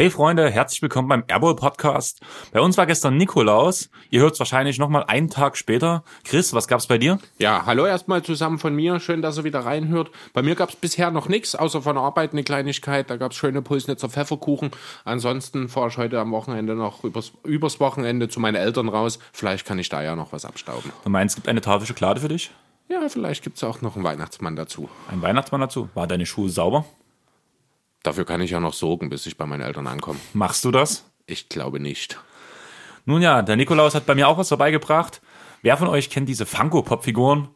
Hey Freunde, herzlich willkommen beim Airball Podcast. Bei uns war gestern Nikolaus. Ihr hört es wahrscheinlich nochmal einen Tag später. Chris, was gab's bei dir? Ja, hallo erstmal zusammen von mir. Schön, dass ihr wieder reinhört. Bei mir gab's bisher noch nichts, außer von Arbeit eine Kleinigkeit. Da gab's schöne Pulsnitzer Pfefferkuchen. Ansonsten fahre ich heute am Wochenende noch übers, übers Wochenende zu meinen Eltern raus. Vielleicht kann ich da ja noch was abstauben. Du meinst, es gibt eine Tafel Schokolade für dich? Ja, vielleicht gibt's auch noch einen Weihnachtsmann dazu. Ein Weihnachtsmann dazu? War deine Schuhe sauber? Dafür kann ich ja noch sorgen, bis ich bei meinen Eltern ankomme. Machst du das? Ich glaube nicht. Nun ja, der Nikolaus hat bei mir auch was vorbeigebracht. Wer von euch kennt diese Funko-Pop-Figuren?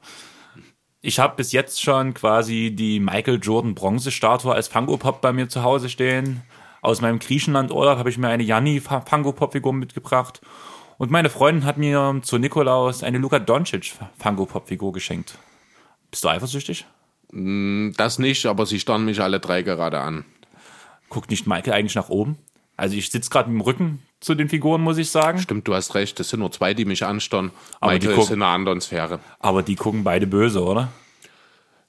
Ich habe bis jetzt schon quasi die Michael Jordan Bronzestatue als Funko-Pop bei mir zu Hause stehen. Aus meinem Griechenland-Urlaub habe ich mir eine Janni Funko-Pop-Figur mitgebracht. Und meine Freundin hat mir zu Nikolaus eine Luka Doncic Funko-Pop-Figur geschenkt. Bist du eifersüchtig? Das nicht, aber sie starren mich alle drei gerade an. Guckt nicht Michael eigentlich nach oben? Also ich sitze gerade mit dem Rücken zu den Figuren, muss ich sagen. Stimmt, du hast recht. Es sind nur zwei, die mich anstarren. Aber die Michael ist gucken- in einer anderen Sphäre. Aber die gucken beide böse, oder?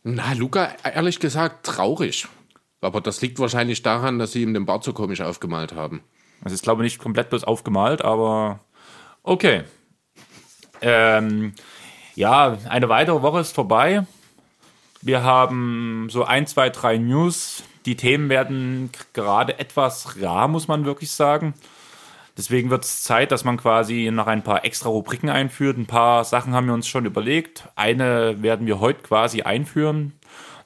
Na, Luca, ehrlich gesagt, traurig. Aber das liegt wahrscheinlich daran, dass sie ihm den Bart so komisch aufgemalt haben. Das ist, glaube ich, nicht komplett bloß aufgemalt, aber okay. Ähm, ja, eine weitere Woche ist vorbei. Wir haben so ein, zwei, drei News. Die Themen werden gerade etwas rar, muss man wirklich sagen. Deswegen wird es Zeit, dass man quasi noch ein paar extra Rubriken einführt. Ein paar Sachen haben wir uns schon überlegt. Eine werden wir heute quasi einführen.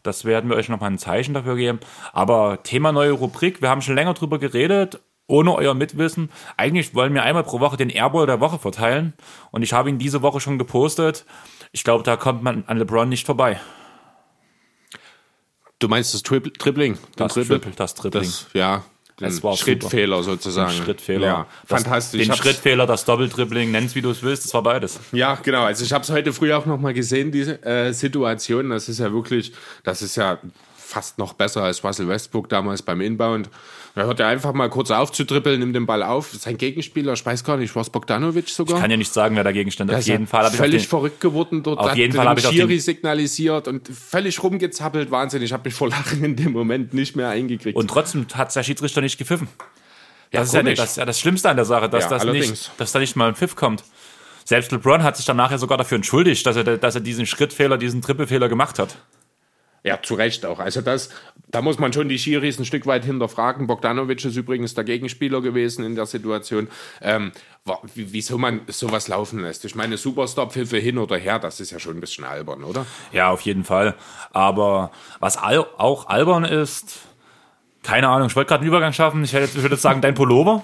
Das werden wir euch nochmal ein Zeichen dafür geben. Aber Thema neue Rubrik, wir haben schon länger drüber geredet, ohne euer Mitwissen. Eigentlich wollen wir einmal pro Woche den Airball der Woche verteilen. Und ich habe ihn diese Woche schon gepostet. Ich glaube, da kommt man an LeBron nicht vorbei. Du meinst das Tripl Dribbling? Den Das Dribble? Triple, das Dribbling. Das, ja, den Schrittfehler sozusagen. Schrittfehler. Ja, Das, fantastisch. Den Schrittfehler, das Doppeldribbling, nenn's wie du es willst, das war beides. Ja, genau. Also ich habe es heute früh auch noch mal gesehen, diese äh, Situation. Das ist ja wirklich, das ist ja fast noch besser als Russell Westbrook damals beim Inbound. Da hört er einfach mal kurz auf zu dribbeln, nimmt den Ball auf. Sein Gegenspieler, ich weiß gar nicht, was Bogdanovic sogar. Kann ja nicht sagen, wer dagegen stand. Der Auf ist ja jeden Fall habe ich völlig den, verrückt geworden dort. auf jeden Fall habe ich Schiri den- signalisiert und völlig rumgezappelt. Wahnsinn. Ich habe mich vor Lachen in dem Moment nicht mehr eingekriegt. Und trotzdem hat der Schiedsrichter nicht gepfiffen. ja, Das ist ja, nicht, das ist ja das Schlimmste an der Sache, dass, Ja, das allerdings. nicht, dass da nicht mal ein Pfiff kommt. Selbst LeBron hat sich dann nachher sogar dafür entschuldigt, dass er, dass er diesen Schrittfehler, diesen Trippelfehler gemacht hat. Ja, zu Recht auch. Also das, da muss man schon die Schiris ein Stück weit hinterfragen. Bogdanovic ist übrigens der Gegenspieler gewesen in der Situation. Ähm, wieso man sowas laufen lässt. Ich meine, Superstar-Pfiffe hin oder her, das ist ja schon ein bisschen albern, oder? Ja, auf jeden Fall. Aber was al auch albern ist, keine Ahnung, ich wollte gerade einen Übergang schaffen. Ich, hätte, ich würde jetzt sagen, dein Pullover.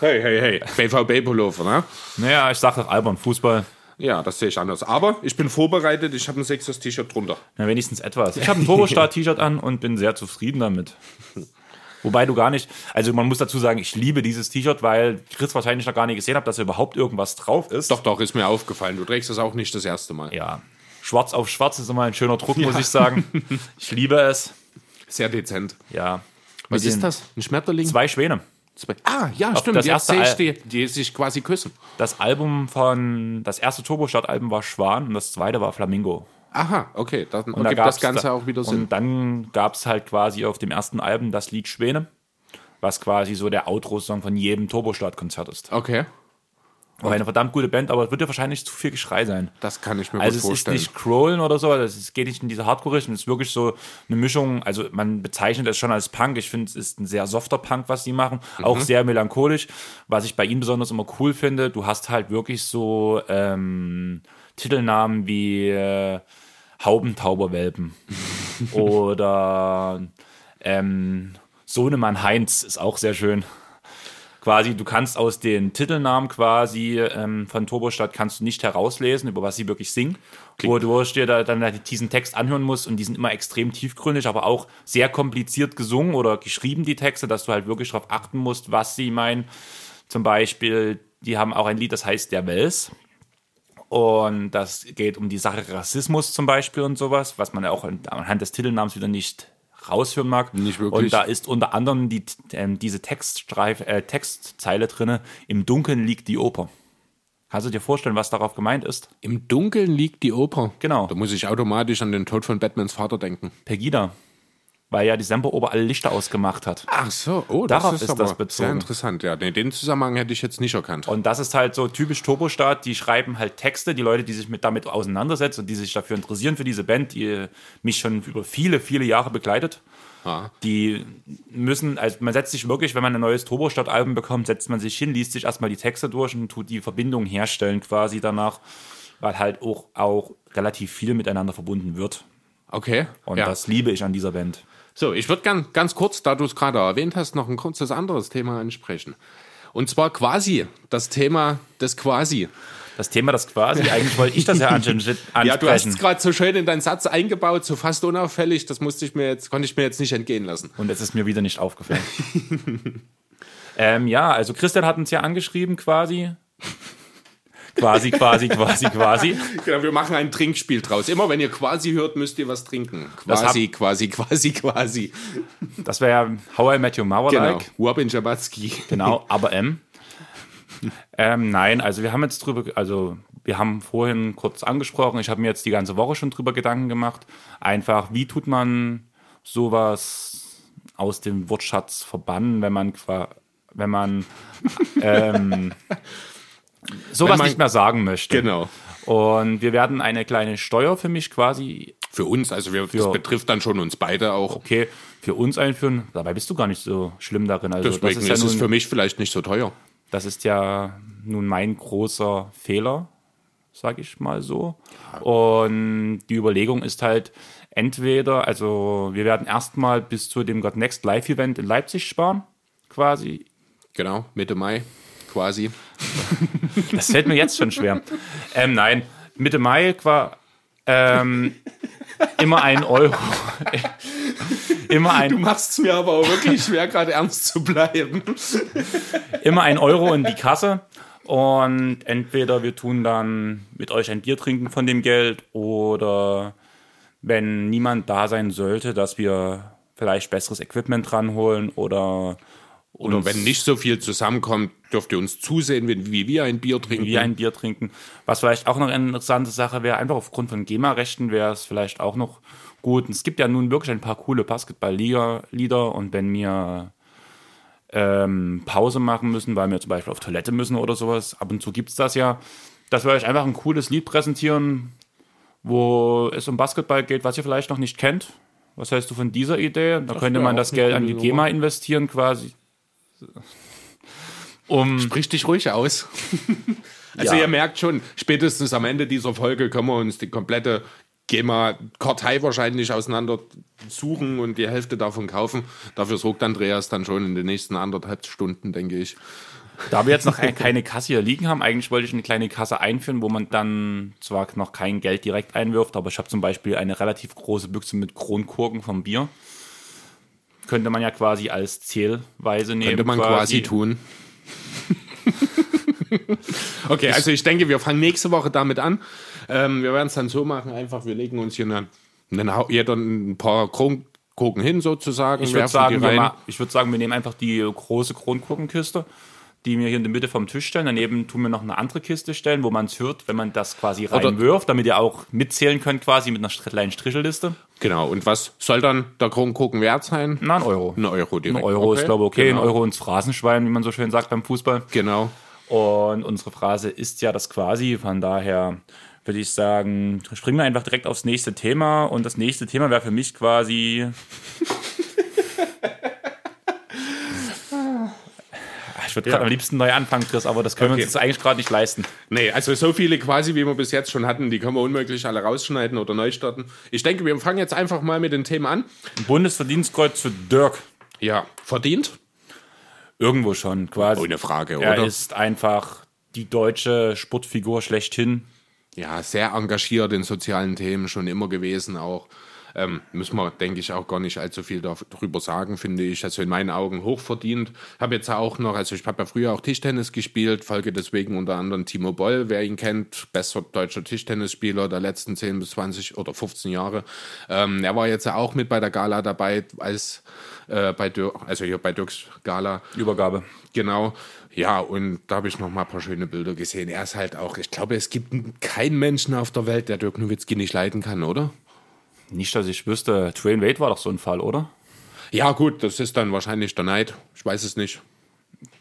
Hey, hey, hey. BVB-Pullover, ne? Naja, ich sage doch albern, Fußball. Ja, das sehe ich anders. Aber ich bin vorbereitet, ich habe ein Sixers T-Shirt drunter. Na, wenigstens etwas. Ich habe ein Turbostart-T-Shirt an und bin sehr zufrieden damit. Wobei du gar nicht, also man muss dazu sagen, ich liebe dieses T-Shirt, weil Chris wahrscheinlich noch gar nicht gesehen hat, dass da überhaupt irgendwas drauf ist. Doch, doch, ist mir aufgefallen. Du trägst das auch nicht das erste Mal. Ja, schwarz auf schwarz ist immer ein schöner Druck, muss ich sagen. Ich liebe es. Sehr dezent. Ja. Was ist das? Ein Schmetterling? Zwei Schwäne. Zwei. Ah, ja, stimmt. das erste Al- die, die sich quasi küssen. Das Album von, das erste Turbostart-Album war Schwan und das zweite war Flamingo. Aha, okay. Dann Und da gibt das Ganze da, auch wieder Sinn. Und dann gab es halt quasi auf dem ersten Album das Lied Schwäne, was quasi so der Outro-Song von jedem Turbostart-Konzert ist. Okay, Auch eine verdammt gute Band, aber es wird ja wahrscheinlich zu viel Geschrei sein. das kann ich mir Also gut es ist vorstellen. nicht Crawlen oder so, also es geht nicht in diese Hardcore-Richtung, es ist wirklich so eine Mischung, also man bezeichnet es schon als Punk, ich finde es ist ein sehr softer Punk, was die machen, Mhm. auch sehr melancholisch. Was ich bei ihnen besonders immer cool finde, du hast halt wirklich so ähm, Titelnamen wie äh, Haubentauberwelpen oder ähm, Sohnemann Heinz ist auch sehr schön quasi, du kannst aus den Titelnamen quasi ähm, von Turbostadt kannst du nicht herauslesen, über was sie wirklich singen. Wodurch dir da dann diesen Text anhören musst und die sind immer extrem tiefgründig, aber auch sehr kompliziert gesungen oder geschrieben, die Texte, dass du halt wirklich darauf achten musst, was sie meinen. Zum Beispiel, die haben auch ein Lied, das heißt Der Wels. Und das geht um die Sache Rassismus zum Beispiel und sowas, was man ja auch anhand des Titelnamens wieder nicht raushören mag. Nicht wirklich. Und da ist unter anderem die, ähm, diese Textstreif, äh, Textzeile drinne, im Dunkeln liegt die Oper. Kannst du dir vorstellen, was darauf gemeint ist? Im Dunkeln liegt die Oper. Genau. Da muss ich automatisch an den Tod von Batmans Vater denken. Pegida. Weil ja die Semperoper alle Lichter ausgemacht hat. Ach so, oh, Darauf das ist, ist aber das bezogen. sehr interessant. Ja, nee, den Zusammenhang hätte ich jetzt nicht erkannt. Und das ist halt so typisch Turbostart, die schreiben halt Texte, die Leute, die sich mit damit auseinandersetzen und die sich dafür interessieren für diese Band, die mich schon über viele, viele Jahre begleitet. Ja. Die müssen, also man setzt sich wirklich, wenn man ein neues Turbostart-Album bekommt, setzt man sich hin, liest sich erstmal die Texte durch und tut die Verbindung herstellen quasi danach, weil halt auch, auch relativ viel miteinander verbunden wird. Okay. Und ja. das liebe ich an dieser Band. So, ich würde ganz, ganz kurz, da du es gerade erwähnt hast, noch ein kurzes anderes Thema ansprechen. Und zwar quasi das Thema des Quasi. Das Thema, das quasi, eigentlich wollte ich das ja ansprechen. Ja, du hast es gerade so schön in deinen Satz eingebaut, so fast unauffällig. Das musste ich mir jetzt, konnte ich mir jetzt nicht entgehen lassen. Und es ist mir wieder nicht aufgefallen. ähm, ja, also Christian hat uns ja angeschrieben quasi. Quasi, quasi, quasi, quasi. Genau, wir machen ein Trinkspiel draus. Immer wenn ihr quasi hört, müsst ihr was trinken. Quasi, quasi, quasi, quasi. Das wäre ja How I Met Your Mother Genau. like. Wabin Jabatski. Genau, aber M. ähm, nein, also wir haben jetzt drüber, also wir haben vorhin kurz angesprochen, ich habe mir jetzt die ganze Woche schon drüber Gedanken gemacht. Einfach, wie tut man sowas aus dem Wortschatz verbannen, wenn man wenn man ähm, sowas man- nicht mehr sagen möchte. Genau. Und wir werden eine kleine Steuer für mich quasi, Für uns, also wir, das Für- betrifft dann schon uns beide auch. okay, für uns einführen. Dabei bist du gar nicht so schlimm darin. Also Deswegen das ist ja ist es nun, für mich vielleicht nicht so teuer. Das ist ja nun mein großer Fehler, sage ich mal so. Und die Überlegung ist halt entweder, also wir werden erstmal bis zu dem God Next Live Event in Leipzig sparen, quasi. Genau, Mitte Mai quasi. Das fällt mir jetzt schon schwer. Ähm, nein, Mitte Mai qua, ähm, immer ein Euro. immer ein machst es mir aber auch wirklich schwer, gerade ernst zu bleiben. immer ein Euro in die Kasse und entweder wir tun dann mit euch ein Bier trinken von dem Geld oder wenn niemand da sein sollte, dass wir vielleicht besseres Equipment ranholen oder Oder wenn nicht so viel zusammenkommt, dürft ihr uns zusehen, wie, wie wir ein Bier trinken. wir ein Bier trinken. Was vielleicht auch noch eine interessante Sache wäre, einfach aufgrund von GEMA-Rechten wäre es vielleicht auch noch gut. Und es gibt ja nun wirklich ein paar coole Basketball-Lieder und wenn wir ähm, Pause machen müssen, weil wir zum Beispiel auf Toilette müssen oder sowas, ab und zu gibt es das ja, dass wir euch einfach ein cooles Lied präsentieren, wo es um Basketball geht, was ihr vielleicht noch nicht kennt. Was hältst du von dieser Idee? Da könnte wär man das Geld an die GEMA investieren quasi. Um Sprich dich ruhig aus. also Ja. ihr merkt schon, spätestens am Ende dieser Folge können wir uns die komplette GEMA-Kartei wahrscheinlich auseinander suchen und die Hälfte davon kaufen. Dafür sorgt Andreas dann schon in den nächsten anderthalb Stunden, denke ich. Da wir jetzt noch keine Kasse hier liegen haben, eigentlich wollte ich eine kleine Kasse einführen, wo man dann zwar noch kein Geld direkt einwirft, aber ich habe zum Beispiel eine relativ große Büchse mit Kronkorken vom Bier. Könnte man ja quasi als Zählweise nehmen. Könnte man quasi tun. okay, also ich denke, wir fangen nächste Woche damit an. Ähm, wir werden es dann so machen, einfach, wir legen uns hier einen, einen, jeder ein paar Kronkorken hin sozusagen. Ich würde sagen, wir ich würd sagen, wir nehmen einfach die große Kronkorkenkiste, die wir hier in der Mitte vom Tisch stellen. Daneben tun wir noch eine andere Kiste stellen, wo man es hört, wenn man das quasi reinwirft, damit ihr auch mitzählen könnt, quasi mit einer kleinen Strichelliste. Genau, und was soll dann der Kronkorken wert sein? Na, ein Euro. Ein Euro direkt. Ein Euro ist, glaube ich, okay. Genau. Ein Euro ins Phrasenschwein, wie man so schön sagt beim Fußball. Genau. Und unsere Phrase ist ja das quasi. Von daher würde ich sagen, springen wir einfach direkt aufs nächste Thema. Und das nächste Thema wäre für mich quasi. Ich würde gerade Ja. am liebsten neu anfangen, Chris, aber das können Okay. wir uns jetzt eigentlich gerade nicht leisten. Nee, also so viele quasi, wie wir bis jetzt schon hatten, die können wir unmöglich alle rausschneiden oder neu starten. Ich denke, wir fangen jetzt einfach mal mit den Themen an. Bundesverdienstkreuz für Dirk. Ja, verdient? Irgendwo schon, quasi. Ohne Frage, er oder? ist einfach die deutsche Sportfigur schlechthin. Ja, sehr engagiert in sozialen Themen, schon immer gewesen auch. Ähm, müssen wir, denke ich, auch gar nicht allzu viel darüber sagen, finde ich. Also in meinen Augen hochverdient. Habe jetzt auch noch, also ich habe ja früher auch Tischtennis gespielt, folge deswegen unter anderem Timo Boll, wer ihn kennt, bester deutscher Tischtennisspieler der letzten 10 bis 20 oder 15 Jahre. Ähm, er war jetzt auch mit bei der Gala dabei, als äh, bei Dirk, also hier bei Dirks Gala. Übergabe. Genau. Ja, und da habe ich noch mal ein paar schöne Bilder gesehen. Er ist halt auch, ich glaube, es gibt keinen Menschen auf der Welt, der Dirk Nowitzki nicht leiden kann, oder? Nicht, dass ich wüsste. Train Wade war doch so ein Fall, oder? Ja, gut, das ist dann wahrscheinlich der Neid. Ich weiß es nicht.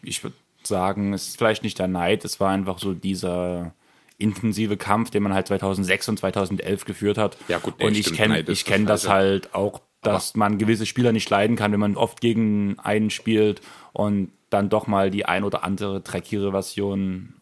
Ich würde sagen, es ist vielleicht nicht der Neid, es war einfach so dieser intensive Kampf, den man halt 2006 und 2011 geführt hat. Ja, gut, nee, und ich kenne ich kenn das das Falsche. halt auch, dass man gewisse Spieler nicht leiden kann, wenn man oft gegen einen spielt und dann doch mal die ein oder andere dreckige Version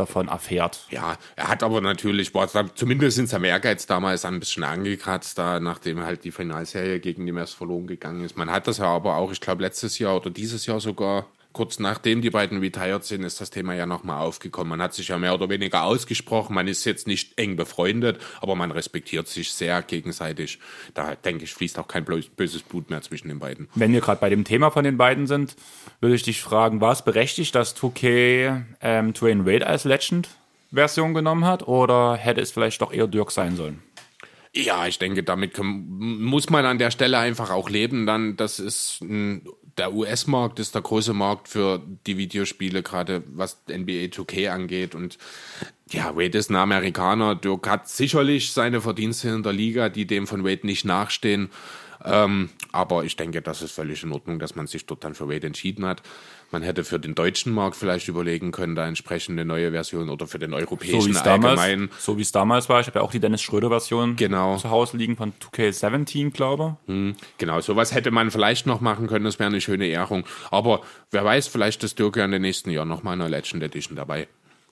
davon erfährt. Ja, er hat aber natürlich, war zumindest in seinem Ehrgeiz damals ein bisschen angekratzt, da nachdem halt die Finalserie gegen die Mavs verloren gegangen ist. Man hat das ja aber auch, ich glaube, letztes Jahr oder dieses Jahr sogar, kurz nachdem die beiden retired sind, ist das Thema ja nochmal aufgekommen. Man hat sich ja mehr oder weniger ausgesprochen. Man ist jetzt nicht eng befreundet, aber man respektiert sich sehr gegenseitig. Da denke ich, fließt auch kein böses Blut mehr zwischen den beiden. Wenn wir gerade bei dem Thema von den beiden sind, würde ich dich fragen, war es berechtigt, dass 2K ähm, Dwayne Wade als Legend-Version genommen hat oder hätte es vielleicht doch eher Dirk sein sollen? Ja, ich denke, damit kann, muss man an der Stelle einfach auch leben. Dann, das ist ein, der US-Markt ist der große Markt für die Videospiele, gerade was NBA 2K angeht. Und ja, Wade ist ein Amerikaner. Dirk hat sicherlich seine Verdienste in der Liga, die dem von Wade nicht nachstehen. Ähm, aber ich denke, das ist völlig in Ordnung, dass man sich dort dann für Wade entschieden hat. Man hätte für den deutschen Markt vielleicht überlegen können, da entsprechend eine neue Version oder für den So europäischen wie es damals, allgemein. so wie es damals war. Ich habe ja auch die Dennis Schröder-Version Genau. zu Hause liegen von 2K17, glaube ich. Genau, sowas hätte man vielleicht noch machen können, das wäre eine schöne Ehrung. Aber wer weiß, vielleicht ist Dirk ja in den nächsten Jahren nochmal in der Legend Edition dabei.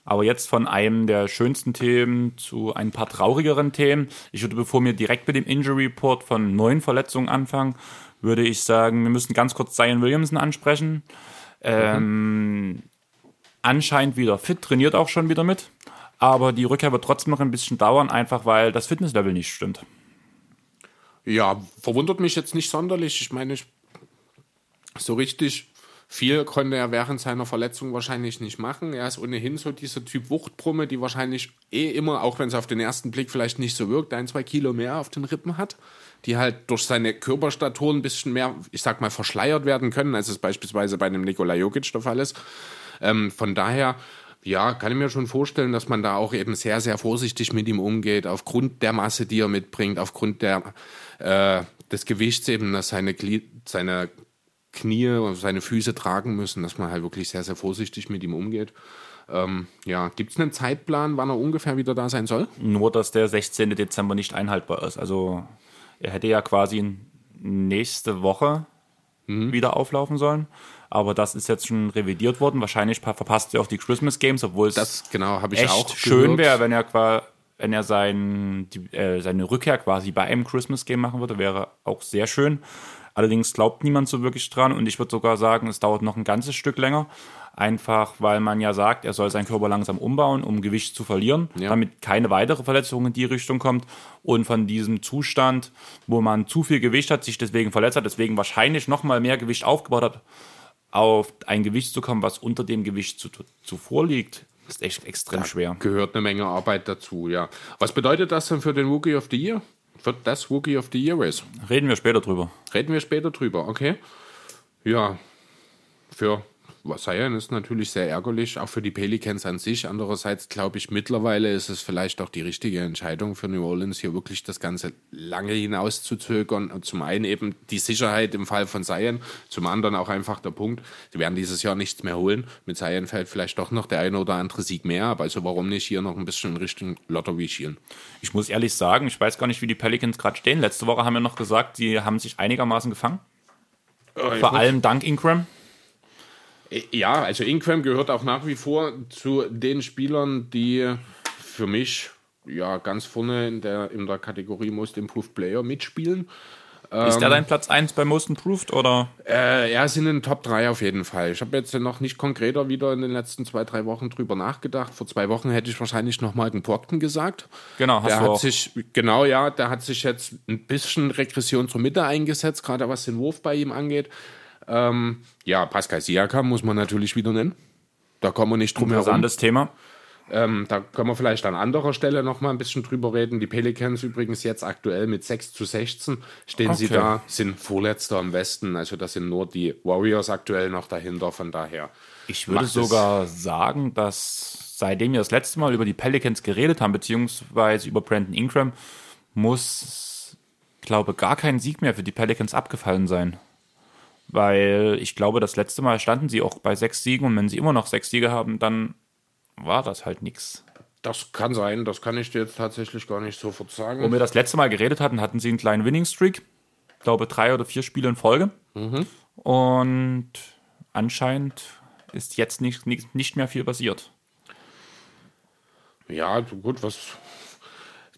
Aber jetzt von einem der schönsten Themen zu ein paar traurigeren Themen. Ich würde, bevor wir direkt mit dem Injury Report von neuen Verletzungen anfangen, würde ich sagen, wir müssen ganz kurz Zion Williamson ansprechen. Ähm, anscheinend wieder fit, trainiert auch schon wieder mit. Aber die Rückkehr wird trotzdem noch ein bisschen dauern, einfach weil das Fitnesslevel nicht stimmt. Ja, verwundert mich jetzt nicht sonderlich. Ich meine, ich, so richtig viel konnte er während seiner Verletzung wahrscheinlich nicht machen. Er ist ohnehin so dieser Typ Wuchtbrumme, die wahrscheinlich eh immer, auch wenn es auf den ersten Blick vielleicht nicht so wirkt, ein, zwei Kilo mehr auf den Rippen hat, die halt durch seine Körperstatur ein bisschen mehr, ich sag mal, verschleiert werden können, als es beispielsweise bei einem Nikola Jokic der Fall ist. Ähm, von daher, ja, kann ich mir schon vorstellen, dass man da auch eben sehr, sehr vorsichtig mit ihm umgeht, aufgrund der Masse, die er mitbringt, aufgrund der, äh, des Gewichts eben, dass seine, Glied, seine Knie und seine Füße tragen müssen, dass man halt wirklich sehr, sehr vorsichtig mit ihm umgeht. Ähm, ja, gibt es einen Zeitplan, wann er ungefähr wieder da sein soll? Nur, dass der 16. Dezember nicht einhaltbar ist. Also er hätte ja quasi nächste Woche wieder auflaufen sollen. Aber das ist jetzt schon revidiert worden. Wahrscheinlich pa- verpasst er auch die Christmas Games, obwohl es Das genau echt auch schön wäre, wenn er qua wenn er sein, die, äh, seine Rückkehr quasi bei einem Christmas Game machen würde, wäre auch sehr schön. Allerdings glaubt niemand so wirklich dran und ich würde sogar sagen, es dauert noch ein ganzes Stück länger. Einfach weil man ja sagt, er soll seinen Körper langsam umbauen, um Gewicht zu verlieren, Ja. damit keine weitere Verletzung in die Richtung kommt. Und von diesem Zustand, wo man zu viel Gewicht hat, sich deswegen verletzt hat, deswegen wahrscheinlich noch mal mehr Gewicht aufgebaut hat, auf ein Gewicht zu kommen, was unter dem Gewicht zu, zuvor liegt, ist echt extrem schwer. Gehört eine Menge Arbeit dazu, ja. Was bedeutet das denn für den Rookie of the Year? Wird das Rookie of the Year Race? Reden wir später drüber. Reden wir später drüber, okay? Ja, für Zion ist natürlich sehr ärgerlich, auch für die Pelicans an sich. Andererseits glaube ich, mittlerweile ist es vielleicht auch die richtige Entscheidung für New Orleans, hier wirklich das Ganze lange hinauszuzögern. Und zum einen eben die Sicherheit im Fall von Zion, zum anderen auch einfach der Punkt, sie werden dieses Jahr nichts mehr holen. Mit Zion fällt vielleicht doch noch der eine oder andere Sieg mehr, aber also warum nicht hier noch ein bisschen in Richtung Lottery schielen? Ich muss ehrlich sagen, ich weiß gar nicht, wie die Pelicans gerade stehen. Letzte Woche haben wir noch gesagt, sie haben sich einigermaßen gefangen. Vor allem dank Ingram. Ja, also Ingram gehört auch nach wie vor zu den Spielern, die für mich ja ganz vorne in der, in der Kategorie Most Improved Player mitspielen. Ist er dein Platz 1 bei Most Improved oder? Äh, er ist in den Top 3 auf jeden Fall. Ich habe jetzt noch nicht konkreter wieder in den letzten zwei, drei Wochen drüber nachgedacht. Vor zwei Wochen hätte ich wahrscheinlich noch Martin Brockton gesagt. Genau, hast Der du hat auch. sich, genau, ja, der hat sich jetzt ein bisschen Regression zur Mitte eingesetzt, gerade was den Wurf bei ihm angeht. Ähm, ja, Pascal Siakam muss man natürlich wieder nennen. Da kommen wir nicht drum herum. Interessantes Thema. Ähm, da können wir vielleicht an anderer Stelle noch mal ein bisschen drüber reden. Die Pelicans übrigens jetzt aktuell mit 6 zu 16 stehen sie Okay. da, sind Vorletzter im Westen. Also das sind nur die Warriors aktuell noch dahinter. Von daher. Ich würde sogar sagen, dass seitdem wir das letzte Mal über die Pelicans geredet haben, beziehungsweise über Brandon Ingram, muss glaube, gar kein Sieg mehr für die Pelicans abgefallen sein. Weil ich glaube, das letzte Mal standen sie auch bei sechs Siegen und wenn sie immer noch sechs Siege haben, dann war das halt nichts. Das kann sein, das kann ich dir jetzt tatsächlich gar nicht sofort sagen. Wo wir das letzte Mal geredet hatten, hatten sie einen kleinen Winning Streak. Ich glaube, drei oder vier Spiele in Folge. Und anscheinend ist jetzt nicht, nicht, nicht mehr viel passiert. Ja, gut, was.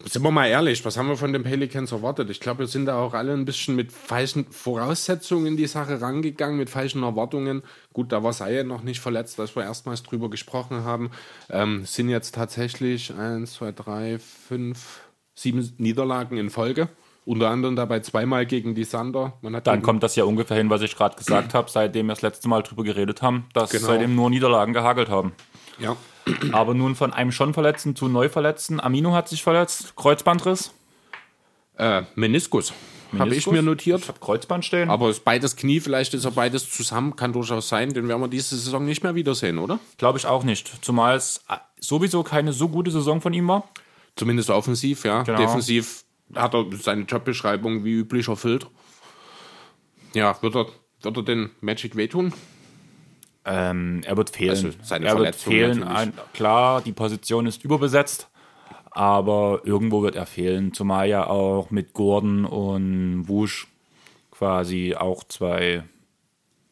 Sind wir mal ehrlich, was haben wir von den Pelicans erwartet? Ich glaube, wir sind da auch alle ein bisschen mit falschen Voraussetzungen in die Sache rangegangen, mit falschen Erwartungen. Gut, da war Saye noch nicht verletzt, als wir erstmals drüber gesprochen haben. Ähm, sind jetzt tatsächlich 1, 2, 3, 5, 7 Niederlagen in Folge. Unter anderem dabei zweimal gegen die Sander. Dann kommt das ja ungefähr hin, was ich gerade gesagt habe, seitdem wir das letzte Mal drüber geredet haben, dass Genau. seitdem nur Niederlagen gehagelt haben. Ja. Aber nun von einem schon Verletzten zu Neuverletzten. Amino hat sich verletzt, Kreuzbandriss. Äh, Meniskus. Habe ich Meniskus. mir notiert. Ich habe Kreuzband stehen. Aber ist beides Knie, vielleicht ist er beides zusammen, kann durchaus sein. Den werden wir diese Saison nicht mehr wiedersehen, oder? Glaube ich auch nicht. Zumal es äh, sowieso keine so gute Saison von ihm war. Zumindest offensiv, ja. Genau. Defensiv hat er seine Jobbeschreibung wie üblich erfüllt. Ja, wird er, wird er den Magic wehtun? Ähm, er wird fehlen. Also seine er wird Verletzung fehlen. Ein, klar, die Position ist überbesetzt, aber irgendwo wird er fehlen. Zumal ja auch mit Gordon und Wusch quasi auch zwei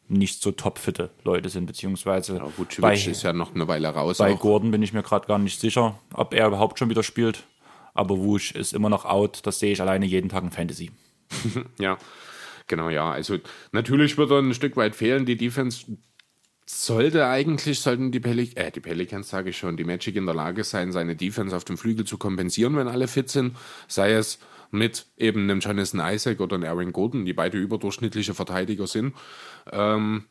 nicht so topfitte Leute sind, beziehungsweise Ja, Vucevic bei, ist ja noch eine Weile raus. bei auch. Gordon bin ich mir gerade gar nicht sicher, ob er überhaupt schon wieder spielt. Aber Wusch ist immer noch out. Das sehe ich alleine jeden Tag in Fantasy. Ja, genau, ja. Also natürlich wird er ein Stück weit fehlen. Die Defense sollte eigentlich, sollten die, Pelic äh, die Pelicans, sage ich schon, die Magic in der Lage sein, seine Defense auf dem Flügel zu kompensieren, wenn alle fit sind. Sei es mit eben einem Jonathan Isaac oder einem Aaron Gordon, die beide überdurchschnittliche Verteidiger sind. Ähm,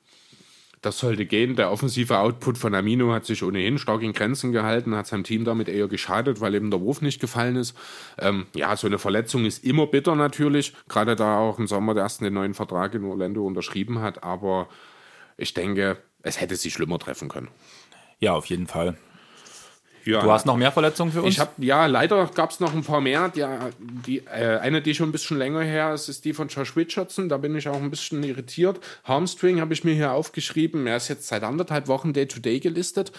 das sollte gehen. Der offensive Output von Amino hat sich ohnehin stark in Grenzen gehalten, hat seinem Team damit eher geschadet, weil eben der Wurf nicht gefallen ist. Ähm, ja, so eine Verletzung ist immer bitter natürlich, gerade da auch im Sommer der ersten den neuen Vertrag in Orlando unterschrieben hat, aber ich denke, es hätte sie schlimmer treffen können. Ja, auf jeden Fall. Ja, Du hast noch mehr Verletzungen für uns? ich habe ja leider gab es noch ein paar mehr. Die, die, äh, eine, die schon ein bisschen länger her ist, ist die von Josh Richardson. Da bin ich auch ein bisschen irritiert. Harmstring habe ich mir hier aufgeschrieben. Er ist jetzt seit anderthalb Wochen Day-to-Day gelistet.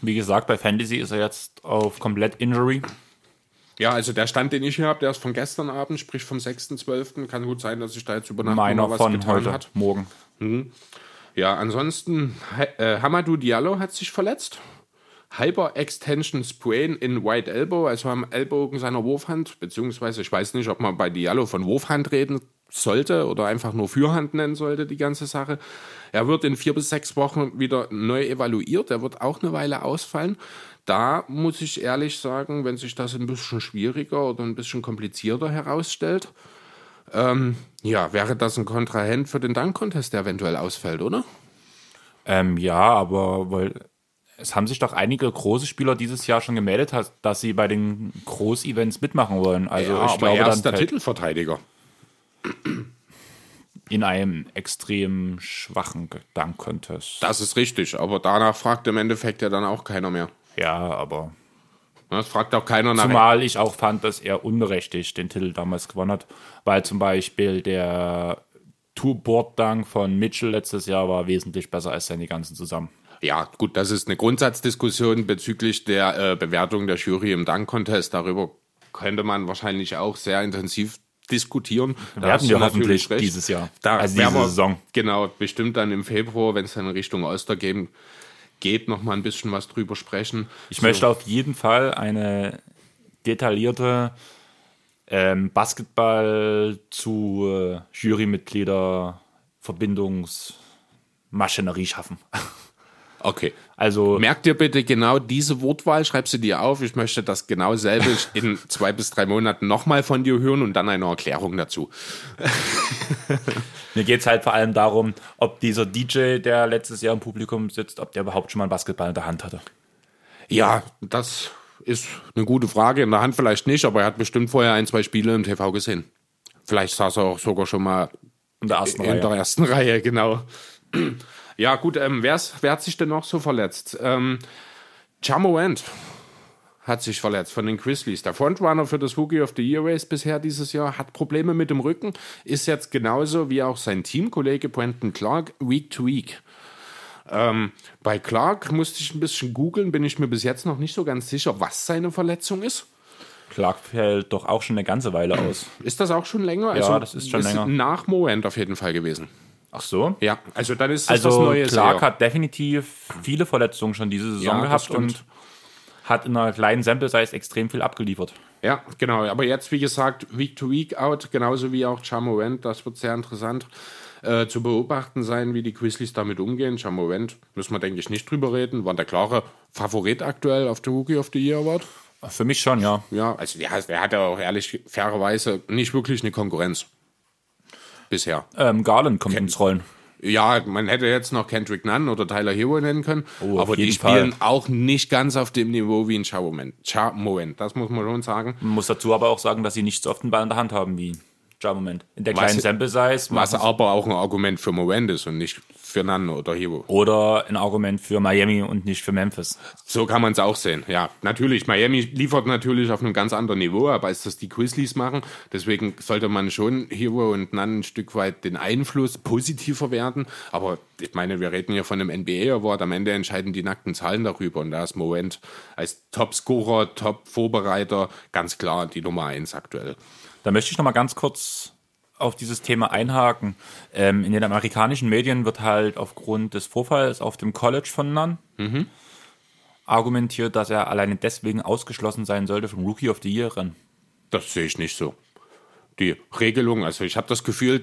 Wie gesagt, bei Fantasy ist er jetzt auf komplett Injury. Ja, also der Stand, den ich hier habe, der ist von gestern Abend, sprich vom 6.12. Kann gut sein, dass sich da jetzt über Nacht Meiner noch was von getan heute, hat. morgen. Ja, ansonsten, äh, Hamadou Diallo hat sich verletzt. Hyper-Extension Sprain in White Elbow, also am Ellbogen seiner Wurfhand, beziehungsweise ich weiß nicht, ob man bei Diallo von Wurfhand reden sollte oder einfach nur Fürhand nennen sollte, die ganze Sache. Er wird in vier bis sechs Wochen wieder neu evaluiert, er wird auch eine Weile ausfallen. Da muss ich ehrlich sagen, wenn sich das ein bisschen schwieriger oder ein bisschen komplizierter herausstellt, ähm, ja, wäre das ein Kontrahent für den Dunk-Contest, der eventuell ausfällt, oder? Ähm, ja, aber weil es haben sich doch einige große Spieler dieses Jahr schon gemeldet, dass- sie bei den Groß-Events mitmachen wollen. Also ja, ich aber glaube, er dann ist der Titelverteidiger. in einem extrem schwachen Dank-Contest. Das ist richtig, aber danach fragt im Endeffekt ja dann auch keiner mehr. Ja, aber Das fragt auch keiner nach. zumal ich auch fand, dass er unberechtigt den Titel damals gewonnen hat, weil zum Beispiel der Two-Board-Dank von Mitchell letztes Jahr war wesentlich besser als seine ganzen zusammen. Ja, gut, das ist eine Grundsatzdiskussion bezüglich der äh, Bewertung der Jury im Dunk-Contest. Darüber könnte man wahrscheinlich auch sehr intensiv diskutieren. Da Werden wir hoffentlich dieses Jahr. Da Also diese wir- Saison. Genau, bestimmt dann im Februar, wenn es dann in Richtung Ostergame geht, noch mal ein bisschen was drüber sprechen. Ich möchte auf jeden Fall eine detaillierte ähm, Basketball zu äh, Jurymitglieder Verbindungsmaschinerie schaffen. Okay. Also Merk dir bitte genau diese Wortwahl, schreib sie dir auf. Ich möchte das genau selbe in zwei bis drei Monaten nochmal von dir hören und dann eine Erklärung dazu. mir geht es halt vor allem darum, ob dieser DJ, der letztes Jahr im Publikum sitzt, ob der überhaupt schon mal einen Basketball in der Hand hatte. Ja, das ist eine gute Frage. In der Hand vielleicht nicht, aber er hat bestimmt vorher ein, zwei Spiele im TV gesehen. Vielleicht saß er auch sogar schon mal In der ersten in Reihe. der ersten Reihe, genau. Ja, gut, ähm, wer hat sich denn noch so verletzt? Ähm, Jamorant hat sich verletzt von den Grizzlies. Der Frontrunner für das Rookie of the Year Race bisher dieses Jahr hat Probleme mit dem Rücken, ist jetzt genauso wie auch sein Teamkollege Brandon Clark Week to Week. Ähm, bei Clark musste ich ein bisschen googeln, bin ich mir bis jetzt noch nicht so ganz sicher, was seine Verletzung ist. Clark fällt doch auch schon eine ganze Weile aus. Ist das auch schon länger? Ja, das ist schon länger. Nach Moment auf jeden Fall gewesen. Ach so? Ja, also dann ist das Also was Neues. Clark eher. hat definitiv viele Verletzungen schon diese Saison Ja, das gehabt und hat in einer kleinen Sample Size extrem viel abgeliefert. Ja, genau. Aber jetzt, wie gesagt, Week to Week out, genauso wie auch Chamorant. Das wird sehr interessant äh, zu beobachten sein, wie die Grizzlies damit umgehen. Chamorant, müssen wir, denke ich, nicht drüber reden. War der klare Favorit aktuell auf der Rookie of the Year Award. Für mich schon, ja. Ja, also der, der hatte auch ehrlich, fairerweise nicht wirklich eine Konkurrenz. Bisher. Ähm, Garland kommt ins Rollen. Ja, man hätte jetzt noch Kendrick Nunn oder Tyler Hero nennen können, Oh, aber die spielen Fall. auch nicht ganz auf dem Niveau wie ein Chamoent. Chamoent, das muss man schon sagen. Man muss dazu aber auch sagen, dass sie nicht so oft den Ball in der Hand haben wie Ja Moment. In der kleinen Sample Size Was aber auch ein Argument für Moment ist und nicht für Nunn oder Hero. oder ein Argument für Miami und nicht für Memphis. So kann man es auch sehen. Ja, natürlich. Miami liefert natürlich auf einem ganz anderen Niveau, aber als das die Grizzlies machen, deswegen sollte man schon Hero und Nunn ein Stück weit den Einfluss positiver werden. Aber ich meine, wir reden hier von einem NBA Award. Am Ende entscheiden die nackten Zahlen darüber und da ist Moment als Top-Scorer, Top-Vorbereiter ganz klar die Nummer eins aktuell. Da möchte ich noch mal ganz kurz auf dieses Thema einhaken. Ähm, in den amerikanischen Medien wird halt aufgrund des Vorfalls auf dem College von Nunn argumentiert, dass er alleine deswegen ausgeschlossen sein sollte vom Rookie of the Year Rennen. Das sehe ich nicht so. Die Regelung, also ich habe das Gefühl,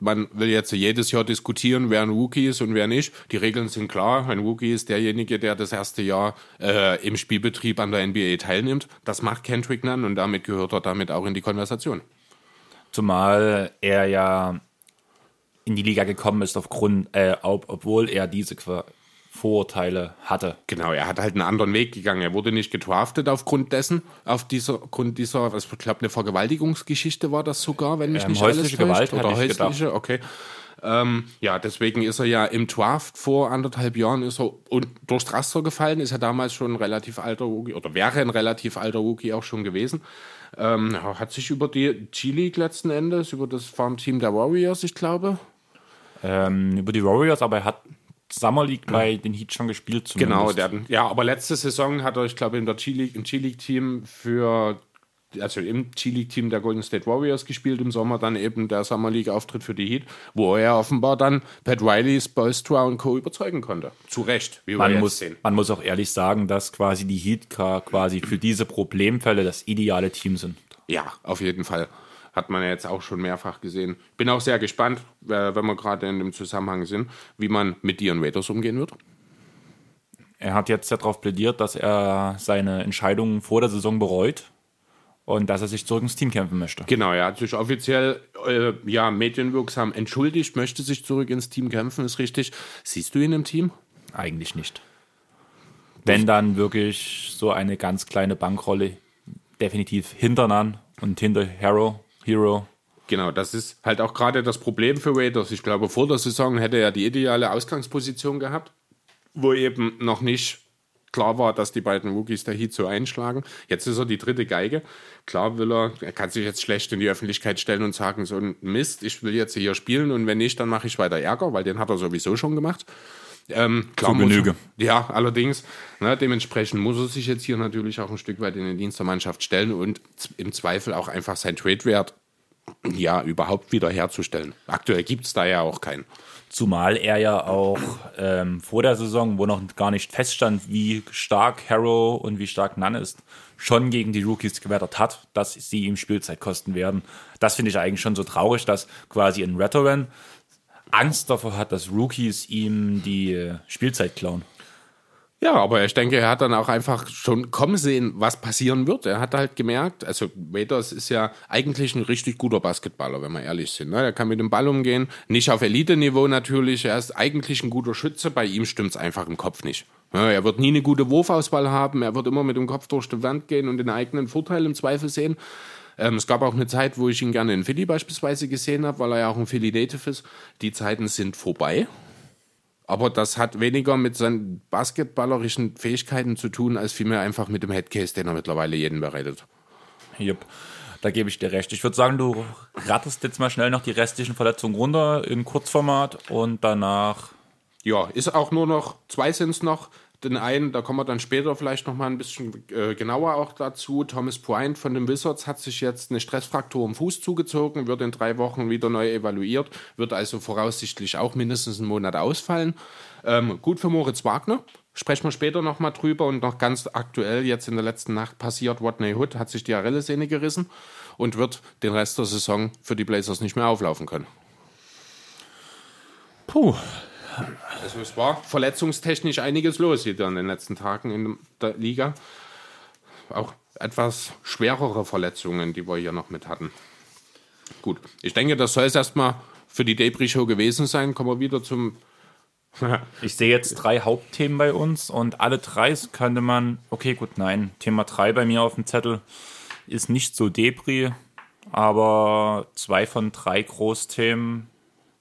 man will jetzt jedes Jahr diskutieren, wer ein Rookie ist und wer nicht. Die Regeln sind klar. Ein Rookie ist derjenige, der das erste Jahr äh, im Spielbetrieb an der NBA teilnimmt. Das macht Kendrick Nunn und damit gehört er damit auch in die Konversation. Zumal er ja in die Liga gekommen ist aufgrund, äh, ob, obwohl er diese Vorurteile hatte. Genau, er hat halt einen anderen Weg gegangen. Er wurde nicht gedraftet aufgrund dessen, auf dieser, Grund dieser, was ich glaube, eine Vergewaltigungsgeschichte war das sogar, wenn mich Ähm, nicht häusliche alles täuscht. Gewalt, Oder häusliche, okay. Ähm, ja, deswegen ist er ja im Draft vor anderthalb Jahren ist er und durchs Raster gefallen, ist er damals schon ein relativ alter Rookie oder wäre ein relativ alter Rookie auch schon gewesen. Ähm, hat sich über die G-League letzten Endes, über das Farmteam der Warriors, ich glaube, Ähm, über die Warriors, aber er hat Summer League bei den Heat schon gespielt. Zumindest. Genau, der, ja, aber letzte Saison hat er, ich glaube, in im G-League-Team für, also im G-League-Team der Golden State Warriors gespielt, im Sommer dann eben der Summer League-Auftritt für die Heat, wo er offenbar dann Pat Riley, Spolstra und Co. überzeugen konnte. Zu Recht, wie wir man jetzt muss, sehen. man muss auch ehrlich sagen, dass quasi die Heat quasi für diese Problemfälle das ideale Team sind. Ja, auf jeden Fall. Hat man ja jetzt auch schon mehrfach gesehen. Bin auch sehr gespannt, äh, wenn wir gerade in dem Zusammenhang sind, wie man mit Dion Waiters umgehen wird. Er hat jetzt darauf plädiert, dass er seine Entscheidungen vor der Saison bereut und dass er sich zurück ins Team kämpfen möchte. Genau, er hat sich offiziell äh, ja, medienwirksam entschuldigt, möchte sich zurück ins Team kämpfen, ist richtig. Siehst du ihn im Team? Eigentlich nicht. Wenn dann wirklich so eine ganz kleine Bankrolle, definitiv hinter Nan und hinter Hero, Hero. Genau, das ist halt auch gerade das Problem für Raiders. Ich glaube, vor der Saison hätte er die ideale Ausgangsposition gehabt, wo eben noch nicht klar war, dass die beiden Rookies der Heat so einschlagen. Jetzt ist er die dritte Geige. Klar will er, er kann sich jetzt schlecht in die Öffentlichkeit stellen und sagen, so ein Mist, ich will jetzt hier spielen und wenn nicht, dann mache ich weiter Ärger, weil den hat er sowieso schon gemacht. Ähm, klar Genüge. Ja, allerdings. Ne, dementsprechend muss er sich jetzt hier natürlich auch ein Stück weit in den Dienst der Mannschaft stellen und im Zweifel auch einfach sein Trade-Wert ja, überhaupt wieder herzustellen. Aktuell gibt es da ja auch keinen. Zumal er ja auch ähm, vor der Saison, wo noch gar nicht feststand, wie stark Harrow und wie stark Nunn ist, schon gegen die Rookies gewettert hat, dass sie ihm Spielzeit kosten werden. Das finde ich eigentlich schon so traurig, dass quasi ein Veteran Angst davor hat, dass Rookies ihm die äh, Spielzeit klauen. Ja, aber ich denke, er hat dann auch einfach schon kommen sehen, was passieren wird. Er hat halt gemerkt, also Waiters ist ja eigentlich ein richtig guter Basketballer, wenn wir ehrlich sind. Ne? Er kann mit dem Ball umgehen, nicht auf Elite-Niveau natürlich. Er ist eigentlich ein guter Schütze, bei ihm stimmt's einfach im Kopf nicht. Ja, er wird nie eine gute Wurfauswahl haben, er wird immer mit dem Kopf durch die Wand gehen und den eigenen Vorteil im Zweifel sehen. Ähm, es gab auch eine Zeit, wo ich ihn gerne in Philly beispielsweise gesehen habe, weil er ja auch ein Philly Native ist. Die Zeiten sind vorbei. Aber das hat weniger mit seinen basketballerischen Fähigkeiten zu tun, als vielmehr einfach mit dem Headcase, den er mittlerweile jeden bereitet. Jupp. Da gebe ich dir recht. Ich würde sagen, du rattest jetzt mal schnell noch die restlichen Verletzungen runter in Kurzformat und danach. Ja, ist auch nur noch, zwei sind es noch. Den einen, da kommen wir dann später vielleicht noch mal ein bisschen äh, genauer auch dazu. Thomas Point von den Wizards hat sich jetzt eine Stressfraktur im Fuß zugezogen, wird in drei Wochen wieder neu evaluiert, wird also voraussichtlich auch mindestens einen Monat ausfallen. Ähm, gut für Moritz Wagner, sprechen wir später noch mal drüber und noch ganz aktuell jetzt in der letzten Nacht passiert, Watney Hood hat sich die Arellesehne gerissen und wird den Rest der Saison für die Blazers nicht mehr auflaufen können. Puh. Also es war verletzungstechnisch einiges los hier in den letzten Tagen in der Liga. Auch etwas schwerere Verletzungen, die wir hier noch mit hatten. Gut, ich denke, das soll es erstmal für die Debris-Show gewesen sein. Kommen wir wieder zum. ich sehe jetzt drei Hauptthemen bei uns und alle drei könnte man. Okay, gut, nein. Thema drei bei mir auf dem Zettel ist nicht so Debris, aber zwei von drei Großthemen.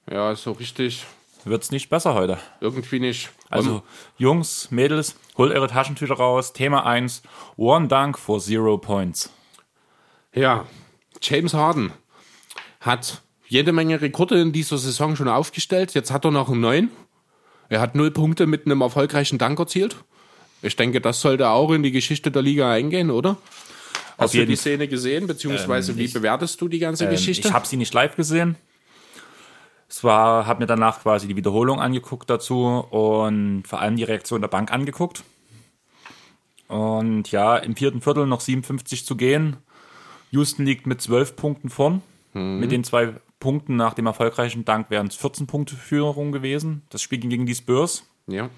Ja, so richtig wird es nicht besser heute. Irgendwie nicht. Also, Jungs, Mädels, holt eure Taschentücher raus. Thema 1, One Dunk for Zero Points. Ja, James Harden hat jede Menge Rekorde in dieser Saison schon aufgestellt. Jetzt hat er noch einen neuen. Er hat null Punkte mit einem erfolgreichen Dank erzielt. Ich denke, das sollte auch in die Geschichte der Liga eingehen, oder? Hast du die Szene gesehen, beziehungsweise ähm, wie ich, bewertest du die ganze ähm, Geschichte? Ich habe sie nicht live gesehen. Es war, habe mir danach quasi die Wiederholung angeguckt dazu und vor allem die Reaktion der Bank angeguckt. Und ja, im vierten Viertel noch 57 zu gehen. Houston liegt mit 12 Punkten vorn. Mhm. Mit den zwei Punkten nach dem erfolgreichen Dank wären es 14 Punkte Führung gewesen. Das Spiel ging gegen die Spurs. Ja.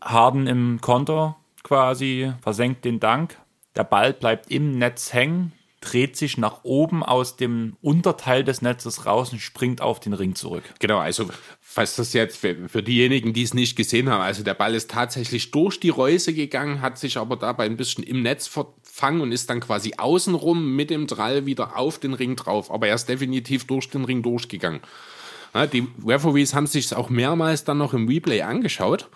Harden im Konter quasi versenkt den Dank. Der Ball bleibt im Netz hängen dreht sich nach oben aus dem Unterteil des Netzes raus und springt auf den Ring zurück. Genau, also falls das jetzt für, für diejenigen, die es nicht gesehen haben, also der Ball ist tatsächlich durch die Reuse gegangen, hat sich aber dabei ein bisschen im Netz verfangen und ist dann quasi außenrum mit dem Drall wieder auf den Ring drauf. Aber er ist definitiv durch den Ring durchgegangen. Die Referees haben sich auch mehrmals dann noch im Replay angeschaut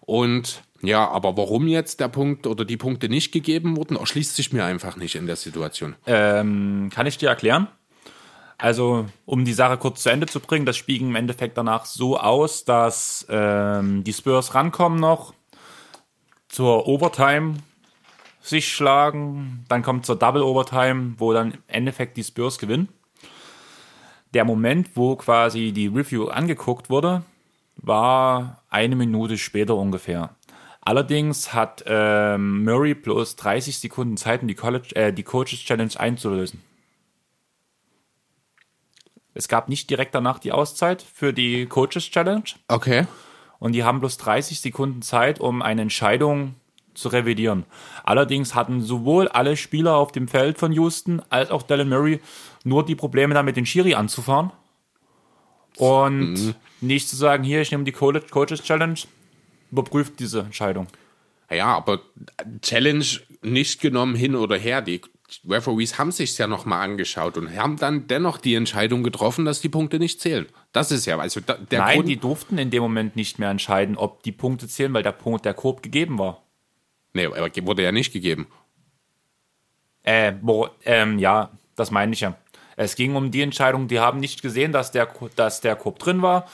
und ja, aber warum jetzt der Punkt oder die Punkte nicht gegeben wurden, erschließt sich mir einfach nicht in der Situation. Ähm, kann ich dir erklären? Also, um die Sache kurz zu Ende zu bringen, das Spiel ging im Endeffekt danach so aus, dass ähm, die Spurs rankommen noch, zur Overtime sich schlagen, dann kommt zur Double Overtime, wo dann im Endeffekt die Spurs gewinnen. Der Moment, wo quasi die Review angeguckt wurde, war eine Minute später ungefähr. Allerdings hat ähm, Murray bloß 30 Sekunden Zeit, um die, College, äh, die Coaches Challenge einzulösen. Es gab nicht direkt danach die Auszeit für die Coaches Challenge. Okay. Und die haben bloß 30 Sekunden Zeit, um eine Entscheidung zu revidieren. Allerdings hatten sowohl alle Spieler auf dem Feld von Houston als auch Dylan Murray nur die Probleme damit, den Schiri anzufahren. Und mhm. nicht zu sagen, hier, ich nehme die Coaches Challenge, überprüft diese Entscheidung. Ja, aber Challenge nicht genommen hin oder her. Die Referees haben sich ja nochmal angeschaut und haben dann dennoch die Entscheidung getroffen, dass die Punkte nicht zählen. Das ist ja, also der Nein, Grund die durften in dem Moment nicht mehr entscheiden, ob die Punkte zählen, weil der Punkt, der Korb gegeben war. Nee, aber wurde ja nicht gegeben. Äh, wo, ähm, ja, das meine ich ja. Es ging um die Entscheidung, die haben nicht gesehen, dass der, dass der Korb drin war.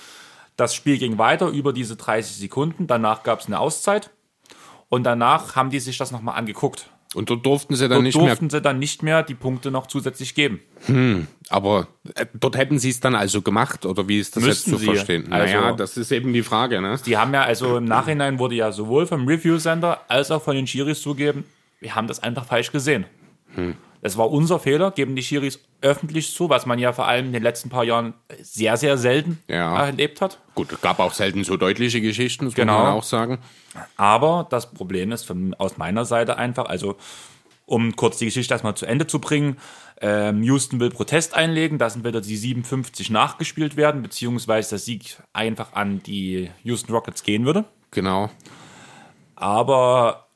Das Spiel ging weiter über diese 30 Sekunden. Danach gab es eine Auszeit. Und danach haben die sich das nochmal angeguckt. Und dort durften sie dann dort nicht durften mehr. durften sie dann nicht mehr die Punkte noch zusätzlich geben. Hm, aber äh, dort hätten sie es dann also gemacht oder wie ist das Müssten jetzt zu verstehen? Also, naja, das ist eben die Frage. Ne? Die haben ja also im Nachhinein wurde ja sowohl vom Review Center als auch von den Schiris zugeben, wir haben das einfach falsch gesehen. Hm. Das war unser Fehler, geben die Schiris öffentlich zu, was man ja vor allem in den letzten paar Jahren sehr, sehr selten ja. erlebt hat. Gut, es gab auch selten so deutliche Geschichten, das genau. muss man auch sagen. Aber das Problem ist von, aus meiner Seite einfach, also um kurz die Geschichte erstmal zu Ende zu bringen, ähm, Houston will Protest einlegen, dass entweder die 57 nachgespielt werden, beziehungsweise der Sieg einfach an die Houston Rockets gehen würde. Genau. Aber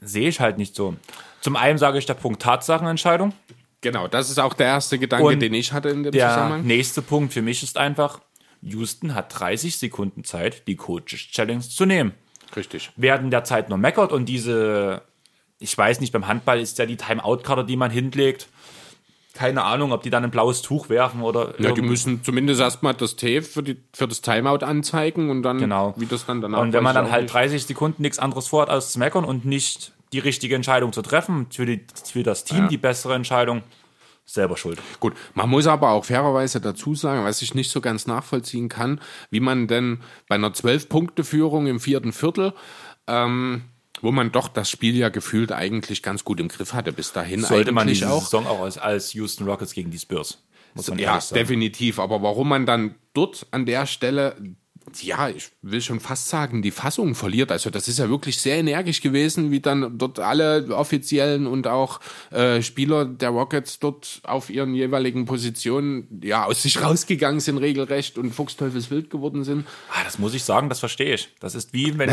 sehe ich halt nicht so. Zum einen sage ich der Punkt Tatsachenentscheidung. Genau, das ist auch der erste Gedanke, Und den ich hatte in dem der Zusammenhang. Der nächste Punkt für mich ist einfach, Houston hat 30 Sekunden Zeit, die Coaches Challenge zu nehmen. Richtig. Werden der Zeit nur meckert und diese, ich weiß nicht, beim Handball ist ja die Timeout-Karte, die man hinlegt. Keine Ahnung, ob die dann ein blaues Tuch werfen oder. Ja, die müssen zumindest erstmal das T für, die, für das Timeout anzeigen und dann, Genau. wie das dann danach Und wenn man dann halt nicht. 30 Sekunden nichts anderes vorhat, als zu meckern und nicht die richtige Entscheidung zu treffen, für, die, für das Team die bessere Entscheidung, selber schuld. Gut, man muss aber auch fairerweise dazu sagen, was ich nicht so ganz nachvollziehen kann, wie man denn bei einer 12-Punkte-Führung im vierten Viertel, ähm, wo man doch das Spiel ja gefühlt eigentlich ganz gut im Griff hatte, bis dahin Sollte man diese auch. Saison auch als, als Houston Rockets gegen die Spurs. Muss man Ja, definitiv. Aber warum man dann dort an der Stelle, ja, ich will schon fast sagen, die Fassung verliert. Also das ist ja wirklich sehr energisch gewesen, wie dann dort alle Offiziellen und auch äh, Spieler der Rockets dort auf ihren jeweiligen Positionen ja aus sich rausgegangen sind regelrecht und fuchsteufelswild geworden sind. Ah, das muss ich sagen, das verstehe ich. Das ist wie wenn,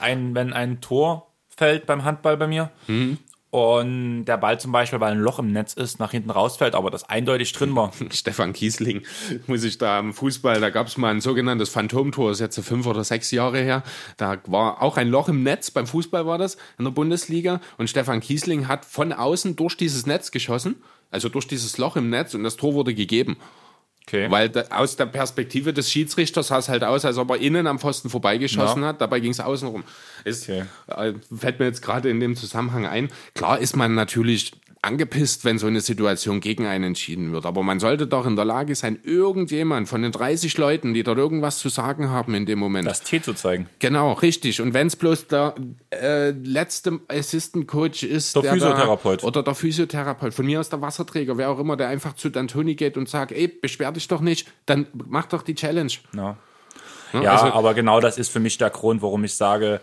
ein, wenn ein Tor fällt beim Handball bei mir Mhm. Und der Ball zum Beispiel, weil ein Loch im Netz ist, nach hinten rausfällt, aber das eindeutig drin war. Stefan Kiesling, muss ich da am Fußball, da gab es mal ein sogenanntes Phantomtor, das ist jetzt fünf oder sechs Jahre her. Da war auch ein Loch im Netz, beim Fußball war das, in der Bundesliga. Und Stefan Kiesling hat von außen durch dieses Netz geschossen, also durch dieses Loch im Netz, und das Tor wurde gegeben. Okay. Weil da, aus der Perspektive des Schiedsrichters sah es halt aus, als ob er innen am Pfosten vorbeigeschossen Ja. hat. Dabei ging es außen rum. Ist, Okay. äh, fällt mir jetzt gerade in dem Zusammenhang ein. Klar ist man natürlich angepisst, wenn so eine Situation gegen einen entschieden wird. Aber man sollte doch in der Lage sein, irgendjemand von den 30 Leuten, die dort irgendwas zu sagen haben in dem Moment. Das T zu zeigen. Genau, richtig. Und wenn es bloß der äh, letzte Assistant Coach ist, Der da- Physiotherapeut. oder der Physiotherapeut, von mir aus der Wasserträger, wer auch immer, der einfach zu D'Antoni geht und sagt, ey, beschwer dich doch nicht, dann mach doch die Challenge. Ja, ja Also- aber genau das ist für mich der Grund, warum ich sage,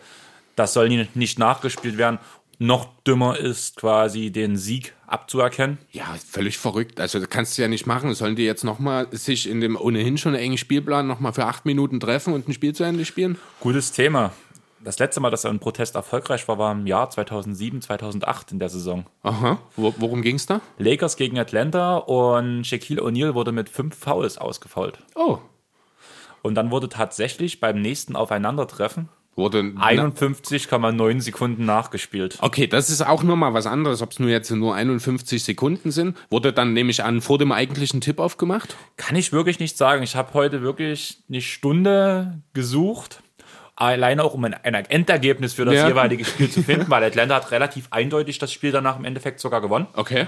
das soll nicht nachgespielt werden. Noch dümmer ist quasi den Sieg abzuerkennen. Ja, völlig verrückt. Also das kannst du ja nicht machen. Sollen die jetzt nochmal sich in dem ohnehin schon engen Spielplan nochmal für acht Minuten treffen und ein Spiel zu Ende spielen? Gutes Thema. Das letzte Mal, dass ein Protest erfolgreich war, war im Jahr 2007, 2008 in der Saison. Aha. Wo, worum ging's da? Lakers gegen Atlanta und Shaquille O'Neal wurde mit fünf Fouls ausgefault. Oh. Und dann wurde tatsächlich beim nächsten Aufeinandertreffen Wurde. 51,9 Sekunden nachgespielt. Okay, das ist auch nochmal was anderes, ob es nur jetzt nur 51 Sekunden sind. Wurde dann, nehme ich an, vor dem eigentlichen Tip aufgemacht? Kann ich wirklich nicht sagen. Ich habe heute wirklich eine Stunde gesucht, alleine auch um ein, ein Endergebnis für das Ja. jeweilige Spiel zu finden, weil Atlanta hat relativ eindeutig das Spiel danach im Endeffekt sogar gewonnen. Okay.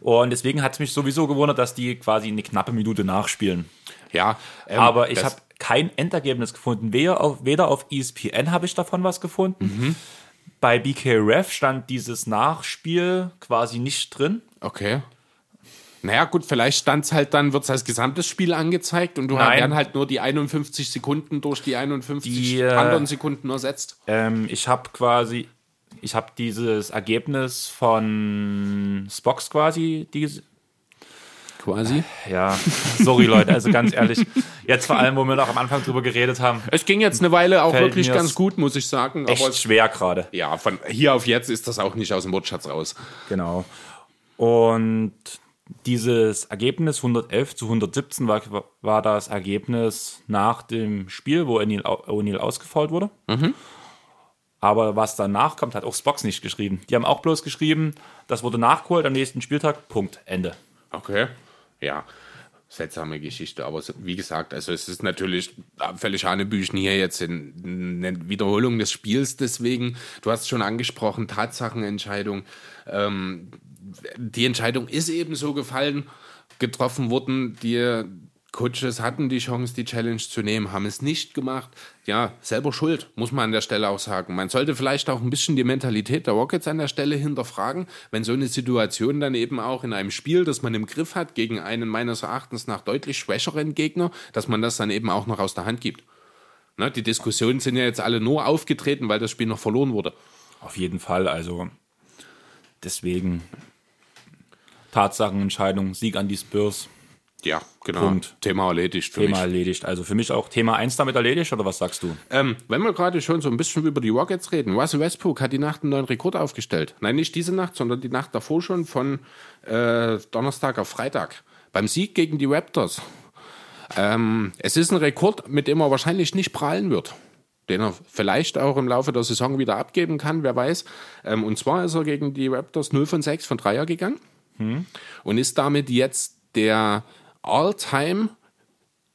Und deswegen hat es mich sowieso gewundert, dass die quasi eine knappe Minute nachspielen. Ja. ähm, Aber ich habe kein Endergebnis gefunden. Weder auf, weder auf ESPN habe ich davon was gefunden. Mhm. Bei BK Ref stand dieses Nachspiel quasi nicht drin. Okay. Naja, gut, vielleicht stand's halt dann, wird's als gesamtes Spiel angezeigt und du Nein. werden halt nur die 51 Sekunden durch die 51 Die, äh, anderen Sekunden ersetzt. Ähm, ich habe quasi, ich habe dieses Ergebnis von Spox quasi, die, Quasi. ja, sorry Leute, also ganz ehrlich, jetzt vor allem, wo wir noch am Anfang drüber geredet haben, Es ging jetzt eine Weile auch wirklich ganz gut, muss ich sagen. echt Aber schwer gerade. ja, von hier auf jetzt ist das auch nicht aus dem Wortschatz raus. Genau. Und dieses Ergebnis 111 zu 117 war, war das Ergebnis nach dem Spiel, wo O'Neal ausgefault wurde. Aber was danach kommt, hat auch Spox nicht geschrieben. Die haben auch bloß geschrieben, das wurde nachgeholt am nächsten Spieltag, Punkt, Ende. Okay. Ja. Seltsame Geschichte, aber wie gesagt, also es ist natürlich völlig Hanebüchen hier jetzt in, eine Wiederholung des Spiels. Deswegen, du hast schon angesprochen, Tatsachenentscheidung. Ähm, die Entscheidung ist eben so gefallen, getroffen worden. Die Coaches hatten die Chance, die Challenge zu nehmen, haben es nicht gemacht. Ja, selber schuld, muss man an der Stelle auch sagen. Man sollte vielleicht auch ein bisschen die Mentalität der Rockets an der Stelle hinterfragen, wenn so eine Situation dann eben auch in einem Spiel, das man im Griff hat, gegen einen meines Erachtens nach deutlich schwächeren Gegner, dass man das dann eben auch noch aus der Hand gibt. Ne, die Diskussionen sind ja jetzt alle nur aufgetreten, weil das Spiel noch verloren wurde. Auf jeden Fall, also deswegen Tatsachenentscheidung, Sieg an die Spurs, Ja, genau. Punkt. Thema erledigt für Thema mich. erledigt. Also für mich auch Thema 1 damit erledigt, oder was sagst du? Ähm, wenn wir gerade schon so ein bisschen über die Rockets reden, Russell Westbrook hat die Nacht einen neuen Rekord aufgestellt. Nein, nicht diese Nacht, sondern die Nacht davor schon von äh, Donnerstag auf Freitag. Beim Sieg gegen die Raptors Ähm, es ist ein Rekord, mit dem er wahrscheinlich nicht prallen wird. Den er vielleicht auch im Laufe der Saison wieder abgeben kann, wer weiß. Ähm, und zwar ist er gegen die Raptors 0 von 6 von Dreier gegangen hm. und ist damit jetzt der All-Time,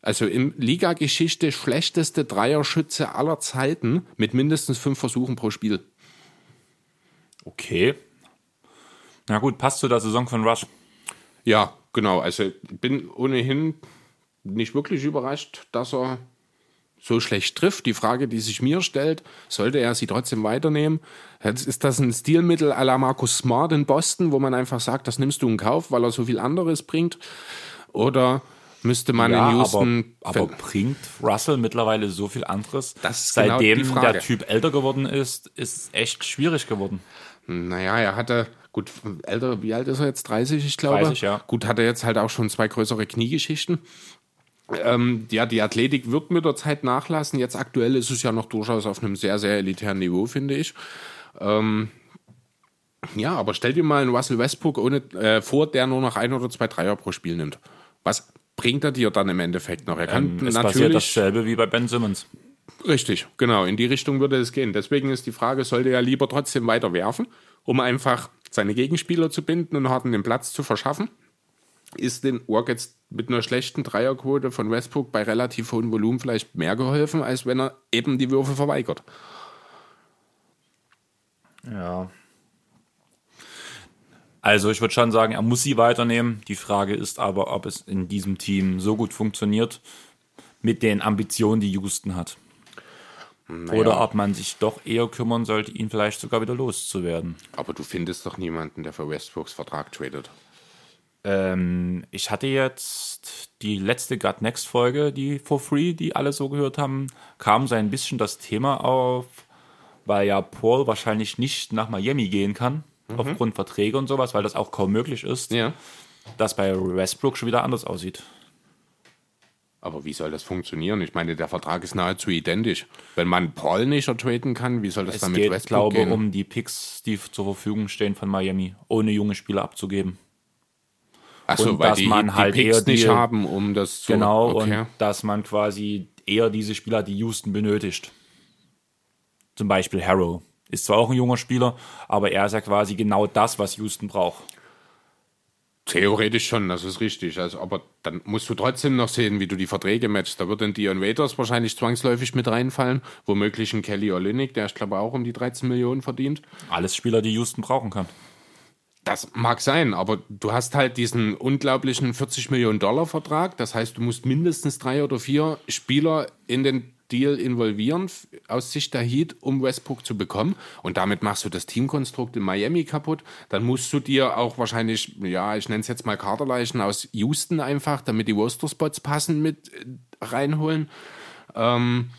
also in Liga-Geschichte schlechteste Dreierschütze aller Zeiten mit mindestens fünf Versuchen pro Spiel. Okay. Na gut, passt zu der Saison von Rush. Ja, genau. Also ich bin ohnehin nicht wirklich überrascht, dass er so schlecht trifft. Die Frage, die sich mir stellt, sollte er sie trotzdem weiternehmen? Ist das ein Stilmittel à la Markus Smart in Boston, wo man einfach sagt, das nimmst du in Kauf, weil er so viel anderes bringt? Oder müsste man ja, in Houston. Aber, aber, bringt Russell mittlerweile so viel anderes? Genau Seitdem genau der Typ älter geworden ist, ist es echt schwierig geworden. Naja, er hatte, gut, älter, wie alt ist er jetzt? 30, ich glaube. 30, ja. Gut, hat er jetzt halt auch schon zwei größere Kniegeschichten. Ähm, ja, die Athletik wird mit der Zeit nachlassen. Jetzt aktuell ist es ja noch durchaus auf einem sehr, sehr elitären Niveau, finde ich. Ähm, ja, aber stell dir mal einen Russell Westbrook ohne, äh, vor, der nur noch ein oder zwei Dreier pro Spiel nimmt. Was bringt er dir dann im Endeffekt noch? Er kann ähm, es natürlich passiert dasselbe wie bei Ben Simmons. Richtig, genau. In die Richtung würde es gehen. Deswegen ist die Frage, sollte er lieber trotzdem weiter werfen, um einfach seine Gegenspieler zu binden und Harden den Platz zu verschaffen? Ist den Rockets mit einer schlechten Dreierquote von Westbrook bei relativ hohem Volumen vielleicht mehr geholfen, als wenn er eben die Würfe verweigert? Ja. Also ich würde schon sagen, er muss sie weiternehmen. Die Frage ist aber, ob es in diesem Team so gut funktioniert mit den Ambitionen, die Houston hat. Naja. Oder ob man sich doch eher kümmern sollte, ihn vielleicht sogar wieder loszuwerden. Aber du findest doch niemanden, der für Westbrooks Vertrag tradet. Ähm, ich hatte jetzt die letzte God Next Folge, die for free, die alle so gehört haben, kam so ein bisschen das Thema auf, weil ja Paul wahrscheinlich nicht nach Miami gehen kann, mhm. aufgrund Verträge und sowas, weil das auch kaum möglich ist, ja. dass bei Westbrook schon wieder anders aussieht. Aber wie soll das funktionieren? Ich meine, der Vertrag ist nahezu identisch. Wenn man Paul nicht traden kann, wie soll das es dann mit geht, Westbrook gehen? Ich glaube, um die Picks, die zur Verfügung stehen von Miami, ohne junge Spieler abzugeben. Achso, weil dass die, man halt die Picks nicht haben, um das zu Genau, okay. und dass man quasi eher diese Spieler, die Houston benötigt. Zum Beispiel Harrow. Ist zwar auch ein junger Spieler, aber er ist ja quasi genau das, was Houston braucht. Theoretisch schon, das ist richtig. Also, aber dann musst du trotzdem noch sehen, wie du die Verträge matchst. Da wird ein Dion Waiters wahrscheinlich zwangsläufig mit reinfallen. Womöglich ein Kelly Olynyk, der ich glaube auch um die 13 Millionen verdient. Alles Spieler, die Houston brauchen kann. Das mag sein, aber du hast halt diesen unglaublichen 40 Millionen Dollar Vertrag. Das heißt, du musst mindestens drei oder vier Spieler in den Deal involvieren aus Sicht der Heat, um Westbrook zu bekommen. Und damit machst du das Teamkonstrukt in Miami kaputt. Dann musst du dir auch wahrscheinlich, ja, ich nenne es jetzt mal Kaderleichen aus Houston einfach, damit die Roster-Spots passen, mit äh, reinholen. Ähm,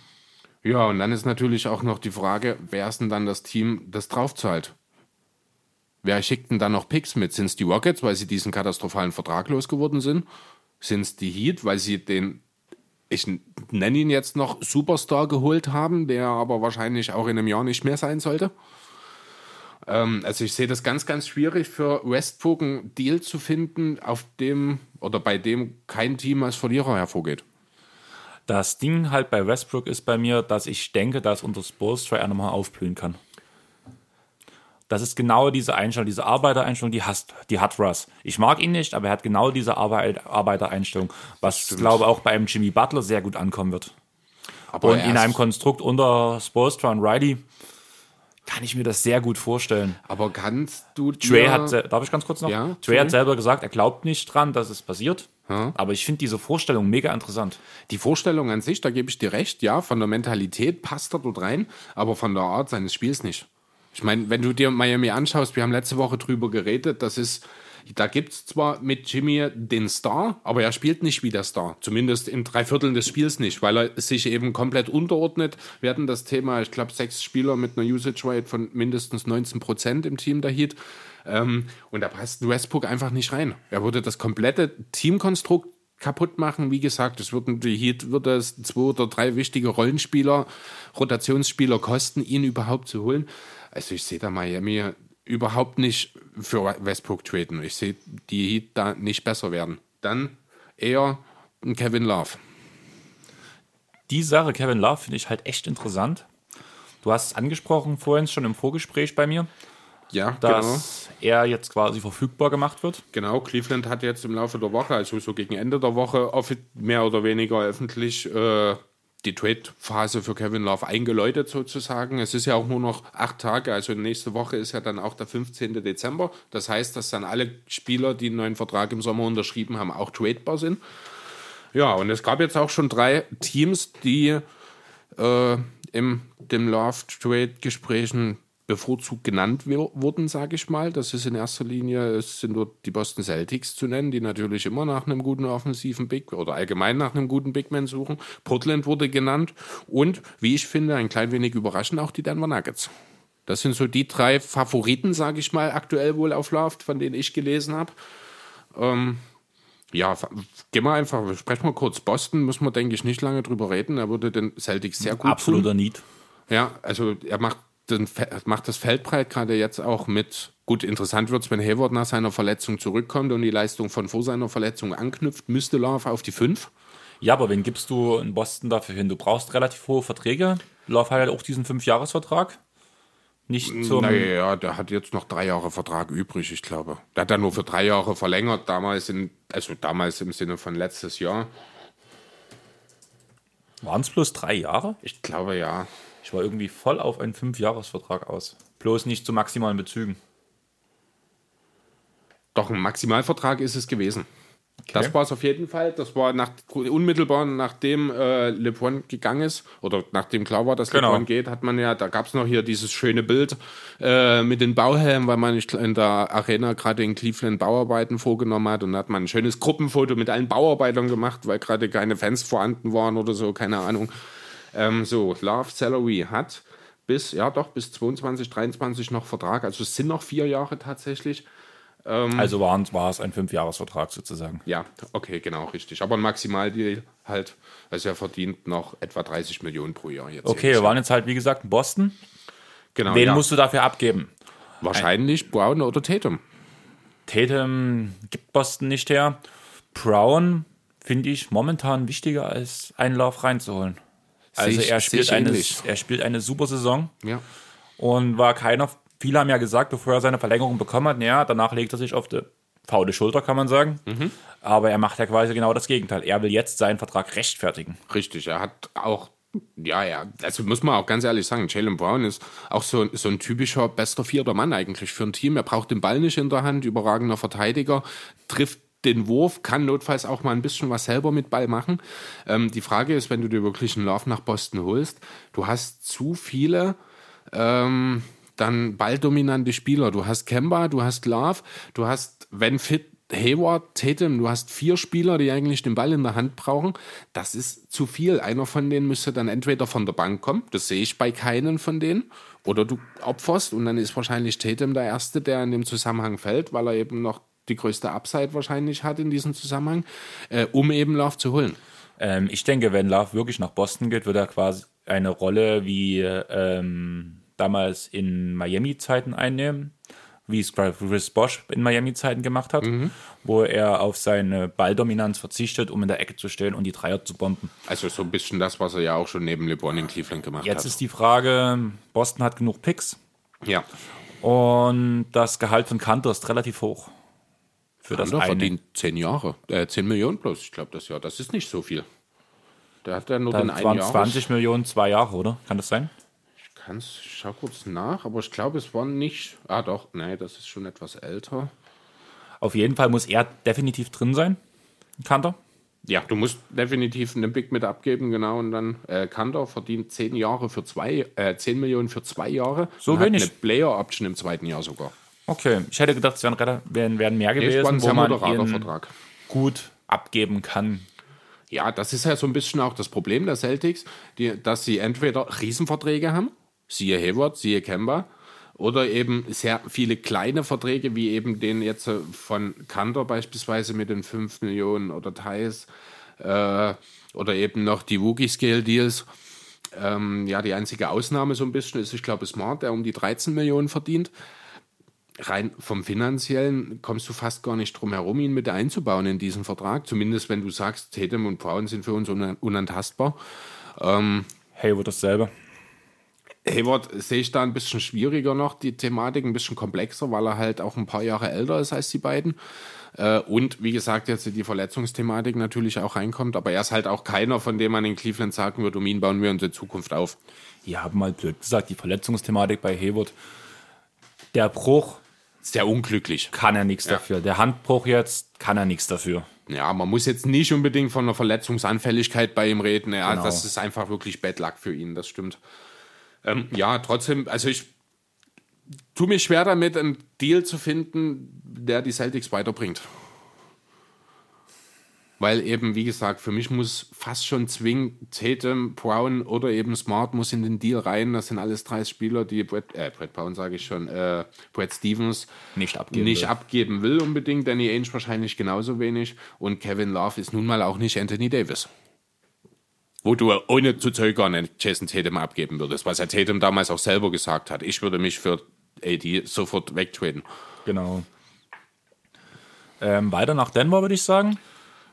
ja, und dann ist natürlich auch noch die Frage, wer ist denn dann das Team, das draufzahlt? Wer schickt denn dann noch Picks mit? Sind es die Rockets, weil sie diesen katastrophalen Vertrag losgeworden sind? Sind es die Heat, weil sie den ich nenne ihn jetzt noch Superstar geholt haben, der aber wahrscheinlich auch in einem Jahr nicht mehr sein sollte. Ähm, also ich sehe das ganz, ganz schwierig für Westbrook einen Deal zu finden, auf dem oder bei dem kein Team als Verlierer hervorgeht. Das Ding halt bei Westbrook ist bei mir, dass ich denke, dass unter Spolstra er nochmal aufblühen kann. Das ist genau diese Einstellung, diese Arbeitereinstellung, die, hast, die hat Russ. Ich mag ihn nicht, aber er hat genau diese Arbeit, Arbeitereinstellung, was, Stimmt. glaube auch bei einem Jimmy Butler sehr gut ankommen wird. Aber und in einem Konstrukt unter Spolstra und Riley kann ich mir das sehr gut vorstellen. Aber kannst du Trey hat, darf ich ganz kurz noch? Ja, Trey hat selber gesagt, er glaubt nicht dran, dass es passiert. Ja. Aber ich finde diese Vorstellung mega interessant. Die Vorstellung an sich, da gebe ich dir recht, ja, von der Mentalität passt er dort rein, aber von der Art seines Spiels nicht. Ich meine, wenn du dir Miami anschaust, wir haben letzte Woche drüber geredet, das ist, da gibt es zwar mit Jimmy den Star, aber er spielt nicht wie der Star. Zumindest in drei Vierteln des Spiels nicht, weil er sich eben komplett unterordnet. Wir hatten das Thema, ich glaube, sechs Spieler mit einer Usage Rate von mindestens 19 Prozent im Team der Heat. Ähm, und da passt Westbrook einfach nicht rein. Er würde das komplette Teamkonstrukt kaputt machen. Wie gesagt, es würden die Heat würde es zwei oder drei wichtige Rollenspieler, Rotationsspieler kosten, ihn überhaupt zu holen. Also ich sehe da Miami überhaupt nicht für Westbrook traden. Ich sehe die Heat da nicht besser werden. Dann eher ein Kevin Love. Die Sache, Kevin Love, finde ich halt echt interessant. Du hast es angesprochen vorhin schon im Vorgespräch bei mir, Ja, dass er jetzt quasi verfügbar gemacht wird. Genau, Cleveland hat jetzt im Laufe der Woche, also so gegen Ende der Woche, mehr oder weniger öffentlich äh, die Trade-Phase für Kevin Love eingeläutet sozusagen. Es ist ja auch nur noch acht Tage, also nächste Woche ist ja dann auch der 15. Dezember. Das heißt, dass dann alle Spieler, die einen neuen Vertrag im Sommer unterschrieben haben, auch tradebar sind. Ja, und es gab jetzt auch schon drei Teams, die äh, im dem Love-Trade-Gesprächen bevorzugt genannt wurden, sage ich mal. Das ist in erster Linie, es sind dort die Boston Celtics zu nennen, die natürlich immer nach einem guten offensiven Big oder allgemein nach einem guten Big Man suchen. Portland wurde genannt und, wie ich finde, ein klein wenig überraschend auch die Denver Nuggets. Das sind so die drei Favoriten, sage ich mal, aktuell wohl auf Love, von denen ich gelesen habe. Ähm, ja, gehen wir einfach, sprechen wir kurz. Boston müssen wir, denke ich, nicht lange drüber reden. Er würde den Celtics sehr gut tun. Absoluter Need. Ja, also er macht, den, macht das Feld breit, gerade jetzt auch mit. Gut, interessant wird es, wenn Hayward nach seiner Verletzung zurückkommt und die Leistung von vor seiner Verletzung anknüpft, müsste Love auf die 5. Ja, aber wen gibst du in Boston dafür hin? Du brauchst relativ hohe Verträge. Love hat halt auch diesen Fünfjahresvertrag. Nicht zum. Naja, der hat jetzt noch drei Jahre Vertrag übrig, ich glaube. Der hat dann nur für drei Jahre verlängert, damals in, also damals im Sinne von letztes Jahr. Waren es bloß drei Jahre? Ich glaube ja. Ich war irgendwie voll auf einen Fünfjahresvertrag aus. Bloß nicht zu maximalen Bezügen. Doch, ein Maximalvertrag ist es gewesen. Das war es auf jeden Fall. Das war nach, unmittelbar nachdem äh, LeBron gegangen ist oder nachdem klar war, dass Genau. LeBron geht, hat man ja, da gab es noch hier dieses schöne Bild äh, mit den Bauhelmen, weil man nicht in der Arena gerade in Cleveland Bauarbeiten vorgenommen hat und da hat man ein schönes Gruppenfoto mit allen Bauarbeitern gemacht, weil gerade keine Fans vorhanden waren oder so, keine Ahnung. Ähm, so, Love Salary hat bis, ja doch, bis 22, 23 noch Vertrag, also es sind noch vier Jahre tatsächlich. Also waren, war es ein Fünfjahresvertrag sozusagen. Ja, okay, genau, richtig. Aber ein Maximaldeal halt, also er verdient noch etwa 30 Millionen pro Jahr jetzt. Okay, wir waren jetzt halt, wie gesagt, in Boston. genau. Wen ja. musst du dafür abgeben? Wahrscheinlich Brown oder Tatum. Tatum gibt Boston nicht her. Brown finde ich momentan wichtiger als einen Lauf reinzuholen. Also ich- er spielt, eine, ähnlich. er spielt eine super Saison Ja. und war keiner, viele haben ja gesagt, bevor er seine Verlängerung bekommen hat, ja, danach legt er sich auf die faule Schulter, kann man sagen. Mhm. Aber er macht ja quasi genau das Gegenteil. Er will jetzt seinen Vertrag rechtfertigen. Richtig, er hat auch, ja, ja, also muss man auch ganz ehrlich sagen, Jalen Brown ist auch so, so ein typischer bester vierter Mann eigentlich für ein Team. Er braucht den Ball nicht in der Hand, überragender Verteidiger, trifft den Wurf, kann notfalls auch mal ein bisschen was selber mit Ball machen. Ähm, die Frage ist, wenn du dir wirklich einen Lauf nach Boston holst, du hast zu viele ähm, dann balldominante Spieler. Du hast Kemba, du hast Love, du hast, wenn fit, Hayward, Tatum, du hast vier Spieler, die eigentlich den Ball in der Hand brauchen. Das ist zu viel. Einer von denen müsste dann entweder von der Bank kommen, das sehe ich bei keinen von denen, oder du opferst und dann ist wahrscheinlich Tatum der Erste, der in dem Zusammenhang fällt, weil er eben noch die größte Upside wahrscheinlich hat in diesem Zusammenhang, äh, um eben Love zu holen. Ähm, ich denke, wenn Love wirklich nach Boston geht, wird er quasi eine Rolle wie ähm, damals in Miami-Zeiten einnehmen, wie es Chris Bosch in Miami-Zeiten gemacht hat, wo er auf seine Balldominanz verzichtet, um in der Ecke zu stehen und die Dreier zu bomben. Also so ein bisschen das, was er ja auch schon neben LeBron in Cleveland gemacht Jetzt hat. ist die Frage, Boston hat genug Picks ja, und das Gehalt von Kanter ist relativ hoch. Für das Kanter eine. verdient 10 Jahre, äh, 10 Millionen plus, ich glaube das Jahr. Das ist nicht so viel. Der hat ja nur Dann den einen waren Jahr. 20 Millionen zwei Jahre, oder? Kann das sein? Kannst, ich schau kurz nach, aber ich glaube, es waren nicht. Ah, doch, nee, das ist schon etwas älter. Auf jeden Fall muss er definitiv drin sein, Kanter. Ja, du musst definitiv einen Big mit abgeben, genau. Und dann äh, Kanter verdient 10 Jahre für zwei, äh, 10 Millionen für zwei Jahre. So wenig? Eine Player-Option im zweiten Jahr sogar. Okay, ich hätte gedacht, es wären, wären, wären mehr Nee, gewesen, sehr wo man gut abgeben kann. Ja, das ist ja so ein bisschen auch das Problem der Celtics, die, dass sie entweder Riesenverträge haben, siehe Hayward, siehe Kemba, oder eben sehr viele kleine Verträge, wie eben den jetzt äh, von Kanter beispielsweise mit den 5 Millionen oder Thais, äh, oder eben noch die Wookie-Scale-Deals. Ähm, ja, die einzige Ausnahme so ein bisschen ist, ich glaube, Smart, der um die 13 Millionen verdient. Rein vom finanziellen kommst du fast gar nicht drum herum, ihn mit einzubauen in diesen Vertrag. Zumindest wenn du sagst, Tatum und Brown sind für uns unantastbar. Ähm, Hayward dasselbe. Hayward sehe ich da ein bisschen schwieriger noch, die Thematik, ein bisschen komplexer, weil er halt auch ein paar Jahre älter ist als die beiden. Äh, und wie gesagt, jetzt die Verletzungsthematik natürlich auch reinkommt, aber er ist halt auch keiner, von dem man in Cleveland sagen würde, um ihn bauen wir unsere Zukunft auf. Ja, mal blöd gesagt, die Verletzungsthematik bei Hayward, der Bruch. Sehr unglücklich. Kann er nichts ja. dafür. Der Handbruch jetzt kann er nichts dafür. Ja, man muss jetzt nicht unbedingt von einer Verletzungsanfälligkeit bei ihm reden. Ja, genau. Das ist einfach wirklich Bad Luck für ihn, das stimmt. Ähm, ja, trotzdem, also ich tue mich schwer damit, einen Deal zu finden, der die Celtics weiterbringt. Weil eben, wie gesagt, für mich muss fast schon zwingend Tatum, Brown oder eben Smart muss in den Deal rein. Das sind alles drei Spieler, die Brett, äh, Brett Brown sage ich schon, äh, Brett Stevens nicht abgeben, nicht will. abgeben will unbedingt. Danny Ainge wahrscheinlich genauso wenig. Und Kevin Love ist nun mal auch nicht Anthony Davis wo du ohne zu zögern Jason Tatum abgeben würdest, was ja Tatum damals auch selber gesagt hat. Ich würde mich für AD sofort wegtraden. Genau. Ähm, weiter nach Denver, würde ich sagen.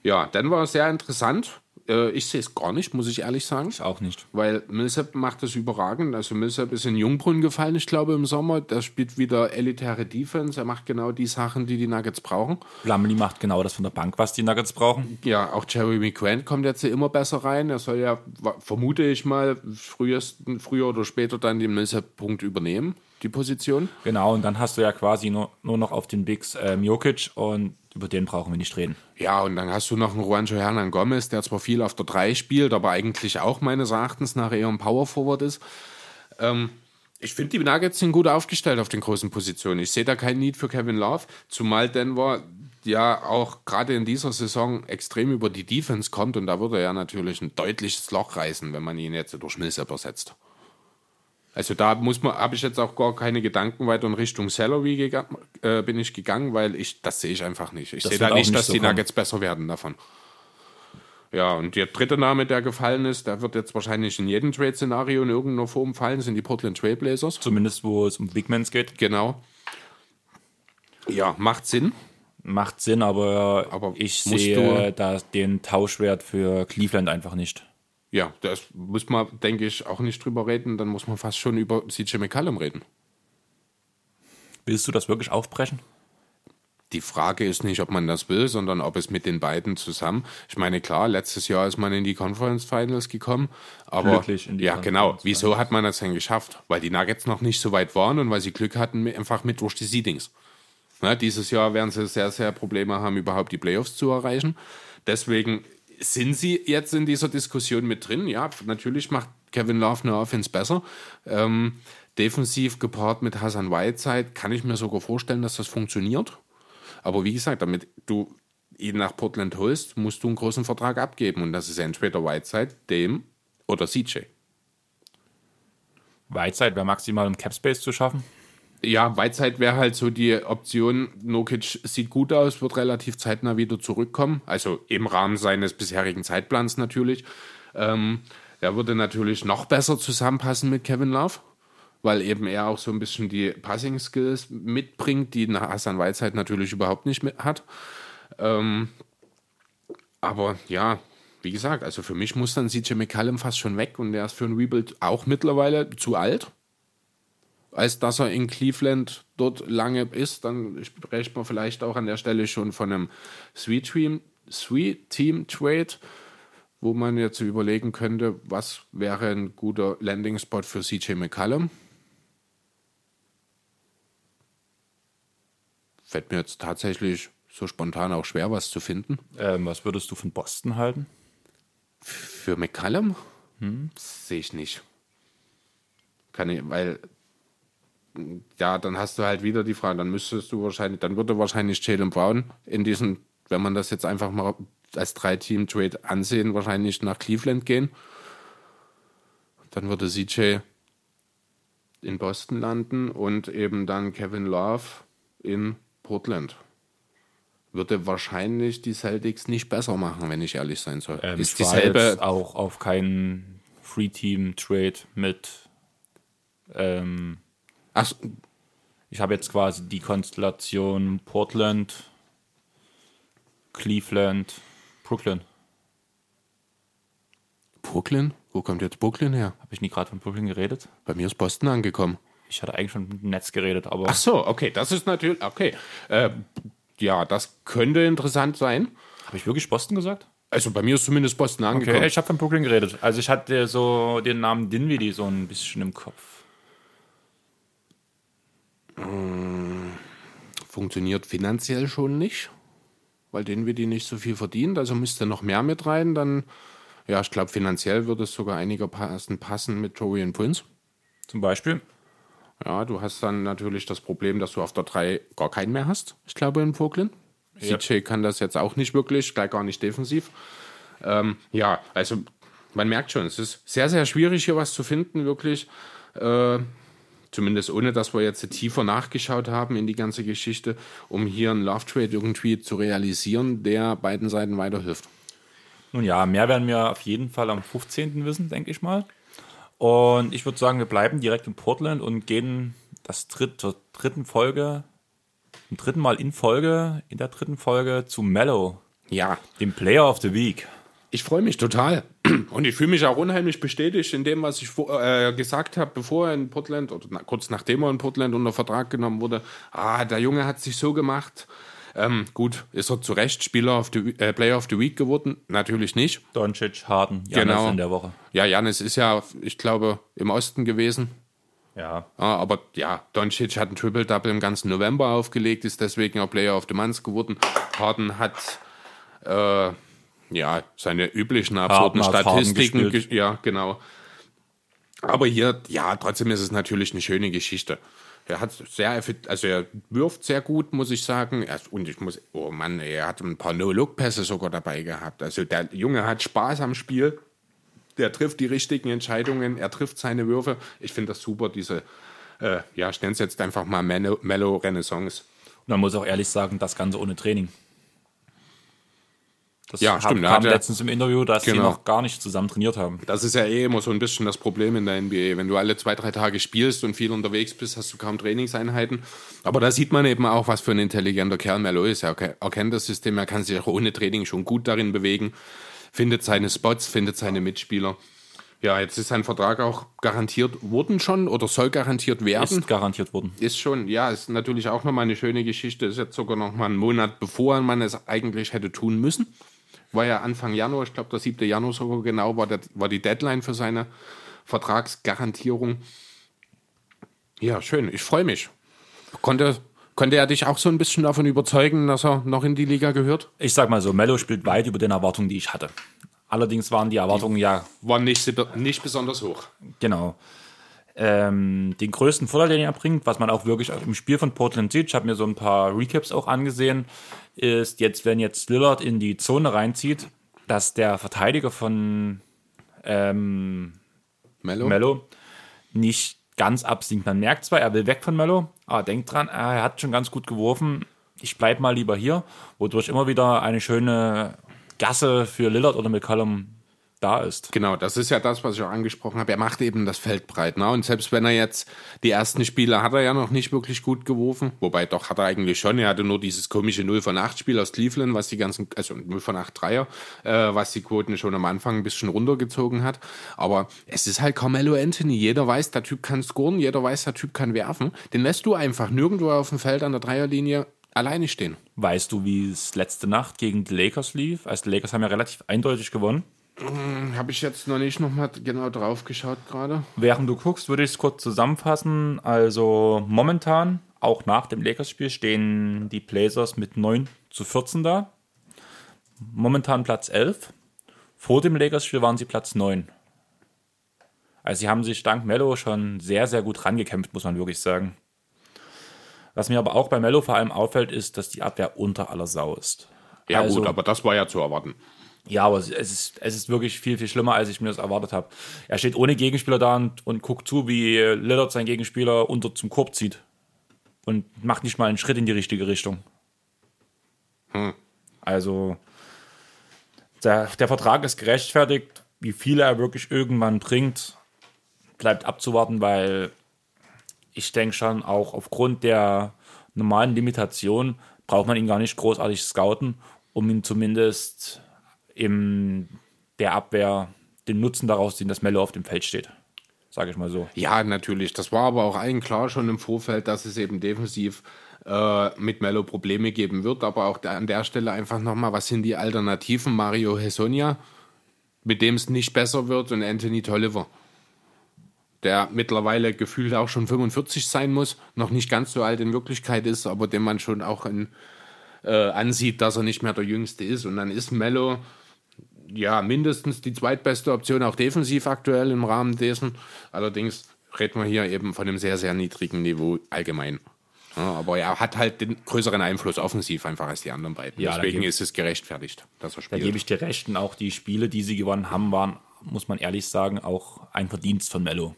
Ja, Denver ist sehr interessant. Äh, ich sehe es gar nicht, muss ich ehrlich sagen. Ich auch nicht. Weil Millsap macht das überragend. Also Millsap ist in Jungbrunnen gefallen, ich glaube, im Sommer. Der spielt wieder elitäre Defense. Er macht genau die Sachen, die die Nuggets brauchen. Plumlee macht genau das von der Bank, was die Nuggets brauchen. Ja, auch Jeremy Grant kommt jetzt immer besser rein. Er soll ja, vermute ich mal, frühesten, früher oder später dann den Millsap-Punkt übernehmen die Position. Genau, und dann hast du ja quasi nur, nur noch auf den Bigs äh, Jokic und über den brauchen wir nicht reden. Ja, und dann hast du noch einen Juancho Hernan Gomez, der zwar viel auf der 3 spielt, aber eigentlich auch meines Erachtens nach eher ein Power Forward ist. Ähm, ich finde, die Nuggets sind gut aufgestellt auf den großen Positionen. Ich sehe da keinen Need für Kevin Love, zumal Denver ja auch gerade in dieser Saison extrem über die Defense kommt und da würde er ja natürlich ein deutliches Loch reißen, wenn man ihn jetzt durch Millsap ersetzt. Also da muss man, habe ich jetzt auch gar keine Gedanken weiter in Richtung Salary gegangen, äh, bin ich gegangen, weil ich, das sehe ich einfach nicht. Ich sehe da nicht, dass so die Nuggets besser werden davon. Ja, und der dritte Name, der gefallen ist, der wird jetzt wahrscheinlich in jedem Trade-Szenario in irgendeiner Form fallen, sind die Portland Trailblazers. Zumindest, wo es um Bigmans geht. Genau. Ja, macht Sinn. Macht Sinn, aber, aber ich sehe da den Tauschwert für Cleveland einfach nicht. Ja, das muss man, denke ich, auch nicht drüber reden. Dann muss man fast schon über CJ McCallum reden. Willst du das wirklich aufbrechen? Die Frage ist nicht, ob man das will, sondern ob es mit den beiden zusammen. Ich meine, klar, letztes Jahr ist man in die Conference Finals gekommen, aber Glücklich in die ja, genau. Wieso hat man das denn geschafft? Weil die Nuggets noch nicht so weit waren und weil sie Glück hatten, einfach mit durch die Seedings. Na, dieses Jahr werden sie sehr, sehr Probleme haben, überhaupt die Playoffs zu erreichen. Deswegen sind sie jetzt in dieser Diskussion mit drin? Ja, natürlich macht Kevin Love eine Offense besser. Ähm, defensiv gepaart mit Hassan Whiteside kann ich mir sogar vorstellen, dass das funktioniert. Aber wie gesagt, damit du ihn nach Portland holst, musst du einen großen Vertrag abgeben. Und das ist entweder Whiteside, dem oder CJ. Whiteside wäre maximal im Capspace zu schaffen ja, Whiteside wäre halt so die Option. Nokic sieht gut aus, wird relativ zeitnah wieder zurückkommen. Also im Rahmen seines bisherigen Zeitplans natürlich. Ähm, er würde natürlich noch besser zusammenpassen mit Kevin Love, weil eben er auch so ein bisschen die Passing Skills mitbringt, die Hassan Whiteside natürlich überhaupt nicht hat. Ähm, aber ja, wie gesagt, also für mich muss dann CJ McCallum fast schon weg und der ist für ein Rebuild auch mittlerweile zu alt als dass er in Cleveland dort lange ist, dann spricht man vielleicht auch an der Stelle schon von einem Sweet Team, Sweet Team Trade, wo man jetzt überlegen könnte, was wäre ein guter Landing Spot für CJ McCallum. Fällt mir jetzt tatsächlich so spontan auch schwer, was zu finden. Ähm, was würdest du von Boston halten? Für McCallum? Hm? Sehe ich nicht. Kann ich, weil ja, dann hast du halt wieder die Frage, dann müsstest du wahrscheinlich, dann würde wahrscheinlich Jalen Brown in diesen, wenn man das jetzt einfach mal als Drei-Team-Trade ansehen, wahrscheinlich nach Cleveland gehen. Dann würde CJ in Boston landen und eben dann Kevin Love in Portland. Würde wahrscheinlich die Celtics nicht besser machen, wenn ich ehrlich sein soll. Ähm, ist dieselbe auch auf keinen Free Team Trade mit ähm, Ach, Ich habe jetzt quasi die Konstellation Portland, Cleveland, Brooklyn. Brooklyn? Wo kommt jetzt Brooklyn her? Habe ich nie gerade von Brooklyn geredet? Bei mir ist Boston angekommen. Ich hatte eigentlich schon mit dem Netz geredet, aber Ach so, okay, das ist natürlich, okay. Äh, ja, das könnte interessant sein. habe ich wirklich Boston gesagt? Also bei mir ist zumindest Boston angekommen. Okay, ich habe von Brooklyn geredet. Also ich hatte so den Namen Dinwiddie so ein bisschen im Kopf. Funktioniert finanziell schon nicht, weil den wir die nicht so viel verdient. Also müsste noch mehr mit rein. Dann, ja, ich glaube, finanziell würde es sogar einigermaßen passen mit Torian Prince. Zum Beispiel. Ja, du hast dann natürlich das Problem, dass du auf der 3 gar keinen mehr hast, ich glaube, in Brooklyn. Ja. CJ kann das jetzt auch nicht wirklich, gleich gar nicht defensiv. Ähm, ja, also man merkt schon, es ist sehr, sehr schwierig, hier was zu finden, wirklich. Äh, zumindest ohne, dass wir jetzt tiefer nachgeschaut haben in die ganze Geschichte, um hier einen Love Trade irgendwie zu realisieren, der beiden Seiten weiterhilft. Nun ja, mehr werden wir auf jeden Fall am 15. wissen, denke ich mal. Und ich würde sagen, wir bleiben direkt in Portland und gehen das dritt, zur dritten Folge, zum dritten Mal in Folge, in der dritten Folge zu Mellow, Ja, dem Player of the Week. Ich freue mich total. Und ich fühle mich auch unheimlich bestätigt in dem, was ich vor, äh, gesagt habe, bevor er in Portland oder na, kurz nachdem er in Portland unter Vertrag genommen wurde. Ah, der Junge hat sich so gemacht. Ähm, gut, ist er zu Recht Spieler of the, äh, Player of the Week geworden? Natürlich nicht. Doncic, Harden, Janis Genau. in der Woche. Ja, Janis ist ja, ich glaube, im Osten gewesen. Ja, Ah, aber ja, Doncic hat ein Triple-Double im ganzen November aufgelegt, ist deswegen auch Player of the Month geworden. Harden hat äh, ja seine üblichen absurden Statistiken. Ja, genau. Aber hier, ja, trotzdem ist es natürlich eine schöne Geschichte. Er hat sehr, also er wirft sehr gut, muss ich sagen. Er, und ich muss, oh Mann, er hat ein paar No-Look-Pässe sogar dabei gehabt. Also der Junge hat Spaß am Spiel der trifft die richtigen Entscheidungen, er trifft seine Würfe. Ich finde das super, diese, äh, ja, ich nenne es jetzt einfach mal Mellow, Renaissance. man muss auch ehrlich sagen, das Ganze ohne Training. Das Ja, stimmt, kam er- letztens im Interview, dass sie Genau. noch gar nicht zusammen trainiert haben. Das ist ja eh immer so ein bisschen das Problem in der NBA. Wenn du alle zwei, drei Tage spielst und viel unterwegs bist, hast du kaum Trainingseinheiten. Aber da sieht man eben auch, was für ein intelligenter Kerl Mellow ist. Er ke- er kennt das System, er kann sich auch ohne Training schon gut darin bewegen, findet seine Spots, findet seine Mitspieler. Ja, jetzt ist sein Vertrag auch garantiert worden schon oder soll garantiert werden. Ist garantiert worden. Ist schon, ja, ist natürlich auch nochmal eine schöne Geschichte. Ist jetzt sogar noch mal einen Monat bevor man es eigentlich hätte tun müssen. War ja Anfang Januar, ich glaube, der 7. Januar sogar genau, war, der, war die Deadline für seine Vertragsgarantierung. Ja, schön, ich freue mich. Konnte, konnte er dich auch so ein bisschen davon überzeugen, dass er noch in die Liga gehört? Ich sag mal so, Mello spielt weit über den Erwartungen, die ich hatte. Allerdings waren die Erwartungen ja War nicht, nicht besonders hoch. Genau. Ähm, den größten Vorteil, den er bringt, was man auch wirklich im Spiel von Portland sieht, ich habe mir so ein paar Recaps auch angesehen, ist jetzt, wenn jetzt Lillard in die Zone reinzieht, dass der Verteidiger von ähm, Mello? Mello nicht ganz absinkt. Man merkt zwar, er will weg von Mello, aber denkt dran, ah, er hat schon ganz gut geworfen. Ich bleib mal lieber hier, wodurch immer wieder eine schöne Gasse für Lillard oder McCollum da ist. Genau, das ist ja das, was ich auch angesprochen habe. Er macht eben das Feld breit. Ne? Und selbst wenn er jetzt die ersten Spiele hat er ja noch nicht wirklich gut geworfen. Wobei doch hat er eigentlich schon. Er hatte nur dieses komische 0 von 8 Spiel aus Cleveland, was die ganzen, also 0 von 8 Dreier, äh, was die Quoten schon am Anfang ein bisschen runtergezogen hat. Aber es ist halt Carmelo Anthony. Jeder weiß, der Typ kann scoren, jeder weiß, der Typ kann werfen. Den lässt du einfach nirgendwo auf dem Feld an der Dreierlinie alleine stehen. Weißt du, wie es letzte Nacht gegen die Lakers lief? Also die Lakers haben ja relativ eindeutig gewonnen. Habe ich jetzt noch nicht nochmal genau drauf geschaut gerade. Während du guckst, würde ich es kurz zusammenfassen. Also momentan, auch nach dem Lakers-Spiel, stehen die Blazers mit 9 zu 14 da. Momentan Platz 11. Vor dem Lakers-Spiel waren sie Platz 9. Also sie haben sich dank Mello schon sehr, sehr gut rangekämpft, muss man wirklich sagen. Was mir aber auch bei Mello vor allem auffällt, ist, dass die Abwehr unter aller Sau ist. Ja Also- gut, aber das war ja zu erwarten. Ja, aber es ist, es ist wirklich viel, viel schlimmer, als ich mir das erwartet habe. Er steht ohne Gegenspieler da und, und guckt zu, wie Lillard seinen Gegenspieler unter zum Korb zieht. Und macht nicht mal einen Schritt in die richtige Richtung. Also, der, der Vertrag ist gerechtfertigt. Wie viel er wirklich irgendwann bringt, bleibt abzuwarten, weil ich denke schon, auch aufgrund der normalen Limitation braucht man ihn gar nicht großartig scouten, um ihn zumindest in der Abwehr den Nutzen daraus ziehen, dass Mello auf dem Feld steht. Sage ich mal so. Ja, natürlich. Das war aber auch allen klar schon im Vorfeld, dass es eben defensiv äh, mit Mello Probleme geben wird. Aber auch an der Stelle einfach nochmal, was sind die Alternativen? Mario Hesonia, mit dem es nicht besser wird, und Anthony Tolliver, der mittlerweile gefühlt auch schon 45 sein muss, noch nicht ganz so alt in Wirklichkeit ist, aber dem man schon auch in, äh, ansieht, dass er nicht mehr der Jüngste ist. Und dann ist Mello ja mindestens die zweitbeste Option, auch defensiv aktuell im Rahmen dessen. Allerdings reden wir hier eben von einem sehr, sehr niedrigen Niveau allgemein. Ja, aber er hat halt den größeren Einfluss offensiv einfach als die anderen beiden. Ja, da Deswegen ist es gerechtfertigt, dass er Da spielt. gebe ich dir recht. Und auch die Spiele, die sie gewonnen haben, waren, muss man ehrlich sagen, auch ein Verdienst von Mello.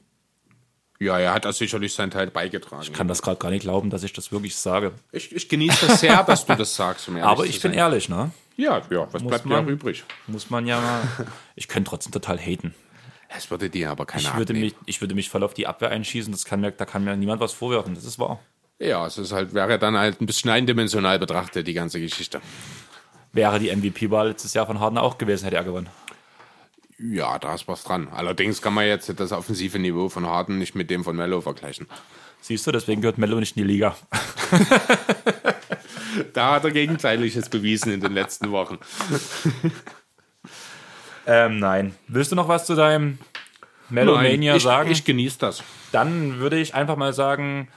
ja, er hat da sicherlich seinen Teil beigetragen. Ich kann das gerade gar nicht glauben, dass ich das wirklich sage. Ich, ich genieße das sehr, dass du das sagst. Um Aber ich bin ehrlich, ne? Ja, ja, was bleibt mir man- auch übrig? Muss man ja mal. Ich könnte trotzdem total haten. Es würde dir aber keiner Ich würde, abnehmen. mich, ich würde mich voll auf die Abwehr einschießen. Das kann mir, da kann mir niemand was vorwerfen. Das ist wahr. Ja, es ist halt, wäre dann halt ein bisschen eindimensional betrachtet, die ganze Geschichte. Wäre die MVP-Wahl letztes Jahr von Harden auch gewesen, hätte er gewonnen. Ja, da ist was dran. Allerdings kann man jetzt das offensive Niveau von Harden nicht mit dem von Mello vergleichen. Siehst du, deswegen gehört Melo nicht in die Liga. Da hat er Gegenteiliges bewiesen in den letzten Wochen. Ähm, nein. Willst du noch was zu deinem Melomania ich, sagen? ich genieße das. Dann würde ich einfach mal sagen,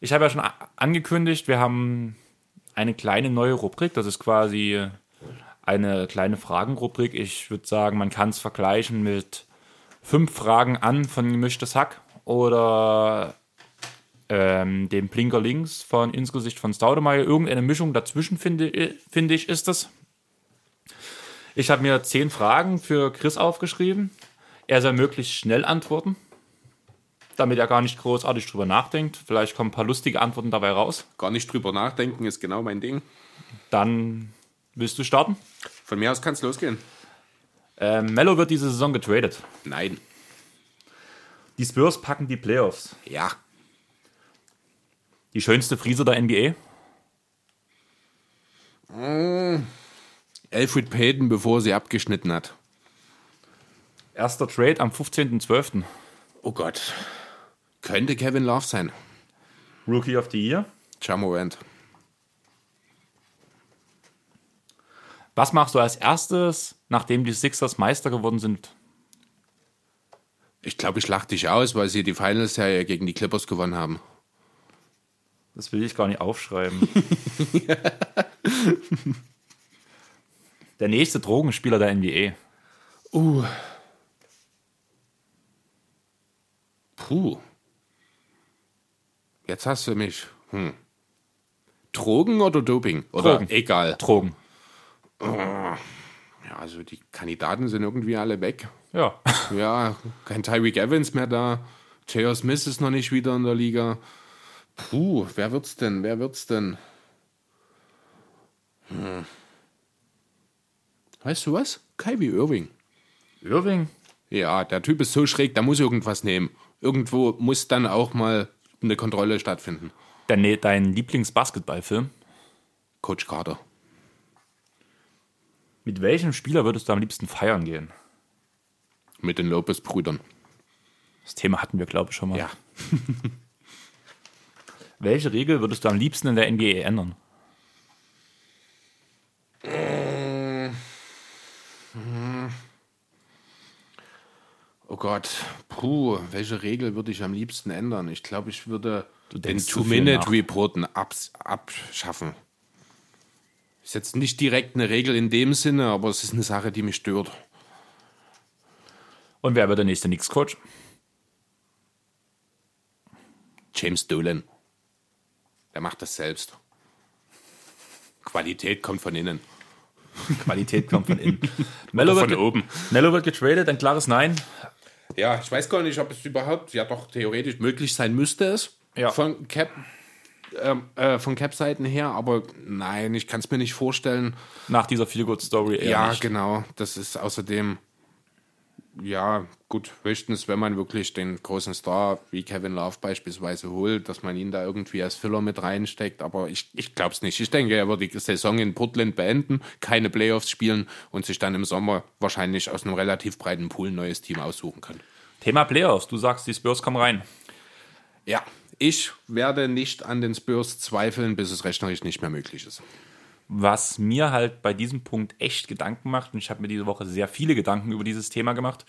ich habe ja schon angekündigt, wir haben eine kleine neue Rubrik. Das ist quasi eine kleine Fragenrubrik. Ich würde sagen, man kann es vergleichen mit fünf Fragen an von Gemischtes Hack oder ähm, dem Blinker links von ins Gesicht von Staudemeyer. Irgendeine Mischung dazwischen, finde, finde ich, ist es. Ich habe mir zehn Fragen für Chris aufgeschrieben. Er soll möglichst schnell antworten damit er gar nicht großartig drüber nachdenkt. Vielleicht kommen ein paar lustige Antworten dabei raus. Gar nicht drüber nachdenken ist genau mein Ding. Dann willst du starten. Von mir aus kann es losgehen. Ähm, Mello wird diese Saison getradet. Nein. Die Spurs packen die Playoffs. Ja. Die schönste Frise der NBA. Alfred Payton, bevor sie abgeschnitten hat. Erster Trade am 15.12. Oh Gott. Könnte Kevin Love sein. Rookie of the Year. Jamorant. Was machst du als erstes, nachdem die Sixers Meister geworden sind? Ich glaube, ich lach dich aus, weil sie die Finals-Serie gegen die Clippers gewonnen haben. Das will ich gar nicht aufschreiben. der nächste Drogenspieler der NBA. Uh. Puh. Jetzt hast du mich. Hm. Drogen oder Doping? Oder Drogen. egal. Drogen. Ja, also die Kandidaten sind irgendwie alle weg. Ja. Ja, kein Tyreek Evans mehr da. J.R. Smith ist noch nicht wieder in der Liga. Puh, wer wird's denn? Wer wird's denn? Hm. Weißt du was? Kyrie Irving. Irving. Ja, der Typ ist so schräg, da muss irgendwas nehmen. Irgendwo muss dann auch mal eine Kontrolle stattfinden. Dein, dein Lieblingsbasketballfilm. Coach Carter. Mit welchem Spieler würdest du am liebsten feiern gehen? Mit den Lopez-Brüdern. Das Thema hatten wir, glaube ich, schon mal. Ja. Welche Regel würdest du am liebsten in der NBA ändern? Oh Gott, puh, welche Regel würde ich am liebsten ändern? Ich glaube, ich würde den Two-Minute-Reporten abs abschaffen. Ist jetzt nicht direkt eine Regel in dem Sinne, aber es ist eine Sache, die mich stört. Und wer wird der nächste Knicks-Coach? James Dolan. Der macht das selbst. Qualität kommt von innen. Qualität kommt von innen. Mello wird, von ge- oben. Mello wird getradet, ein klares Nein. Ja, ich weiß gar nicht, ob es überhaupt, ja doch theoretisch möglich sein müsste es. Ja. Von Cap, ähm, äh, von Cap-Seiten her, aber nein, ich kann es mir nicht vorstellen. Nach dieser Feel-Good-Story eher ja, nicht. genau. Das ist außerdem ja, gut, höchstens, wenn man wirklich den großen Star wie Kevin Love beispielsweise holt, dass man ihn da irgendwie als Filler mit reinsteckt. Aber ich, ich glaube es nicht. Ich denke, er wird die Saison in Portland beenden, keine Playoffs spielen und sich dann im Sommer wahrscheinlich aus einem relativ breiten Pool ein neues Team aussuchen können. Thema Playoffs. Du sagst, die Spurs kommen rein. Ja, ich werde nicht an den Spurs zweifeln, bis es rechnerisch nicht mehr möglich ist. Was mir halt bei diesem Punkt echt Gedanken macht, und ich habe mir diese Woche sehr viele Gedanken über dieses Thema gemacht,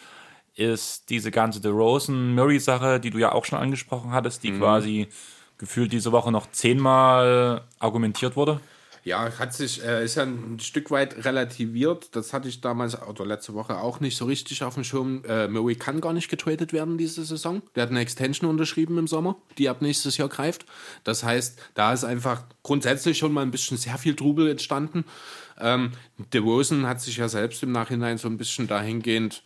ist diese ganze DeRozan-Murray-Sache, die du ja auch schon angesprochen hattest, die mhm. quasi gefühlt diese Woche noch zehnmal argumentiert wurde. Ja, hat sich, äh, ist ja ein Stück weit relativiert. Das hatte ich damals oder letzte Woche auch nicht so richtig auf dem Schirm. Äh, Murray kann gar nicht getradet werden diese Saison. Der hat eine Extension unterschrieben im Sommer, die ab nächstes Jahr greift. Das heißt, da ist einfach grundsätzlich schon mal ein bisschen sehr viel Trubel entstanden. Ähm, DeRozan hat sich ja selbst im Nachhinein so ein bisschen dahingehend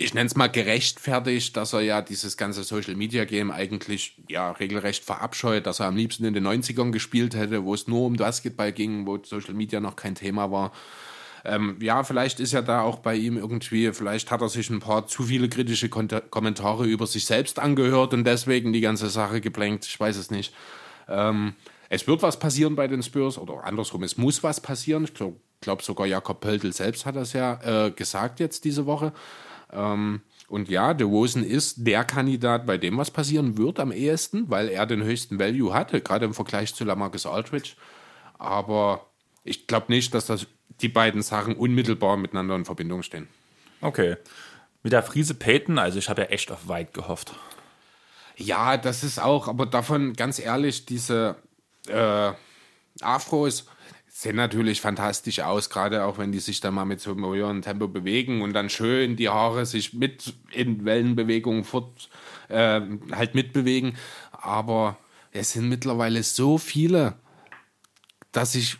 ich nenne es mal gerechtfertigt, dass er ja dieses ganze Social Media Game eigentlich ja regelrecht verabscheut, dass er am liebsten in den 90ern gespielt hätte, wo es nur um Basketball ging, wo Social Media noch kein Thema war. Ähm, ja, vielleicht ist ja da auch bei ihm irgendwie, vielleicht hat er sich ein paar zu viele kritische Kon Kommentare über sich selbst angehört und deswegen die ganze Sache geblenkt. Ich weiß es nicht. Ähm, es wird was passieren bei den Spurs oder andersrum, es muss was passieren. Ich glaube glaub sogar Jakob Pöltl selbst hat das ja äh, gesagt jetzt diese Woche. Ähm, und ja, DeRozan ist der Kandidat, bei dem was passieren wird am ehesten, weil er den höchsten Value hatte, gerade im Vergleich zu Lamarcus Aldridge. Aber ich glaube nicht, dass das die beiden Sachen unmittelbar miteinander in Verbindung stehen. Okay. Mit der Friese Peyton, also ich habe ja echt auf weit gehofft. Ja, das ist auch, aber davon ganz ehrlich, diese äh, Afros, sehen natürlich fantastisch aus, gerade auch wenn die sich dann mal mit so einem höheren Tempo bewegen und dann schön die Haare sich mit in Wellenbewegungen fort äh, halt mitbewegen. Aber es sind mittlerweile so viele, dass ich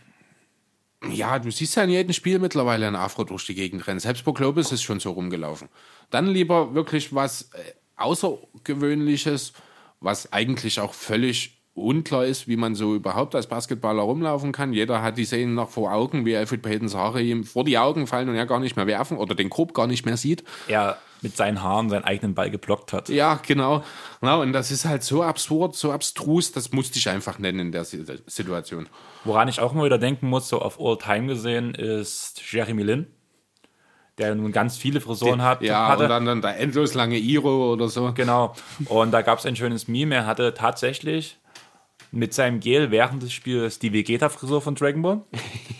ja, du siehst ja in jedem Spiel mittlerweile ein Afro durch die Gegend rennen. Selbst bei Globus ist schon so rumgelaufen. Dann lieber wirklich was äh, Außergewöhnliches, was eigentlich auch völlig unklar ist, wie man so überhaupt als Basketballer rumlaufen kann. Jeder hat die Szenen noch vor Augen, wie Alfred Paytons Haare ihm vor die Augen fallen und er gar nicht mehr werfen oder den Korb gar nicht mehr sieht. Er mit seinen Haaren seinen eigenen Ball geblockt hat. Ja, genau. Ja, und das ist halt so absurd, so abstrus, das musste ich einfach nennen in der Situation. Woran ich auch mal wieder denken muss, so auf All Time gesehen, ist Jeremy Lin der nun ganz viele Frisuren hat. Ja, hatte. und dann, dann der endlos lange Iro oder so. Genau. Und da gab es ein schönes Meme. Er hatte tatsächlich mit seinem Gel während des Spiels die Vegeta-Frisur von Dragon Ball,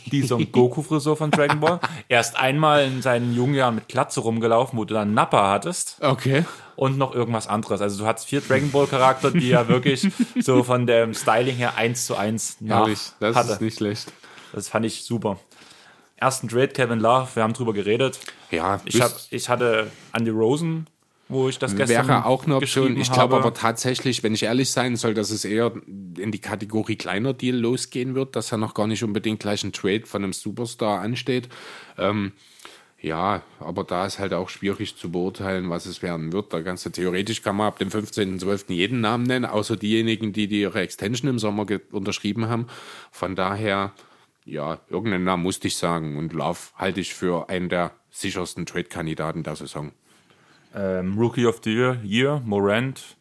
die Son Goku-Frisur von Dragon Ball. Erst einmal in seinen jungen Jahren mit Glatze rumgelaufen, wo du dann Nappa hattest. Okay. Und noch irgendwas anderes. Also du hattest vier Dragon Ball-Charakter, die ja wirklich so von dem Styling her eins zu eins nach Herrlich, das hatte. ist nicht schlecht. Das fand ich super. Ersten Trade, Kevin Love, wir haben drüber geredet. Ja, ich, hab, ich hatte Andy Rosen wo ich das gestern Wäre auch eine Option. Ich glaube aber tatsächlich, wenn ich ehrlich sein soll, dass es eher in die Kategorie kleiner Deal losgehen wird, dass ja noch gar nicht unbedingt gleich ein Trade von einem Superstar ansteht. Ähm, ja, aber da ist halt auch schwierig zu beurteilen, was es werden wird. Da kannst du theoretisch kann man ab dem 15.12. jeden Namen nennen, außer diejenigen, die, die ihre Extension im Sommer unterschrieben haben. Von daher, ja, irgendeinen Namen musste ich sagen. Und Love halte ich für einen der sichersten Trade-Kandidaten der Saison. Ähm, Rookie of the Year, Year Morant.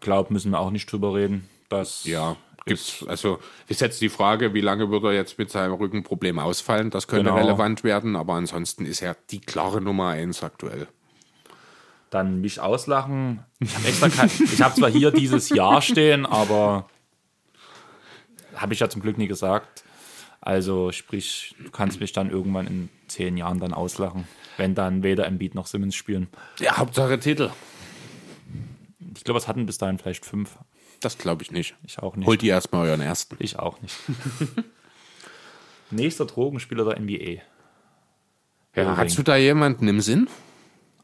Glaub, müssen wir auch nicht drüber reden. Das ja, gibt's, also ist jetzt die Frage, wie lange wird er jetzt mit seinem Rückenproblem ausfallen? Das könnte genau. relevant werden, aber ansonsten ist er die klare Nummer eins aktuell. Dann mich auslachen. Ich habe extra kein, ich habe zwar hier dieses Jahr stehen, aber habe ich ja zum Glück nie gesagt. Also sprich, du kannst mich dann irgendwann in zehn Jahren dann auslachen wenn dann weder Embiid noch Simmons spielen. Ja, Hauptsache Titel. Ich glaube, es hatten bis dahin vielleicht fünf. Das glaube ich nicht. Ich auch nicht. Holt ihr erstmal euren ersten. Ich auch nicht. Nächster Drogenspieler der NBA. Ja, hast du da jemanden im Sinn?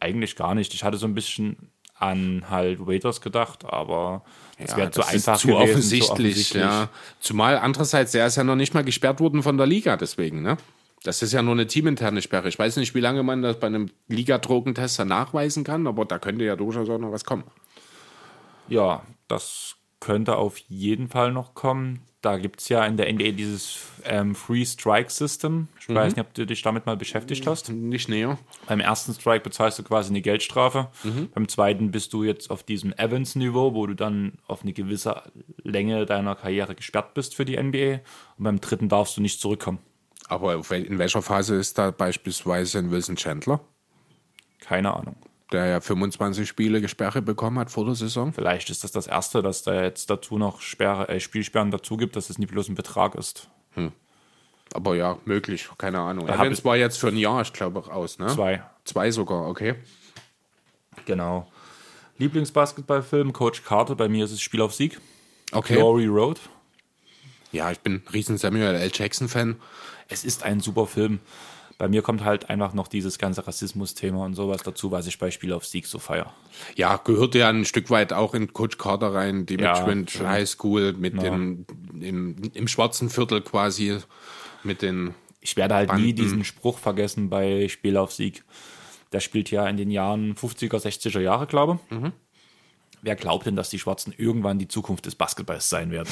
Eigentlich gar nicht. Ich hatte so ein bisschen an halt Waiters gedacht, aber das ja, wäre zu einfach zu gewesen, offensichtlich, zu offensichtlich. Ja. Zumal andererseits, er ist ja noch nicht mal gesperrt worden von der Liga, deswegen, ne? Das ist ja nur eine teaminterne Sperre. Ich weiß nicht, wie lange man das bei einem Liga-Drogentester nachweisen kann, aber da könnte ja durchaus auch noch was kommen. Ja, das könnte auf jeden Fall noch kommen. Da gibt es ja in der NBA dieses ähm, Free Strike System. Ich weiß nicht, ob du dich damit mal beschäftigt hast. Nicht näher. Beim ersten Strike bezahlst du quasi eine Geldstrafe. Beim zweiten bist du jetzt auf diesem Evans-Niveau, wo du dann auf eine gewisse Länge deiner Karriere gesperrt bist für die NBA. Und beim dritten darfst du nicht zurückkommen. Aber in welcher Phase ist da beispielsweise ein Wilson Chandler, Keine Ahnung. der ja 25 Spiele Gesperre bekommen hat vor der Saison? Vielleicht ist das das Erste, dass da jetzt dazu noch Sperre, äh, Spielsperren dazu gibt, dass es nicht bloß ein Betrag ist. Aber ja, möglich, keine Ahnung. Evans war jetzt für ein Jahr, ich glaube, aus, ne? Zwei. Zwei sogar, okay. Genau. Lieblingsbasketballfilm, Coach Carter, bei mir ist es Spiel auf Sieg. Okay. Glory Road. Ja, ich bin ein riesen Samuel L. Jackson-Fan. Es ist ein super Film. Bei mir kommt halt einfach noch dieses ganze Rassismus-Thema und sowas dazu, was ich bei Spiel auf Sieg so feier. Ja, gehört ja ein Stück weit auch in Coach Carter rein, die Ja, Richmond stimmt. High School mit den, im, im schwarzen Viertel quasi, mit den, Ich werde halt nie Banden. diesen Spruch vergessen bei Spiel auf Sieg. Der spielt ja in den Jahren 50er, 60er Jahre, glaube ich. Wer glaubt denn, dass die Schwarzen irgendwann die Zukunft des Basketballs sein werden?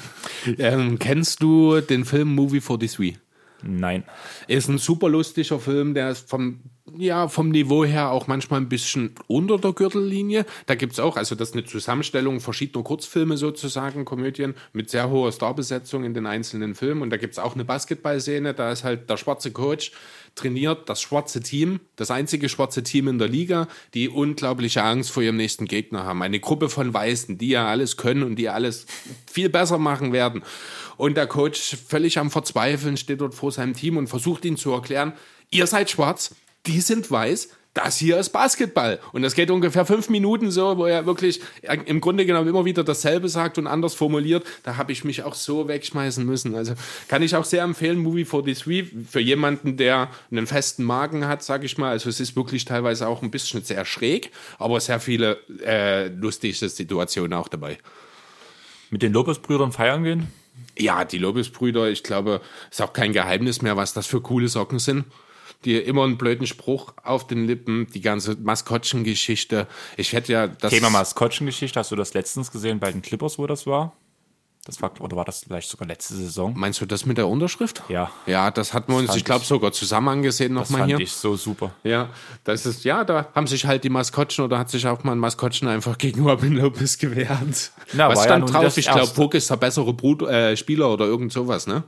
ähm, kennst du den Film Movie 43? Nein. Ist ein super lustiger Film, der ist vom, ja, vom Niveau her auch manchmal ein bisschen unter der Gürtellinie. Da gibt's auch, also das ist eine Zusammenstellung verschiedener Kurzfilme sozusagen, Komödien, mit sehr hoher Starbesetzung in den einzelnen Filmen. Und da gibt's auch eine Basketballszene, da ist halt der schwarze Coach trainiert das schwarze Team, das einzige schwarze Team in der Liga, die unglaubliche Angst vor ihrem nächsten Gegner haben. Eine Gruppe von Weißen, die ja alles können und die alles viel besser machen werden. Und der Coach völlig am Verzweifeln steht dort vor seinem Team und versucht ihnen zu erklären, ihr seid schwarz, die sind weiß, das hier ist Basketball. Und das geht ungefähr fünf Minuten so, wo er wirklich im Grunde genommen immer wieder dasselbe sagt und anders formuliert. Da habe ich mich auch so wegschmeißen müssen. Also kann ich auch sehr empfehlen, Movie 43, für jemanden, der einen festen Magen hat, sage ich mal. Also es ist wirklich teilweise auch ein bisschen sehr schräg, aber sehr viele äh, lustige Situationen auch dabei. Mit den Lopez-Brüdern feiern gehen? Ja, die Lobes-Brüder, ich glaube, ist auch kein Geheimnis mehr, was das für coole Socken sind. Die immer einen blöden Spruch auf den Lippen, die ganze Maskottchengeschichte. Ich hätte ja das. Thema Maskottchengeschichte, hast du das letztens gesehen bei den Clippers, wo das war? Das war, oder war das vielleicht sogar letzte Saison? Meinst du das mit der Unterschrift? Ja. Ja, das hatten wir uns, fand ich glaube, sogar zusammen angesehen Das nochmal fand hier. ich so super. Ja, das ist, ja, da haben sich halt die Maskottchen oder hat sich auch mal ein Maskottchen einfach gegen Robin Lopez gewehrt. Na, Was war ja drauf? das Ich glaube. Puck ist der bessere Brut, äh, Spieler oder irgend sowas, ne?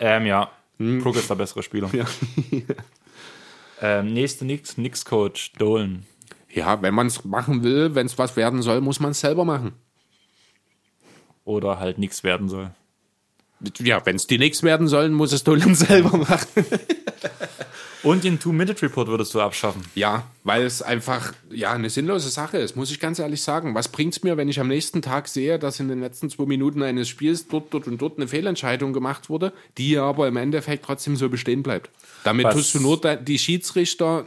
Ähm, ja. Brook ist der bessere Spieler. ähm, nächste Nix, Nix-Coach, Dolan. Ja, wenn man es machen will, wenn es was werden soll, muss man es selber machen. Oder halt nichts werden soll. Ja, wenn es die Knicks werden sollen, muss es Dolan selber machen. Und den Two-Minute-Report würdest du abschaffen. Ja, weil es einfach ja eine sinnlose Sache ist, muss ich ganz ehrlich sagen. Was bringt's mir, wenn ich am nächsten Tag sehe, dass in den letzten zwei Minuten eines Spiels dort, dort und dort eine Fehlentscheidung gemacht wurde, die aber im Endeffekt trotzdem so bestehen bleibt? Damit Was- tust du nur die Schiedsrichter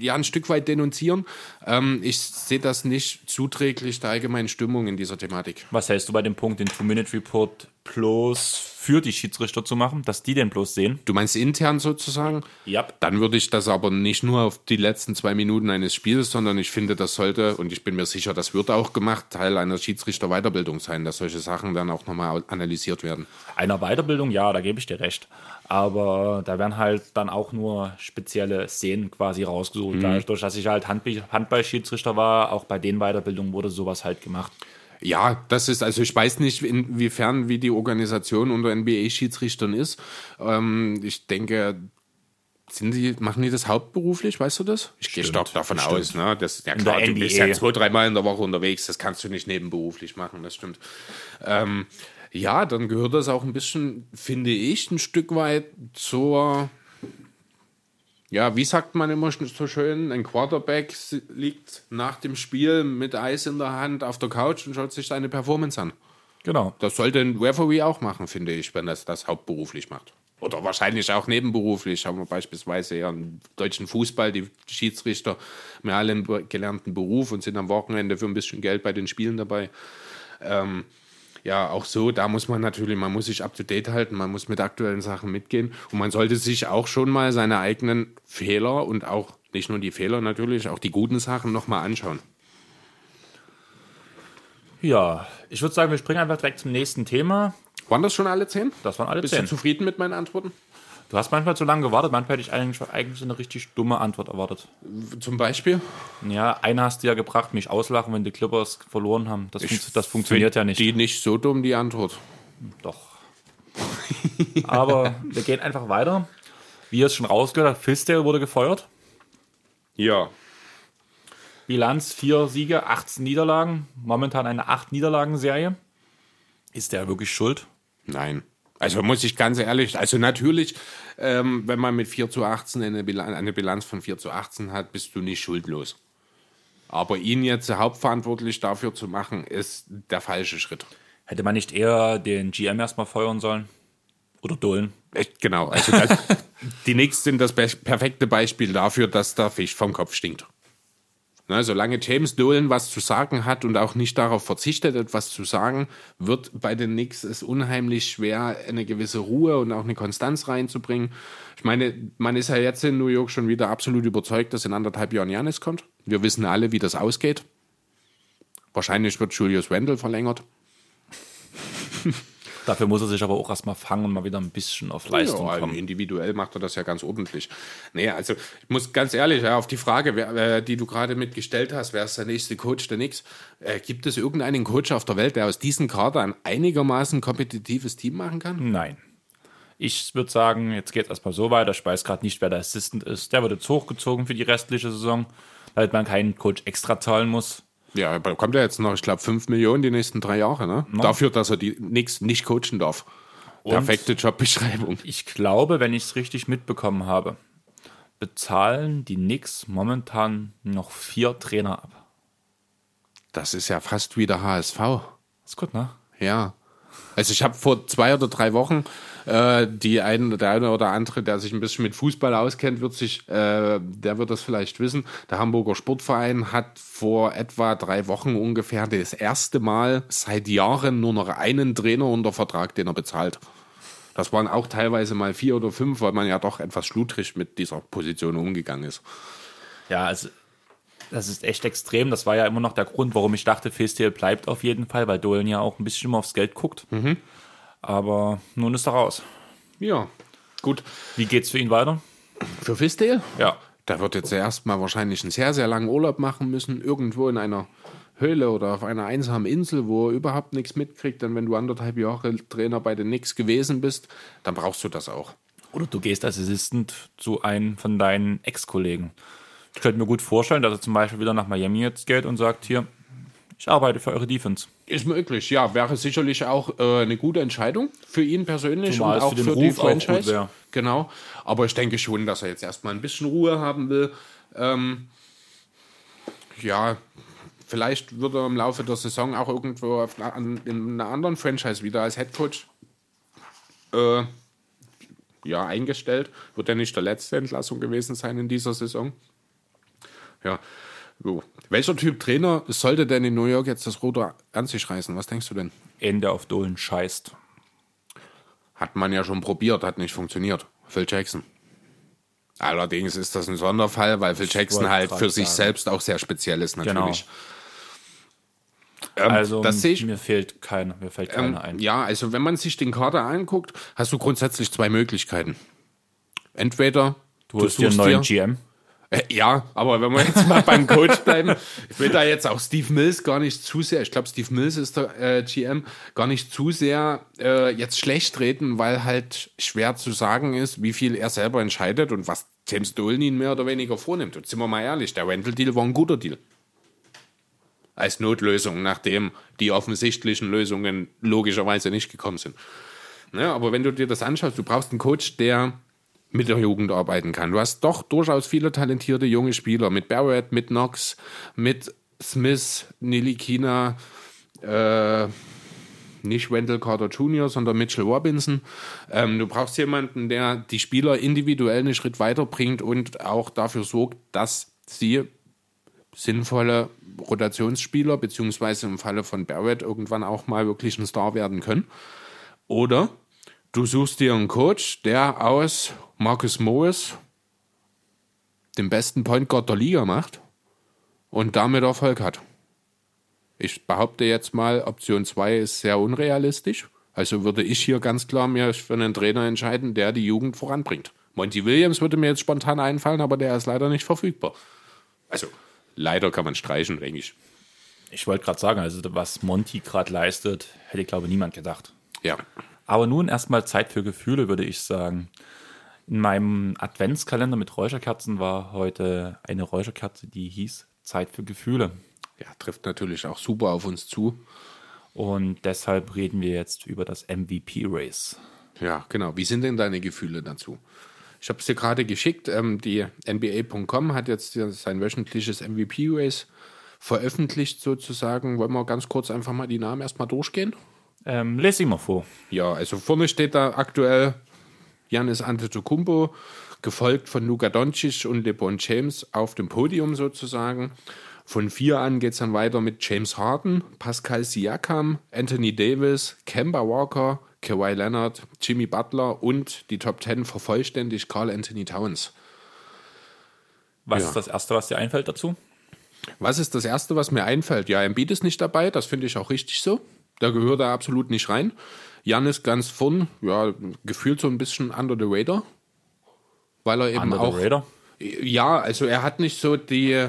ja ein Stück weit denunzieren. Ähm, ich sehe das nicht zuträglich der allgemeinen Stimmung in dieser Thematik. Was hältst du bei dem Punkt, den Two-Minute-Report bloß für die Schiedsrichter zu machen, dass die den bloß sehen? Du meinst intern sozusagen? Ja. Dann würde ich das aber nicht nur auf die letzten zwei Minuten eines Spiels, sondern ich finde, das sollte, und ich bin mir sicher, das wird auch gemacht, Teil einer Schiedsrichter-Weiterbildung sein, dass solche Sachen dann auch nochmal analysiert werden. Einer Weiterbildung, ja, da gebe ich dir recht. Aber da werden halt dann auch nur spezielle Szenen quasi rausgesucht. Dadurch, dass ich halt Handb Handballschiedsrichter war, auch bei den Weiterbildungen wurde sowas halt gemacht. Ja, das ist, also ich weiß nicht, inwiefern, wie die Organisation unter NBA-Schiedsrichtern ist. Ähm, ich denke, sind die, machen die das hauptberuflich, weißt du das? Ich gehe stark davon aus, ne? Das, ja klar, du bist ja zwei, dreimal in der Woche unterwegs, das kannst du nicht nebenberuflich machen, das stimmt. Ähm, ja, dann gehört das auch ein bisschen, finde ich, ein Stück weit zur, ja, wie sagt man immer so schön, ein Quarterback liegt nach dem Spiel mit Eis in der Hand auf der Couch und schaut sich seine Performance an. Genau. Das sollte ein Referee auch machen, finde ich, wenn das das hauptberuflich macht. Oder wahrscheinlich auch nebenberuflich. Haben wir beispielsweise ja im deutschen Fußball, die Schiedsrichter haben ja alle einen gelernten Beruf und sind am Wochenende für ein bisschen Geld bei den Spielen dabei. Ähm, ja, auch so, da muss man natürlich, man muss sich up to date halten, man muss mit aktuellen Sachen mitgehen und man sollte sich auch schon mal seine eigenen Fehler und auch nicht nur die Fehler natürlich, auch die guten Sachen nochmal anschauen. Ja, Ich würde sagen, wir springen einfach direkt zum nächsten Thema. Waren das schon alle zehn? Das waren alle Bist zehn. du zufrieden mit meinen Antworten? Du hast manchmal zu lange gewartet, manchmal hätte ich eigentlich, eigentlich eine richtig dumme Antwort erwartet. Zum Beispiel? Ja, eine hast du ja gebracht, mich auslachen, wenn die Clippers verloren haben. Das, funkt, das funktioniert ja nicht. Die nicht so dumm, die Antwort. Doch. Aber wir gehen einfach weiter. Wie ihr es schon rausgehört habt, Fisdale wurde gefeuert. Ja. Bilanz 4 Siege, 18 Niederlagen. Momentan eine 8-Niederlagen-Serie. Ist der wirklich schuld? Nein. Also muss ich ganz ehrlich, also natürlich, ähm, wenn man mit 4 zu 18 eine Bilanz, eine Bilanz von 4 zu 18 hat, bist du nicht schuldlos. Aber ihn jetzt hauptverantwortlich dafür zu machen, ist der falsche Schritt. Hätte man nicht eher den GM erstmal feuern sollen? Oder Dolan? Echt, genau. Also das, die Knicks sind das perfekte Beispiel dafür, dass der Fisch vom Kopf stinkt. Na, solange James Dolan was zu sagen hat und auch nicht darauf verzichtet, etwas zu sagen, wird bei den Knicks es unheimlich schwer, eine gewisse Ruhe und auch eine Konstanz reinzubringen. Ich meine, man ist ja jetzt in New York schon wieder absolut überzeugt, dass in anderthalb Jahren Janis kommt. Wir wissen alle, wie das ausgeht. Wahrscheinlich wird Julius Randle verlängert. Dafür muss er sich aber auch erstmal fangen und mal wieder ein bisschen auf Leistung ja, kommen. Individuell macht er das ja ganz ordentlich. Nee, also ich muss ganz ehrlich, ja, auf die Frage, wer, äh, die du gerade mitgestellt hast, wer ist der nächste Coach der Nix? Äh, gibt es irgendeinen Coach auf der Welt, der aus diesem Kader ein einigermaßen kompetitives Team machen kann? Nein. Ich würde sagen, jetzt geht es erstmal so weiter. Ich weiß gerade nicht, wer der Assistant ist. Der wird jetzt hochgezogen für die restliche Saison, damit man keinen Coach extra zahlen muss. Ja, aber kommt er jetzt noch, ich glaube, 5 Millionen die nächsten drei Jahre, ne? Dafür, dass er die Nix nicht coachen darf. Perfekte Jobbeschreibung. Ich glaube, wenn ich es richtig mitbekommen habe, bezahlen die Knicks momentan noch vier Trainer ab. Das ist ja fast wie der HSV. Ist gut, ne? Ja. Also ich habe vor zwei oder drei Wochen äh, die ein, der eine oder andere, der sich ein bisschen mit Fußball auskennt, wird sich, äh, der wird das vielleicht wissen. Der Hamburger Sportverein hat vor etwa drei Wochen ungefähr das erste Mal seit Jahren nur noch einen Trainer unter Vertrag, den er bezahlt. Das waren auch teilweise mal vier oder fünf, weil man ja doch etwas schludrig mit dieser Position umgegangen ist. Ja, also das ist echt extrem. Das war ja immer noch der Grund, warum ich dachte, Festival bleibt auf jeden Fall, weil Dolan ja auch ein bisschen immer aufs Geld guckt. Aber nun ist er raus. Ja, gut. Wie geht's für ihn weiter? Für Fisdale? Ja. Der wird jetzt erstmal wahrscheinlich einen sehr, sehr langen Urlaub machen müssen, irgendwo in einer Höhle oder auf einer einsamen Insel, wo er überhaupt nichts mitkriegt. Denn wenn du anderthalb Jahre Trainer bei den Knicks gewesen bist, dann brauchst du das auch. Oder du gehst als Assistant zu einem von deinen Ex-Kollegen. Ich könnte mir gut vorstellen, dass er zum Beispiel wieder nach Miami jetzt geht und sagt, hier, ich arbeite für eure Defense. Ist möglich, ja. Wäre sicherlich auch äh, eine gute Entscheidung für ihn persönlich Zumal und auch für für, die auch Franchise. wär. genau. Aber ich denke schon, dass er jetzt erstmal ein bisschen Ruhe haben will. Ähm, ja, vielleicht wird er im Laufe der Saison auch irgendwo einer, an- in einer anderen Franchise wieder als Headcoach äh, ja, eingestellt. Wird er nicht der letzte Entlassung gewesen sein in dieser Saison? Ja. So. Welcher Typ Trainer sollte denn in New York jetzt das Ruder an sich reißen? Was denkst du denn? Ende auf Dolan scheißt. Hat man ja schon probiert, hat nicht funktioniert. Phil Jackson. Allerdings ist das ein Sonderfall, weil Phil Jackson wollte halt für sich sagen. selbst auch sehr speziell ist, natürlich. Ähm, Also das sehe ich. mir fehlt keiner, mir fällt Ähm, keiner ein. ja, also wenn man sich den Kader anguckt, hast du grundsätzlich zwei Möglichkeiten. Entweder Du holst dir einen suchst neuen GM. Äh, Ja, aber wenn wir jetzt mal beim Coach bleiben, ich will da jetzt auch Steve Mills gar nicht zu sehr, ich glaube, Steve Mills ist der äh, GM, gar nicht zu sehr äh, jetzt schlecht reden, weil halt schwer zu sagen ist, wie viel er selber entscheidet und was James Dolan ihn mehr oder weniger vornimmt. Und sind wir mal ehrlich, der Rental-Deal war ein guter Deal. Als Notlösung, nachdem die offensichtlichen Lösungen logischerweise nicht gekommen sind. Ja, aber wenn du dir das anschaust, du brauchst einen Coach, der mit der Jugend arbeiten kann. Du hast doch durchaus viele talentierte junge Spieler mit Barrett, mit Knox, mit Smith, Nilikina, äh, nicht Wendell Carter Jr., sondern Mitchell Robinson. Ähm, du brauchst jemanden, der die Spieler individuell einen Schritt weiterbringt und auch dafür sorgt, dass sie sinnvolle Rotationsspieler, beziehungsweise im Falle von Barrett irgendwann auch mal wirklich ein Star werden können. Oder du suchst dir einen Coach, der aus Marcus Morris den besten Point Guard der Liga macht und damit Erfolg hat. Ich behaupte jetzt mal, Option 2 ist sehr unrealistisch. Also würde ich hier ganz klar mir für einen Trainer entscheiden, der die Jugend voranbringt. Monty Williams würde mir jetzt spontan einfallen, aber der ist leider nicht verfügbar. Also leider kann man streichen, denke ich. Ich wollte gerade sagen, also was Monty gerade leistet, hätte, glaube ich, niemand gedacht. Ja. Aber nun erstmal Zeit für Gefühle, würde ich sagen. In meinem Adventskalender mit Räucherkerzen war heute eine Räucherkerze, die hieß Zeit für Gefühle. Ja, trifft natürlich auch super auf uns zu. Und deshalb reden wir jetzt über das MVP-Race. Ja, genau. Wie sind denn deine Gefühle dazu? Ich habe es dir gerade geschickt. Ähm, die NBA.com hat jetzt sein wöchentliches MVP-Race veröffentlicht, sozusagen. Wollen wir ganz kurz einfach mal die Namen erstmal durchgehen? Ähm, lese ich mal vor. Ja, also vorne steht da aktuell Janis Antetokounmpo, gefolgt von Luka Doncic und LeBron James auf dem Podium sozusagen. Von vier an geht es dann weiter mit James Harden, Pascal Siakam, Anthony Davis, Kemba Walker, Kawhi Leonard, Jimmy Butler und die Top Ten vervollständigt Carl Anthony Towns. Was Ja. ist das Erste, was dir einfällt dazu? Was ist das Erste, was mir einfällt? Ja, Embiid ist nicht dabei, das finde ich auch richtig so. Da gehört er absolut nicht rein. Jan ist ganz vorn, ja, gefühlt so ein bisschen under the radar. Weil er eben Under auch. the Radar? Ja, also er hat nicht so die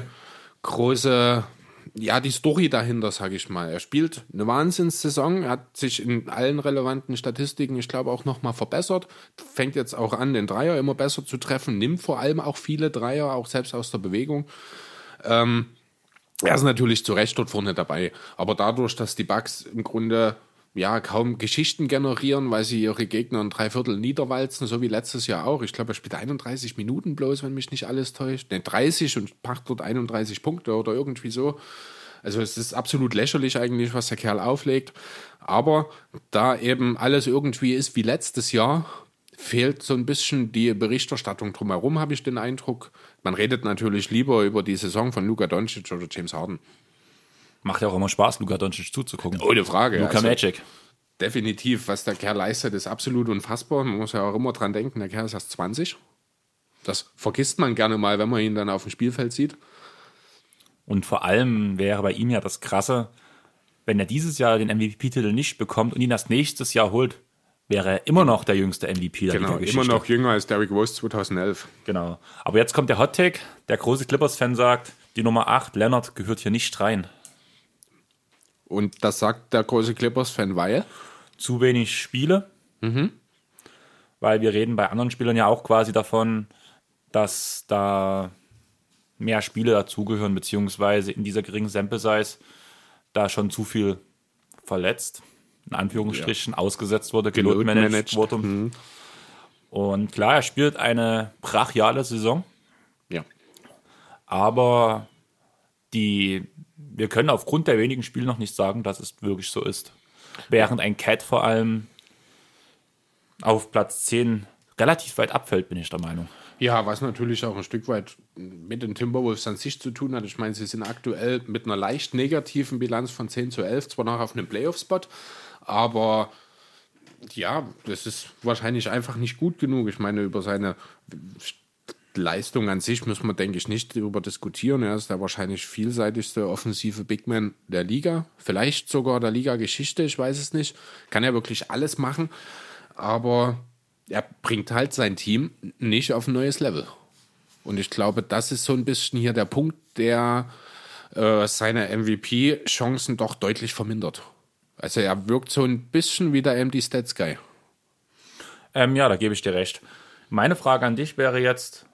große, ja, die Story dahinter, sage ich mal. Er spielt eine Wahnsinnssaison, er hat sich in allen relevanten Statistiken, ich glaube, auch nochmal verbessert. Fängt jetzt auch an, den Dreier immer besser zu treffen, nimmt vor allem auch viele Dreier, auch selbst aus der Bewegung. Ähm, er ist natürlich zu Recht dort vorne dabei. Aber dadurch, dass die Bugs im Grunde ja kaum Geschichten generieren, weil sie ihre Gegner in drei Viertel niederwalzen, so wie letztes Jahr auch. Ich glaube, er spielt 31 Minuten bloß, wenn mich nicht alles täuscht. Ne, 30 und macht dort 31 Punkte oder irgendwie so. Also es ist absolut lächerlich eigentlich, was der Kerl auflegt. Aber da eben alles irgendwie ist wie letztes Jahr, fehlt so ein bisschen die Berichterstattung drumherum, habe ich den Eindruck. Man redet natürlich lieber über die Saison von Luka Doncic oder James Harden. Macht ja auch immer Spaß, Luka Doncic zuzugucken. Ohne Frage. Luka Also, Magic. definitiv, was der Kerl leistet, ist absolut unfassbar. Man muss ja auch immer dran denken, der Kerl ist erst 20. Das vergisst man gerne mal, wenn man ihn dann auf dem Spielfeld sieht. Und vor allem wäre bei ihm ja das Krasse, wenn er dieses Jahr den MVP-Titel nicht bekommt und ihn erst nächstes Jahr holt, wäre er immer noch der jüngste MVP der Genau, immer noch jünger als Derrick Rose 2011. Genau. Aber jetzt kommt der Hot Take. Der große Clippers-Fan sagt, die Nummer 8, Leonard, gehört hier nicht rein. Und das sagt der große Clippers-Fan, weil Zu wenig Spiele. Weil wir reden bei anderen Spielern ja auch quasi davon, dass da mehr Spiele dazugehören, beziehungsweise in dieser geringen Sample-Size da schon zu viel verletzt, in Anführungsstrichen, ausgesetzt wurde, gelotmanaged wurde. Und klar, er spielt eine brachiale Saison, ja. aber die, wir können aufgrund der wenigen Spiele noch nicht sagen, dass es wirklich so ist. Während ein Cat vor allem auf Platz 10 relativ weit abfällt, bin ich der Meinung. Ja, was natürlich auch ein Stück weit mit den Timberwolves an sich zu tun hat. Ich meine, sie sind aktuell mit einer leicht negativen Bilanz von 10 zu 11, zwar noch auf einem Playoff-Spot, aber ja, das ist wahrscheinlich einfach nicht gut genug. Ich meine, über seine Leistung an sich muss man, denke ich, nicht darüber diskutieren. Er ist der wahrscheinlich vielseitigste offensive Bigman der Liga, vielleicht sogar der Liga-Geschichte, ich weiß es nicht. Kann er wirklich alles machen, aber er bringt halt sein Team nicht auf ein neues Level. Und ich glaube, das ist so ein bisschen hier der Punkt, der äh, seine MVP-Chancen doch deutlich vermindert. Also er wirkt so ein bisschen wie der MD Stats Guy. Ähm, ja, da gebe ich dir recht. Meine Frage an dich wäre jetzt,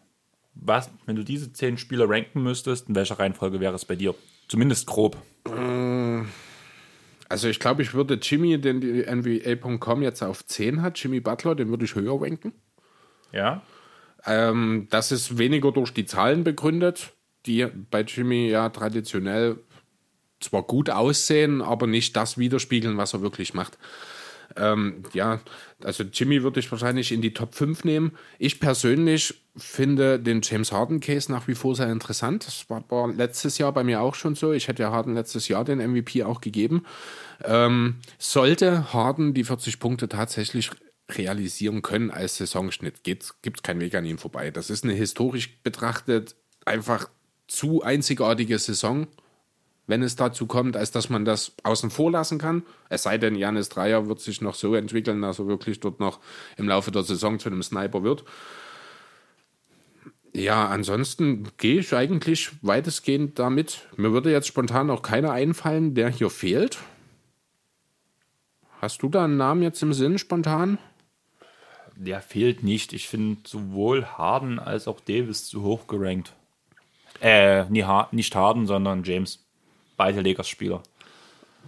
was, wenn du diese zehn Spieler ranken müsstest, in welcher Reihenfolge wäre es bei dir? Zumindest grob. Also ich glaube, ich würde Jimmy, den die NBA.com jetzt auf 10 hat, Jimmy Butler, den würde ich höher ranken. Ja. Ähm, das ist weniger durch die Zahlen begründet, die bei Jimmy ja traditionell zwar gut aussehen, aber nicht das widerspiegeln, was er wirklich macht. Ähm, ja, also Jimmy würde ich wahrscheinlich in die Top 5 nehmen. Ich persönlich finde den James Harden Case nach wie vor sehr interessant. Das war, war letztes Jahr bei mir auch schon so. Ich hätte ja Harden letztes Jahr den MVP auch gegeben. Ähm, sollte Harden die 40 Punkte tatsächlich realisieren können als Saisonschnitt, gibt es keinen Weg an ihm vorbei. Das ist eine historisch betrachtet einfach zu einzigartige Saison wenn es dazu kommt, als dass man das außen vor lassen kann. Es sei denn, Janis Dreier wird sich noch so entwickeln, dass er wirklich dort noch im Laufe der Saison zu einem Sniper wird. Ja, ansonsten gehe ich eigentlich weitestgehend damit. Mir würde jetzt spontan auch keiner einfallen, der hier fehlt. Hast du da einen Namen jetzt im Sinn spontan? Der fehlt nicht. Ich finde sowohl Harden als auch Davis zu hoch gerankt. Äh, nicht Harden, sondern James. Beide Lakers-Spieler.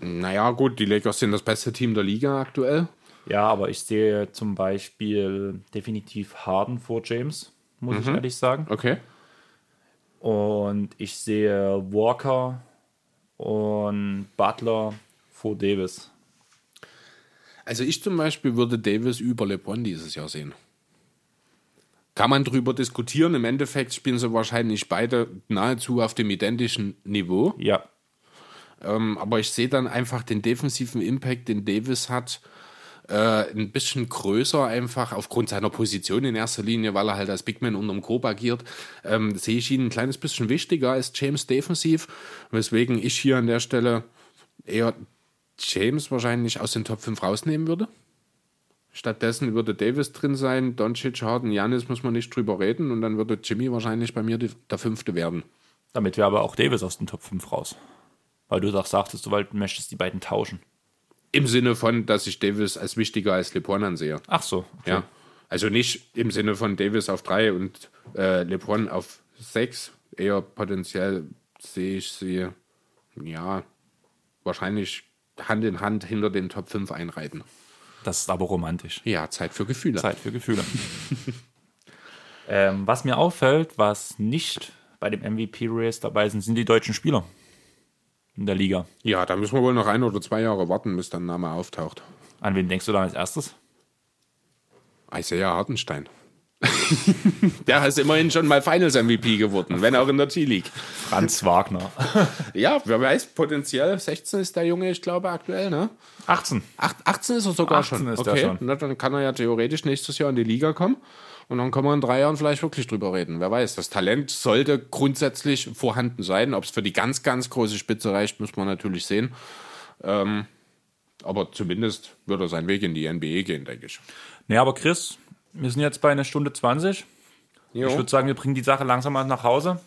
Naja, gut, die Lakers sind das beste Team der Liga aktuell. Ja, aber ich sehe zum Beispiel definitiv Harden vor James, muss mhm. ich ehrlich sagen. Okay. Und ich sehe Walker und Butler vor Davis. Also ich zum Beispiel würde Davis über LeBron dieses Jahr sehen. Kann man darüber diskutieren. Im Endeffekt spielen sie wahrscheinlich beide nahezu auf dem identischen Niveau. Ja. Ähm, aber ich sehe dann einfach den defensiven Impact, den Davis hat, äh, ein bisschen größer, einfach aufgrund seiner Position in erster Linie, weil er halt als Bigman unterm Korb agiert, ähm, sehe ich ihn ein kleines bisschen wichtiger als James defensiv, weswegen ich hier an der Stelle eher James wahrscheinlich aus den Top 5 rausnehmen würde. Stattdessen würde Davis drin sein, Doncic, Harden, Janis muss man nicht drüber reden und dann würde Jimmy wahrscheinlich bei mir die, der fünfte werden. Damit wäre aber auch Davis aus den Top 5 raus. Weil du doch sagtest, du möchtest die beiden tauschen. Im Sinne von, dass ich Davis als wichtiger als LeBron ansehe. Ach so. Okay. Ja. Also nicht im Sinne von Davis auf 3 und äh, LeBron auf 6. Eher potenziell sehe ich sie, ja, wahrscheinlich Hand in Hand hinter den Top 5 einreiten. Das ist aber romantisch. Ja, Zeit für Gefühle. Zeit für Gefühle. ähm, was mir auffällt, was nicht bei dem MVP-Race dabei sind, sind die deutschen Spieler in der Liga. Ja, da müssen wir wohl noch ein oder zwei Jahre warten, bis der Name auftaucht. An wen denkst du da als erstes? Isaiah Hartenstein. der ist immerhin schon mal Finals MVP geworden, wenn auch in der G-League. Franz Wagner. ja, wer weiß, potenziell 16 ist der Junge, ich glaube, aktuell, ne? 18. Ach, 18 ist er sogar 18 schon. Ist okay, schon. Na, dann kann er ja theoretisch nächstes Jahr in die Liga kommen. Und dann können wir in drei Jahren vielleicht wirklich drüber reden. Wer weiß, das Talent sollte grundsätzlich vorhanden sein. Ob es für die ganz, ganz große Spitze reicht, muss man natürlich sehen. Ähm, aber zumindest wird er seinen Weg in die NBA gehen, denke ich. Nee, aber Chris, wir sind jetzt bei einer Stunde 20. Jo. Ich würde sagen, wir bringen die Sache langsam mal nach Hause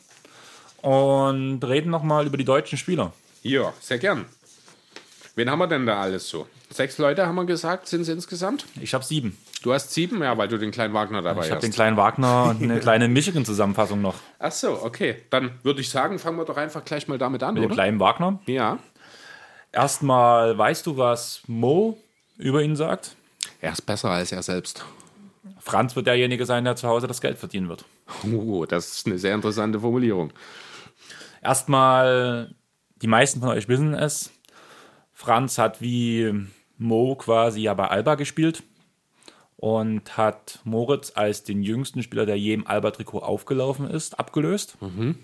und reden nochmal über die deutschen Spieler. Ja, sehr gern. Wen haben wir denn da alles so? Sechs Leute haben wir gesagt, sind es insgesamt? Ich habe sieben. Du hast sieben, ja, weil du den kleinen Wagner dabei ich hast. Ich habe den kleinen Wagner und eine kleine Michigan-Zusammenfassung noch. Ach so, okay. Dann würde ich sagen, fangen wir doch einfach gleich mal damit an, Mit oder? dem kleinen Wagner? Ja. Erstmal, weißt du, was Mo über ihn sagt? Er ist besser als er selbst. Franz wird derjenige sein, der zu Hause das Geld verdienen wird. Oh, das ist eine sehr interessante Formulierung. Erstmal, die meisten von euch wissen es. Franz hat wie Mo quasi ja bei Alba gespielt und hat Moritz als den jüngsten Spieler, der je im Alba-Trikot aufgelaufen ist, abgelöst mhm.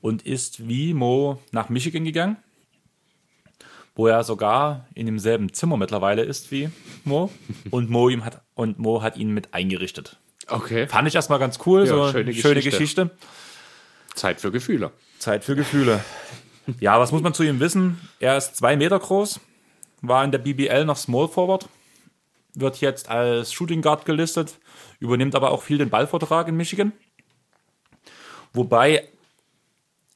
und ist wie Mo nach Michigan gegangen, wo er sogar in demselben Zimmer mittlerweile ist wie Mo und Mo, ihm hat, und Mo hat ihn mit eingerichtet. Okay. Fand ich erstmal ganz cool, Ja, so schöne eine schöne Geschichte. Geschichte. Zeit für Gefühle. Zeit für Gefühle. Ja, was muss man zu ihm wissen? Er ist zwei Meter groß, war in der BBL noch Small Forward, wird jetzt als Shooting Guard gelistet, übernimmt aber auch viel den Ballvortrag in Michigan. Wobei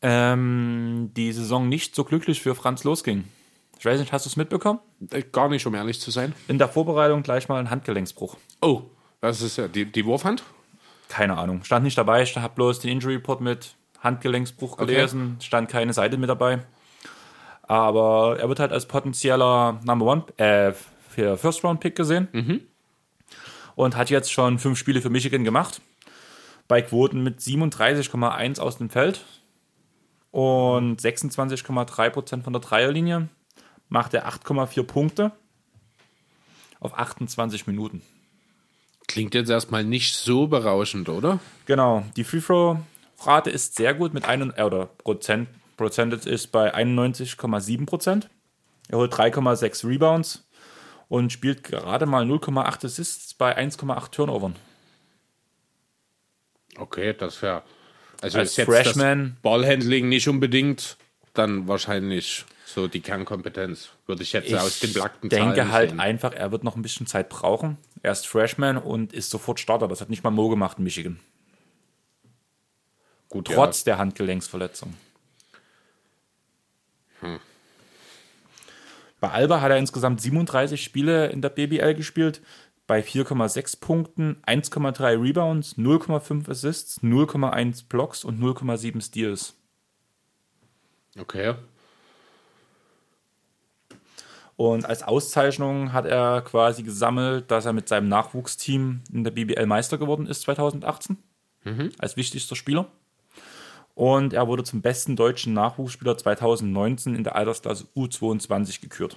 ähm, die Saison nicht so glücklich für Franz losging. Ich weiß nicht, hast du es mitbekommen? Äh, Gar nicht, um ehrlich zu sein. In der Vorbereitung gleich mal ein Handgelenksbruch. Oh, das ist ja die, die Wurfhand? Keine Ahnung. Stand nicht dabei, ich habe bloß den Injury Report mit Handgelenksbruch Okay. gelesen, stand keine Seite mit dabei. Aber er wird halt als potenzieller Number One, äh, für First Round Pick gesehen. Und hat jetzt schon fünf Spiele für Michigan gemacht. Bei Quoten mit 37,1 aus dem Feld und 26,3% von der Dreierlinie macht er 8,4 Punkte auf 28 Minuten. Klingt jetzt erstmal nicht so berauschend, oder? Genau, die Free Throw Rate ist sehr gut mit einem, äh, oder Prozent, Percentage ist bei 91,7 Prozent. Er holt 3,6 Rebounds und spielt gerade mal 0,8 Assists bei 1,8 Turnovern. Okay, das wäre. Also Als Freshman- Ballhandling nicht unbedingt dann wahrscheinlich so die Kernkompetenz, würde ich jetzt aus den blacken Ich denke halt sehen. einfach, er wird noch ein bisschen Zeit brauchen. Er ist Freshman und ist sofort Starter. Das hat nicht mal Mo gemacht in Michigan. Gut, Trotz der Handgelenksverletzung. Hm. Bei Alba hat er insgesamt 37 Spiele in der BBL gespielt. Bei 4,6 Punkten, 1,3 Rebounds, 0,5 Assists, 0,1 Blocks und 0,7 Steals. Okay. Und als Auszeichnung hat er quasi gesammelt, dass er mit seinem Nachwuchsteam in der BBL Meister geworden ist 2018. Als wichtigster Spieler. Und er wurde zum besten deutschen Nachwuchsspieler 2019 in der Altersklasse U22 gekürt.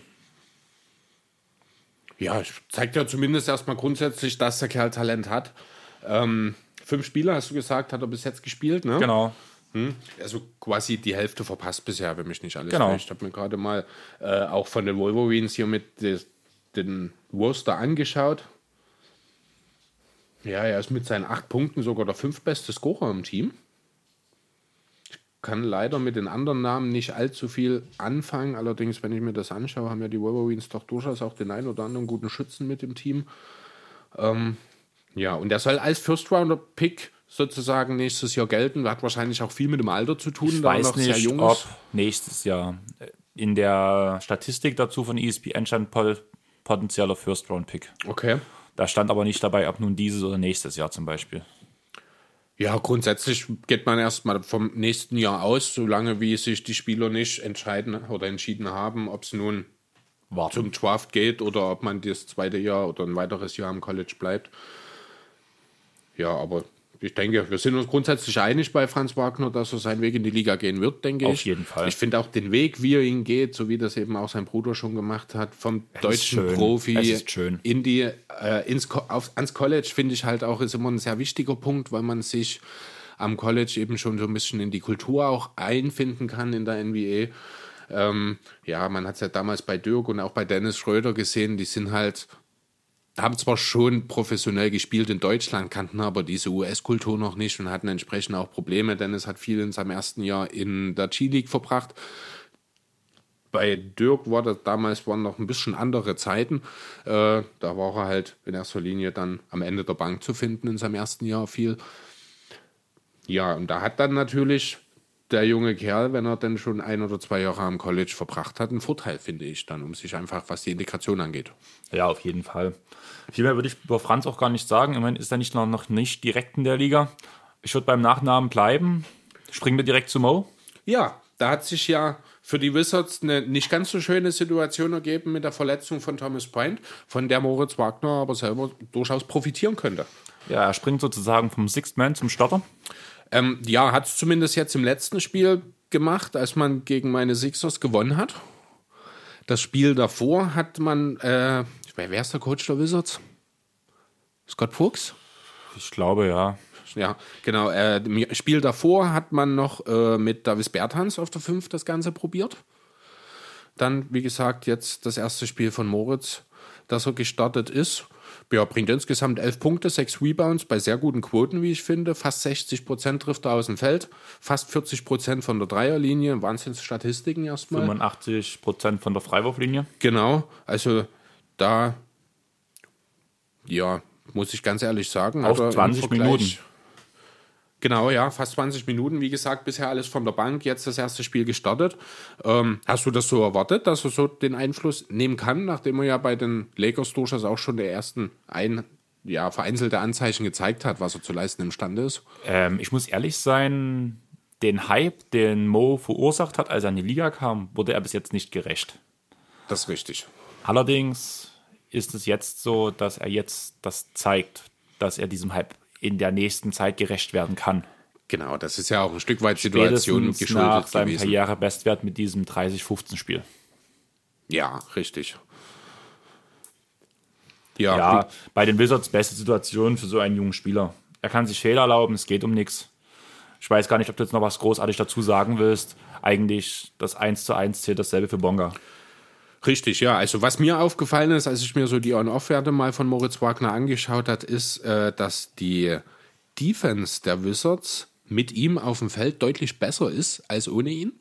Ja, zeigt ja zumindest erstmal grundsätzlich, dass der Kerl Talent hat. Ähm, fünf Spiele, hast du gesagt, hat er bis jetzt gespielt, ne? Genau. Hm? Also quasi die Hälfte verpasst bisher, wenn mich nicht alles Genau. Ich habe mir gerade mal äh, auch von den Wolverines hier mit des, den Worcester angeschaut. Ja, er ist mit seinen acht Punkten sogar der fünftbeste Scorer im Team. Kann leider mit den anderen Namen nicht allzu viel anfangen. Allerdings, wenn ich mir das anschaue, haben ja die Wolverines doch durchaus auch den einen oder anderen guten Schützen mit im Team. Ähm, ja, und er soll als First-Rounder-Pick sozusagen nächstes Jahr gelten. Hat wahrscheinlich auch viel mit dem Alter zu tun, Ich da weiß noch sehr nicht, jung ob nächstes Jahr in der Statistik dazu von ESPN stand potenzieller First-Round-Pick. Okay. Da stand aber nicht dabei, ob nun dieses oder nächstes Jahr zum Beispiel. Ja, grundsätzlich geht man erstmal vom nächsten Jahr aus, solange wie sich die Spieler nicht entscheiden oder entschieden haben, ob es nun Warten. zum Draft geht oder ob man das zweite Jahr oder ein weiteres Jahr am College bleibt. Ja, aber ich denke, wir sind uns grundsätzlich einig bei Franz Wagner, dass er seinen Weg in die Liga gehen wird, denke Auf ich. jeden Fall. Ich finde auch den Weg, wie er ihn geht, so wie das eben auch sein Bruder schon gemacht hat, vom deutschen. Profi Es ist schön. in die, äh, ins, auf, ans College, finde ich halt auch, ist immer ein sehr wichtiger Punkt, weil man sich am College eben schon so ein bisschen in die Kultur auch einfinden kann in der NBA. Ähm, ja, man hat es ja damals bei Dirk und auch bei Dennis Schröder gesehen, die sind halt, haben zwar schon professionell gespielt in Deutschland, kannten aber diese US-Kultur noch nicht und hatten entsprechend auch Probleme. Dennis hat viel in seinem ersten Jahr in der G-League verbracht. Bei Dirk war das damals waren noch ein bisschen andere Zeiten. Äh, da war er halt in erster Linie dann am Ende der Bank zu finden in seinem ersten Jahr viel. Ja, und da hat dann natürlich der junge Kerl, wenn er dann schon ein oder zwei Jahre am College verbracht hat, einen Vorteil, finde ich, dann, um sich einfach, was die Integration angeht. Ja, auf jeden Fall. Viel mehr würde ich über Franz auch gar nicht sagen. Immerhin ist er nicht noch, noch nicht direkt in der Liga. Ich würde beim Nachnamen bleiben. Springen wir direkt zu Mo. Ja, da hat sich ja für die Wizards eine nicht ganz so schöne Situation ergeben mit der Verletzung von Thomas Bryant, von der Moritz Wagner aber selber durchaus profitieren könnte. Ja, er springt sozusagen vom Sixth Man zum Starter. Ähm, ja, hat es zumindest jetzt im letzten Spiel gemacht, als man gegen meine Sixers gewonnen hat. Das Spiel davor hat man, äh, wer ist der Coach der Wizards? Scott Fuchs? Ich glaube, ja. Ja, genau. Äh, Im Spiel davor hat man noch äh, mit Davis Bertans auf der 5 das Ganze probiert. Dann, wie gesagt, jetzt das erste Spiel von Moritz, das er gestartet ist. Ja, bringt insgesamt 11 Punkte, 6 Rebounds bei sehr guten Quoten, wie ich finde. Fast 60 Prozent trifft er aus dem Feld. Fast 40 Prozent von der Dreierlinie. Wahnsinnsstatistiken erstmal. 85 Prozent von der Freiwurflinie. Genau. Also da, ja, muss ich ganz ehrlich sagen. Auf hat er im 20 Vergleich- Minuten. Genau, ja, fast 20 Minuten. Wie gesagt, bisher alles von der Bank, jetzt das erste Spiel gestartet. Ähm, hast du das so erwartet, dass er so den Einfluss nehmen kann, nachdem er ja bei den Lakers durchaus auch schon der ersten ein, ja, vereinzelte Anzeichen gezeigt hat, was er zu leisten imstande ist? Ähm, ich muss ehrlich sein, den Hype, den Mo verursacht hat, als er in die Liga kam, wurde er bis jetzt nicht gerecht. Das ist richtig. Allerdings ist es jetzt so, dass er jetzt das zeigt, dass er diesem Hype in der nächsten Zeit gerecht werden kann. Genau, das ist ja auch ein Stück weit Situation Spätestens nach geschuldet seinem gewesen. Karrierebestwert mit diesem 30-15-Spiel. Ja, richtig. Ja, Ja, bei den Wizards beste Situation für so einen jungen Spieler. Er kann sich Fehler erlauben, es geht um nichts. Ich weiß gar nicht, ob du jetzt noch was großartig dazu sagen willst. Eigentlich das 1 zu 1 zählt dasselbe für Bonga. Richtig, ja. Also was mir aufgefallen ist, als ich mir so die On-Off-Werte mal von Moritz Wagner angeschaut hat, ist, äh, dass die Defense der Wizards mit ihm auf dem Feld deutlich besser ist als ohne ihn.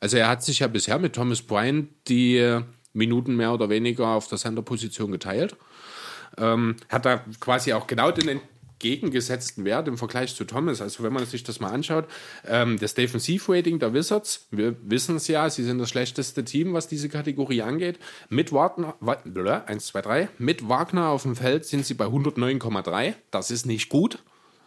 Also er hat sich ja bisher mit Thomas Bryant die Minuten mehr oder weniger auf der Center-Position geteilt. Ähm, hat da quasi auch genau den entgegengesetzten Wert im Vergleich zu Thomas. Also wenn man sich das mal anschaut, ähm, das Defensivrating der Wizards, wir wissen es ja, sie sind das schlechteste Team, was diese Kategorie angeht. Mit Wagner, 1, 2, 3, mit Wagner auf dem Feld sind sie bei 109,3. Das ist nicht gut.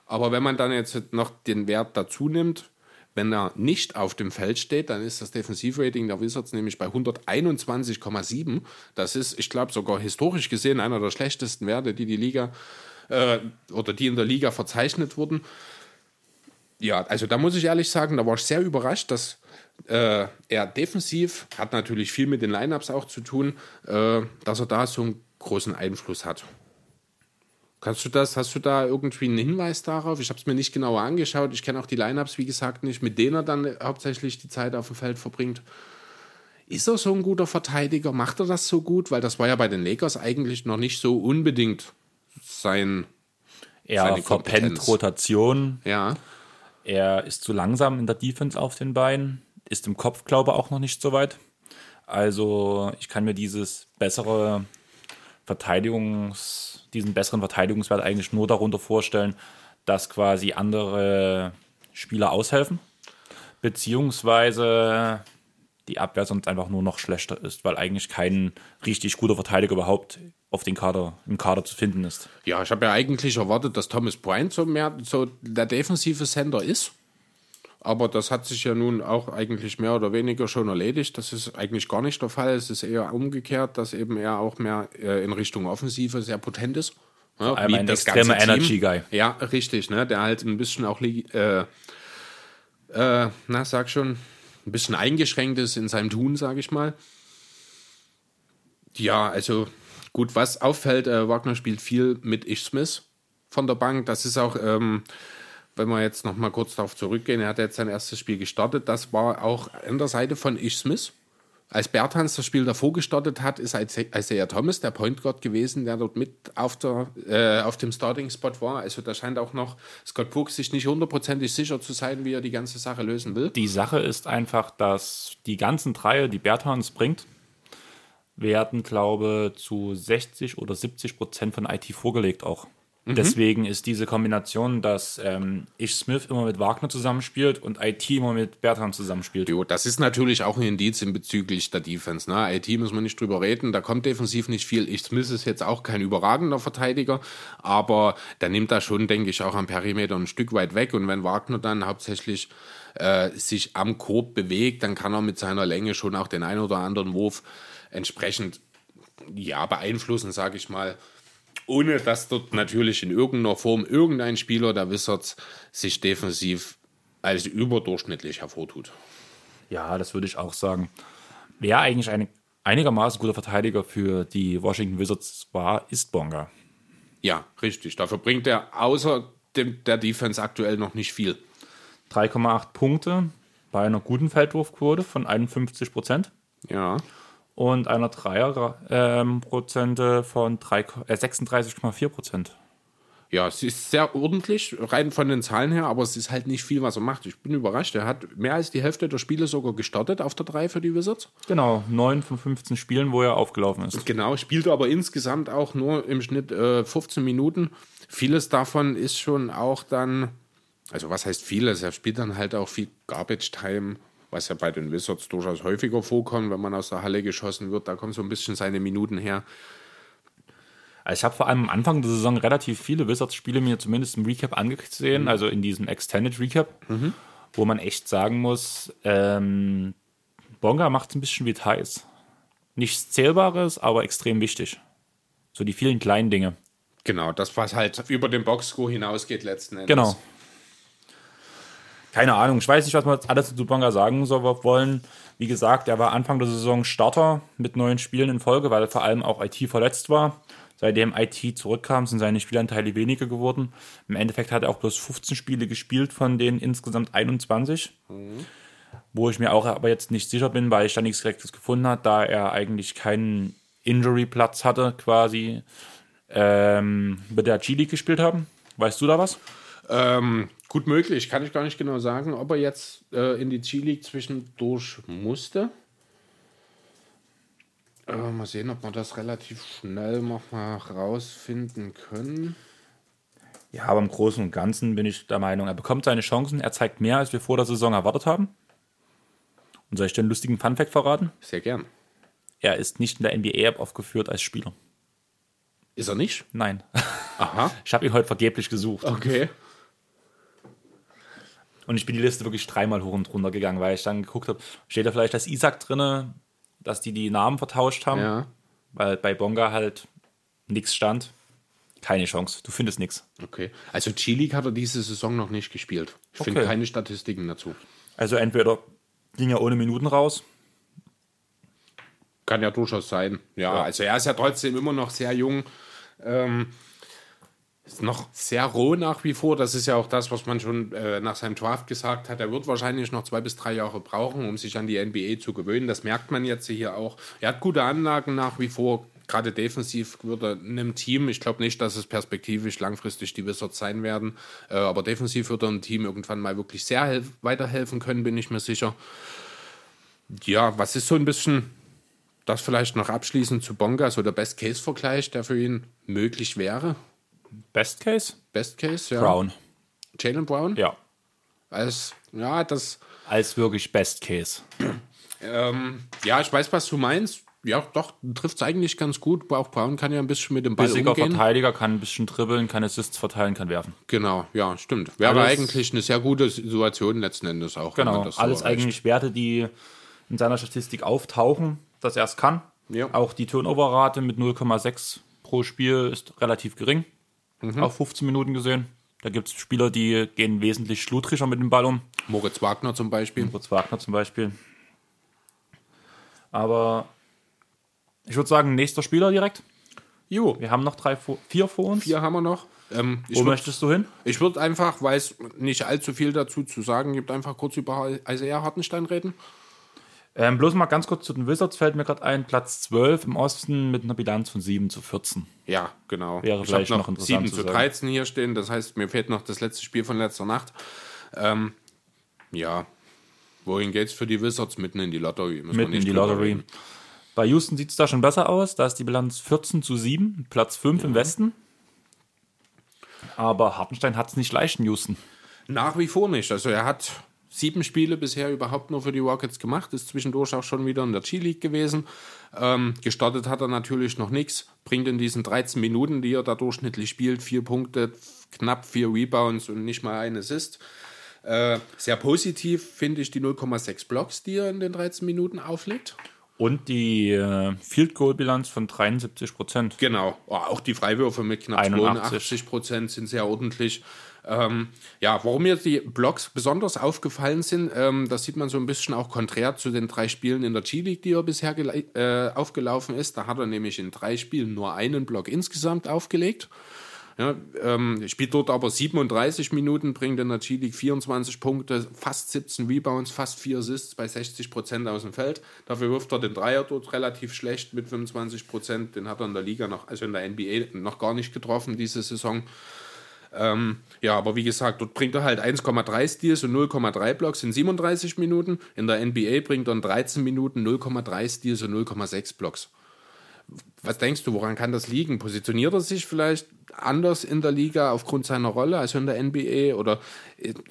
Aber wenn man dann jetzt noch den Wert dazu nimmt, wenn er nicht auf dem Feld steht, dann ist das Defensivrating der Wizards nämlich bei 121,7. Das ist, ich glaube, sogar historisch gesehen einer der schlechtesten Werte, die die Liga äh, oder die in der Liga verzeichnet wurden. Ja, also da muss ich ehrlich sagen, da war ich sehr überrascht, dass äh, er defensiv, hat natürlich viel mit den Lineups auch zu tun, äh, dass er da so einen großen Einfluss hat. Kannst du das, hast du da irgendwie einen Hinweis darauf? Ich habe es mir nicht genauer angeschaut. Ich kenne auch die Lineups, wie gesagt, nicht, mit denen er dann hauptsächlich die Zeit auf dem Feld verbringt. Ist er so ein guter Verteidiger? Macht er das so gut? Weil das war ja bei den Lakers eigentlich noch nicht so unbedingt sein. Er verpennt Rotation. Ja. Er ist zu langsam in der Defense auf den Beinen. Ist im Kopf, glaube ich, auch noch nicht so weit. Also, ich kann mir dieses bessere Verteidigungs- diesen besseren Verteidigungswert eigentlich nur darunter vorstellen, dass quasi andere Spieler aushelfen, beziehungsweise die Abwehr sonst einfach nur noch schlechter ist, weil eigentlich kein richtig guter Verteidiger überhaupt auf den Kader, im Kader zu finden ist. Ja, ich habe ja eigentlich erwartet, dass Thomas Bryant so mehr so der defensive Center ist. Aber das hat sich ja nun auch eigentlich mehr oder weniger schon erledigt. Das ist eigentlich gar nicht der Fall. Es ist eher umgekehrt, dass eben er auch mehr äh, in Richtung Offensive sehr potent ist. Ja, Einmal ein extremer Energy Guy. Ja, richtig, ne? Der halt ein bisschen auch, äh, äh, na, sag schon, ein bisschen eingeschränkt ist in seinem Tun, sage ich mal. Ja, also gut, was auffällt, äh, Wagner spielt viel mit Ish Smith von der Bank. Das ist auch, ähm, wenn wir jetzt noch mal kurz darauf zurückgehen, er hat jetzt sein erstes Spiel gestartet. Das war auch an der Seite von Ish Smith. Als Bertans das Spiel davor gestartet hat, ist Isaiah Thomas der Point Guard gewesen, der dort mit auf, der, äh, auf dem Starting-Spot war. Also da scheint auch noch Scott Brooks sich nicht hundertprozentig sicher zu sein, wie er die ganze Sache lösen will. Die Sache ist einfach, dass die ganzen Dreier, die Bertans bringt, werden, glaube ich, zu 60 oder 70 Prozent von IT vorgelegt auch. Mhm. Deswegen ist diese Kombination, dass ähm, ich Smith immer mit Wagner zusammenspielt und IT immer mit Bertrand zusammenspielt. Jo, das ist natürlich auch ein Indiz in bezüglich der Defense. Ne? IT muss man nicht drüber reden, da kommt defensiv nicht viel. Ich Smith ist jetzt auch kein überragender Verteidiger, aber der nimmt da schon, denke ich, auch am Perimeter ein Stück weit weg. Und wenn Wagner dann hauptsächlich äh, sich am Korb bewegt, dann kann er mit seiner Länge schon auch den ein oder anderen Wurf entsprechend ja, beeinflussen, sage ich mal ohne dass dort natürlich in irgendeiner Form irgendein Spieler der Wizards sich defensiv als überdurchschnittlich hervortut. Ja, das würde ich auch sagen. Wer eigentlich ein einigermaßen guter Verteidiger für die Washington Wizards war, ist Bonga. Ja, richtig. Dafür bringt er außer dem, der Defense aktuell noch nicht viel. 3,8 Punkte bei einer guten Feldwurfquote von 51 Prozent. Ja und einer Dreierprozente ähm, von äh, 36,4 Prozent. Ja, es ist sehr ordentlich, rein von den Zahlen her, aber es ist halt nicht viel, was er macht. Ich bin überrascht. Er hat mehr als die Hälfte der Spiele sogar gestartet auf der 3 für die Wizards. Genau, 9 von 15 Spielen, wo er aufgelaufen ist. Genau, spielt aber insgesamt auch nur im Schnitt äh, 15 Minuten. Vieles davon ist schon auch dann, also was heißt vieles? Er spielt dann halt auch viel Garbage Time was ja bei den Wizards durchaus häufiger vorkommt, wenn man aus der Halle geschossen wird. Da kommen so ein bisschen seine Minuten her. Also ich habe vor allem am Anfang der Saison relativ viele Wizards-Spiele mir zumindest im Recap angesehen, mhm. also in diesem Extended Recap, mhm. wo man echt sagen muss, ähm, Bonga macht es ein bisschen wie Thais. Nichts Zählbares, aber extrem wichtig. So die vielen kleinen Dinge. Genau, das, was halt über den Boxscore hinausgeht letzten Endes. Genau keine Ahnung, ich weiß nicht, was wir jetzt alles zu Bonga sagen soll, wollen. Wie gesagt, er war Anfang der Saison Starter mit neun Spielen in Folge, weil vor allem auch IT verletzt war. Seitdem IT zurückkam, sind seine Spielanteile weniger geworden. Im Endeffekt hat er auch bloß 15 Spiele gespielt, von denen insgesamt 21. Mhm. Wo ich mir auch aber jetzt nicht sicher bin, weil ich da nichts Direktes gefunden habe, da er eigentlich keinen Injury-Platz hatte, quasi, ähm, wird der G-League gespielt haben. Weißt du da was? Ähm, Gut möglich, kann ich gar nicht genau sagen, ob er jetzt äh, in die G-League zwischendurch musste. Äh, mal sehen, ob wir das relativ schnell noch mal rausfinden können. Ja, aber im Großen und Ganzen bin ich der Meinung, er bekommt seine Chancen, er zeigt mehr, als wir vor der Saison erwartet haben. Und soll ich dir einen lustigen Funfact verraten? Sehr gern. Er ist nicht in der NBA-App aufgeführt als Spieler. Ist er nicht? Nein. Aha. Ich habe ihn heute vergeblich gesucht. Okay. Und ich bin die Liste wirklich dreimal hoch und runter gegangen, weil ich dann geguckt habe, steht da vielleicht das Isaac drinne, dass die die Namen vertauscht haben, Ja. weil bei Bonga halt nichts stand. Keine Chance, du findest nichts. Okay. Also G-League hat er diese Saison noch nicht gespielt. Ich finde Okay. keine Statistiken dazu. Also entweder ging er ohne Minuten raus, Kann ja durchaus sein. Ja, Ja. also er ist ja trotzdem immer noch sehr jung. Ähm, ist noch sehr roh nach wie vor. Das ist ja auch das, was man schon äh, nach seinem Draft gesagt hat. Er wird wahrscheinlich noch zwei bis drei Jahre brauchen, um sich an die NBA zu gewöhnen. Das merkt man jetzt hier auch. Er hat gute Anlagen nach wie vor. Gerade defensiv wird in einem Team, ich glaube nicht, dass es perspektivisch langfristig die Wizards sein werden, äh, aber defensiv wird er im Team irgendwann mal wirklich sehr helf weiterhelfen können, bin ich mir sicher. Ja, was ist so ein bisschen das vielleicht noch abschließend zu Bonga, so der Best-Case-Vergleich, der für ihn möglich wäre? Best Case, Best Case, ja. Brown. Jalen Brown? Ja, Als, ja, das, als wirklich Best Case. ähm, ja, ich weiß, was du meinst. Ja, doch, trifft es eigentlich ganz gut. Auch Brown kann ja ein bisschen mit dem Ball Bissiger umgehen. Verteidiger, kann ein bisschen dribbeln, kann Assists verteilen, kann werfen. Genau, ja, stimmt. Wäre Alles- eigentlich eine sehr gute Situation letzten Endes auch. Genau, das so alles erreicht. eigentlich Werte, die in seiner Statistik auftauchen, dass er es kann. Ja. Auch die Turnover-Rate mit 0,6 pro Spiel ist relativ gering. Mhm. Auf 15 Minuten gesehen. Da gibt es Spieler, die gehen wesentlich schludriger mit dem Ball um. Moritz Wagner zum Beispiel. Fritz Wagner zum Beispiel. Aber ich würde sagen, nächster Spieler direkt. Jo, Wir haben noch drei, vier vor uns. vier haben wir noch. Ähm, ich Wo würd- möchtest du hin? Ich würde einfach, weil es nicht allzu viel dazu zu sagen gibt, einfach kurz über Isaiah Hartenstein reden. Ähm, bloß mal ganz kurz zu den Wizards fällt mir gerade ein. Platz 12 im Osten mit einer Bilanz von 7 zu 14. Ja, genau. Wäre ich vielleicht noch noch interessant 7 zu zu sagen. 13 hier stehen. Das heißt, mir fehlt noch das letzte Spiel von letzter Nacht. Ähm, ja, wohin geht's für die Wizards? Mitten in die Lottery. Müssen Mitten in die Lottery. reden. Bei Houston sieht es da schon besser aus. Da ist die Bilanz 14 zu 7, Platz 5 im Westen. Aber Hartenstein hat es nicht leicht in Houston. Nach wie vor nicht. Also er hat sieben Spiele bisher überhaupt nur für die Rockets gemacht, ist zwischendurch auch schon wieder in der G-League gewesen. Ähm, gestartet hat er natürlich noch nichts, bringt in diesen 13 Minuten, die er da durchschnittlich spielt, vier Punkte, knapp vier Rebounds und nicht mal ein Assist. Äh, sehr positiv finde ich die 0,6 Blocks, die er in den 13 Minuten auflegt. Und die äh, Field Goal Bilanz von 73 Prozent. Genau, Oh, auch die Freiwürfe mit knapp 81. 82 Prozent sind sehr ordentlich. Ähm, ja, warum mir die Blocks besonders aufgefallen sind, ähm, das sieht man so ein bisschen auch konträr zu den drei Spielen in der G-League, die er bisher äh, aufgelaufen ist. Da hat er nämlich in drei Spielen nur einen Block insgesamt aufgelegt. Ja, ähm, spielt dort aber 37 Minuten, bringt in der G-League 24 Punkte, fast 17 Rebounds, fast 4 Assists bei 60 Prozent aus dem Feld. Dafür wirft er den Dreier dort relativ schlecht mit 25 Prozent. Den hat er in der Liga noch, also in der NBA noch gar nicht getroffen diese Saison. Ähm, ja, aber wie gesagt, dort bringt er halt 1,3 Steals und 0,3 Blocks in 37 Minuten. In der NBA bringt er in 13 Minuten 0,3 Steals und 0,6 Blocks. Was denkst du, woran kann das liegen? Positioniert er sich vielleicht anders in der Liga aufgrund seiner Rolle als in der NBA? Oder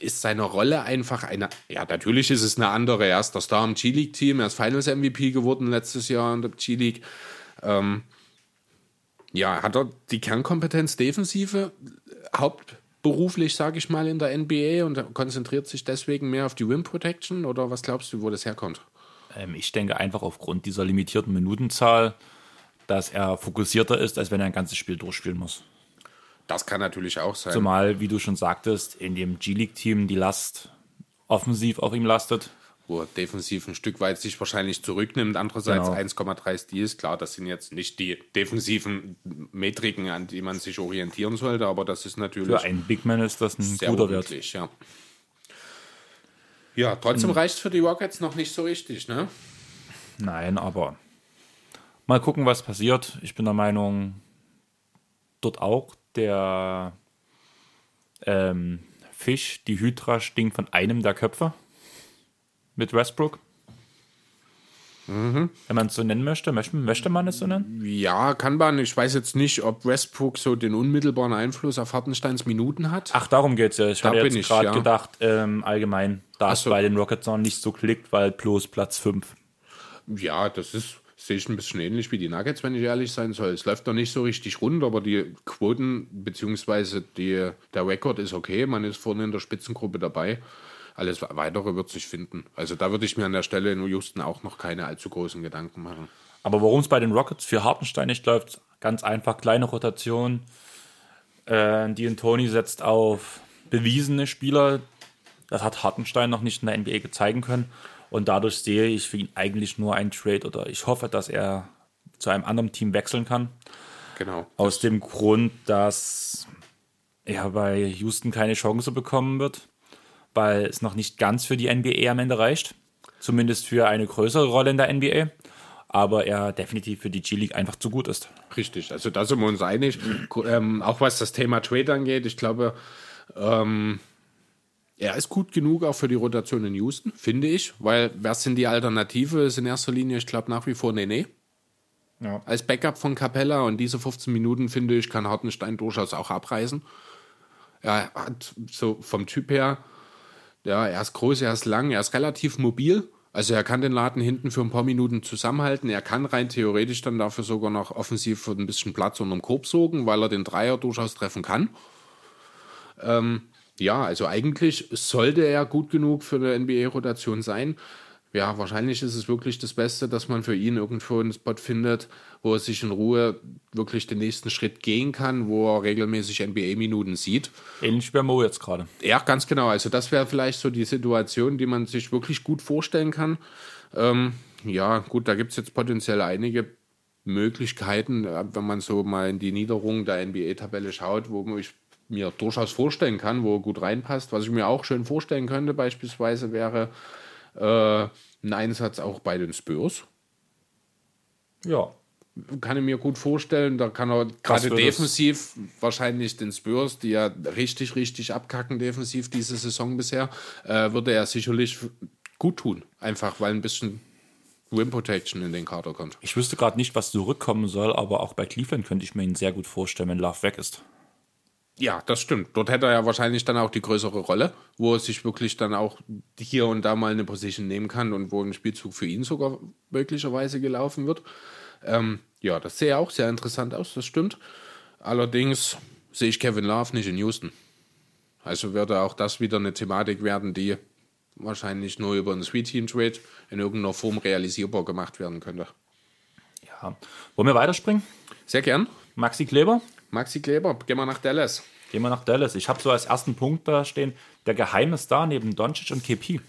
ist seine Rolle einfach eine. Ja, natürlich ist es eine andere. Er ist der Star im G-League-Team, er ist Finals-MVP geworden letztes Jahr in der G-League. Ähm, ja, hat er die Kernkompetenz Defensive hauptberuflich, sage ich mal, in der NBA und konzentriert sich deswegen mehr auf die Rim Protection? Oder was glaubst du, wo das herkommt? Ähm, ich denke einfach aufgrund dieser limitierten Minutenzahl, dass er fokussierter ist, als wenn er ein ganzes Spiel durchspielen muss. Das kann natürlich auch sein. Zumal, wie du schon sagtest, in dem G-League-Team die Last offensiv auf ihm lastet. Wo er defensiv ein Stück weit sich wahrscheinlich zurücknimmt. Andererseits Genau. 1,3 Steals, klar, das sind jetzt nicht die defensiven Metriken, an die man sich orientieren sollte, aber das ist natürlich Für einen Big Man ist das ein sehr guter Wert. ja. Ja, trotzdem reicht es für die Rockets noch nicht so richtig, ne? Nein, aber mal gucken, was passiert. Ich bin der Meinung, dort auch der ähm, Fisch, die Hydra stinkt von einem der Köpfe mit Westbrook. Wenn man es so nennen möchte, möchte, möchte man es so nennen? Ja, kann man. Ich weiß jetzt nicht, ob Westbrook so den unmittelbaren Einfluss auf Hartensteins Minuten hat. Ach, darum geht's ja. Ich Da bin jetzt gerade ja. gedacht, ähm, allgemein, da es so. bei den Rockets noch nicht so klickt, weil bloß Platz 5. Ja, das ist, sehe ich ein bisschen ähnlich wie die Nuggets, wenn ich ehrlich sein soll. Es läuft noch nicht so richtig rund, aber die Quoten bzw. Der Rekord ist okay. Man ist vorne in der Spitzengruppe dabei. Alles Weitere wird sich finden. Also da würde ich mir an der Stelle in Houston auch noch keine allzu großen Gedanken machen. Aber warum es bei den Rockets für Hartenstein nicht läuft, ganz einfach, kleine Rotation. Äh, die Tony setzt auf bewiesene Spieler. Das hat Hartenstein noch nicht in der NBA zeigen können. Und dadurch sehe ich für ihn eigentlich nur einen Trade oder ich hoffe, dass er zu einem anderen Team wechseln kann. Genau. Aus dem Grund, dass er bei Houston keine Chance bekommen wird, weil es noch nicht ganz für die NBA am Ende reicht. Zumindest für eine größere Rolle in der NBA. Aber er definitiv für die G-League einfach zu gut ist. Richtig, also da sind wir uns einig. Ähm, auch was das Thema Trade angeht, ich glaube, ähm, er ist gut genug auch für die Rotation in Houston, finde ich, weil wer sind die Alternative? Ist in erster Linie, ich glaube, nach wie vor Nene Ja. als Backup von Capella und diese 15 Minuten, finde ich, kann Hartenstein durchaus auch abreißen. Er hat so vom Typ her, ja, er ist groß, er ist lang, er ist relativ mobil. Also er kann den Laden hinten für ein paar Minuten zusammenhalten. Er kann rein theoretisch dann dafür sogar noch offensiv für ein bisschen Platz unterm Korb sorgen, weil er den Dreier durchaus treffen kann. Ähm, ja, also eigentlich sollte er gut genug für eine NBA-Rotation sein. Ja, wahrscheinlich ist es wirklich das Beste, dass man für ihn irgendwo einen Spot findet, wo er sich in Ruhe wirklich den nächsten Schritt gehen kann, wo er regelmäßig NBA-Minuten sieht. Ähnlich wie bei Mo jetzt gerade. Ja, ganz genau. Also das wäre vielleicht so die Situation, die man sich wirklich gut vorstellen kann. Ähm, ja, gut, da gibt es jetzt potenziell einige Möglichkeiten, äh, wenn man so mal in die Niederung der NBA-Tabelle schaut, wo ich mir durchaus vorstellen kann, wo er gut reinpasst. Was ich mir auch schön vorstellen könnte, beispielsweise wäre äh, ein Einsatz auch bei den Spurs. Ja. Kann ich mir gut vorstellen. Da kann er gerade defensiv wahrscheinlich den Spurs, die ja richtig, richtig abkacken defensiv diese Saison bisher, äh, würde er sicherlich gut tun. Einfach weil ein bisschen Rim Protection in den Kader kommt. Ich wüsste gerade nicht, was zurückkommen soll, aber auch bei Cleveland könnte ich mir ihn sehr gut vorstellen, wenn Love weg ist. Ja, das stimmt. Dort hätte er ja wahrscheinlich dann auch die größere Rolle, wo er sich wirklich dann auch hier und da mal eine Position nehmen kann und wo ein Spielzug für ihn sogar möglicherweise gelaufen wird. Ähm, ja, das sehe auch sehr interessant aus, das stimmt. Allerdings sehe ich Kevin Love nicht in Houston. Also würde auch das wieder eine Thematik werden, die wahrscheinlich nur über einen Sweet Team Trade in irgendeiner Form realisierbar gemacht werden könnte. Ja. Wollen wir weiterspringen? Sehr gern. Maxi Kleber? Maxi Kleber, gehen wir nach Dallas. Gehen wir nach Dallas. Ich habe so als ersten Punkt da stehen, der geheime Star neben Doncic und KP.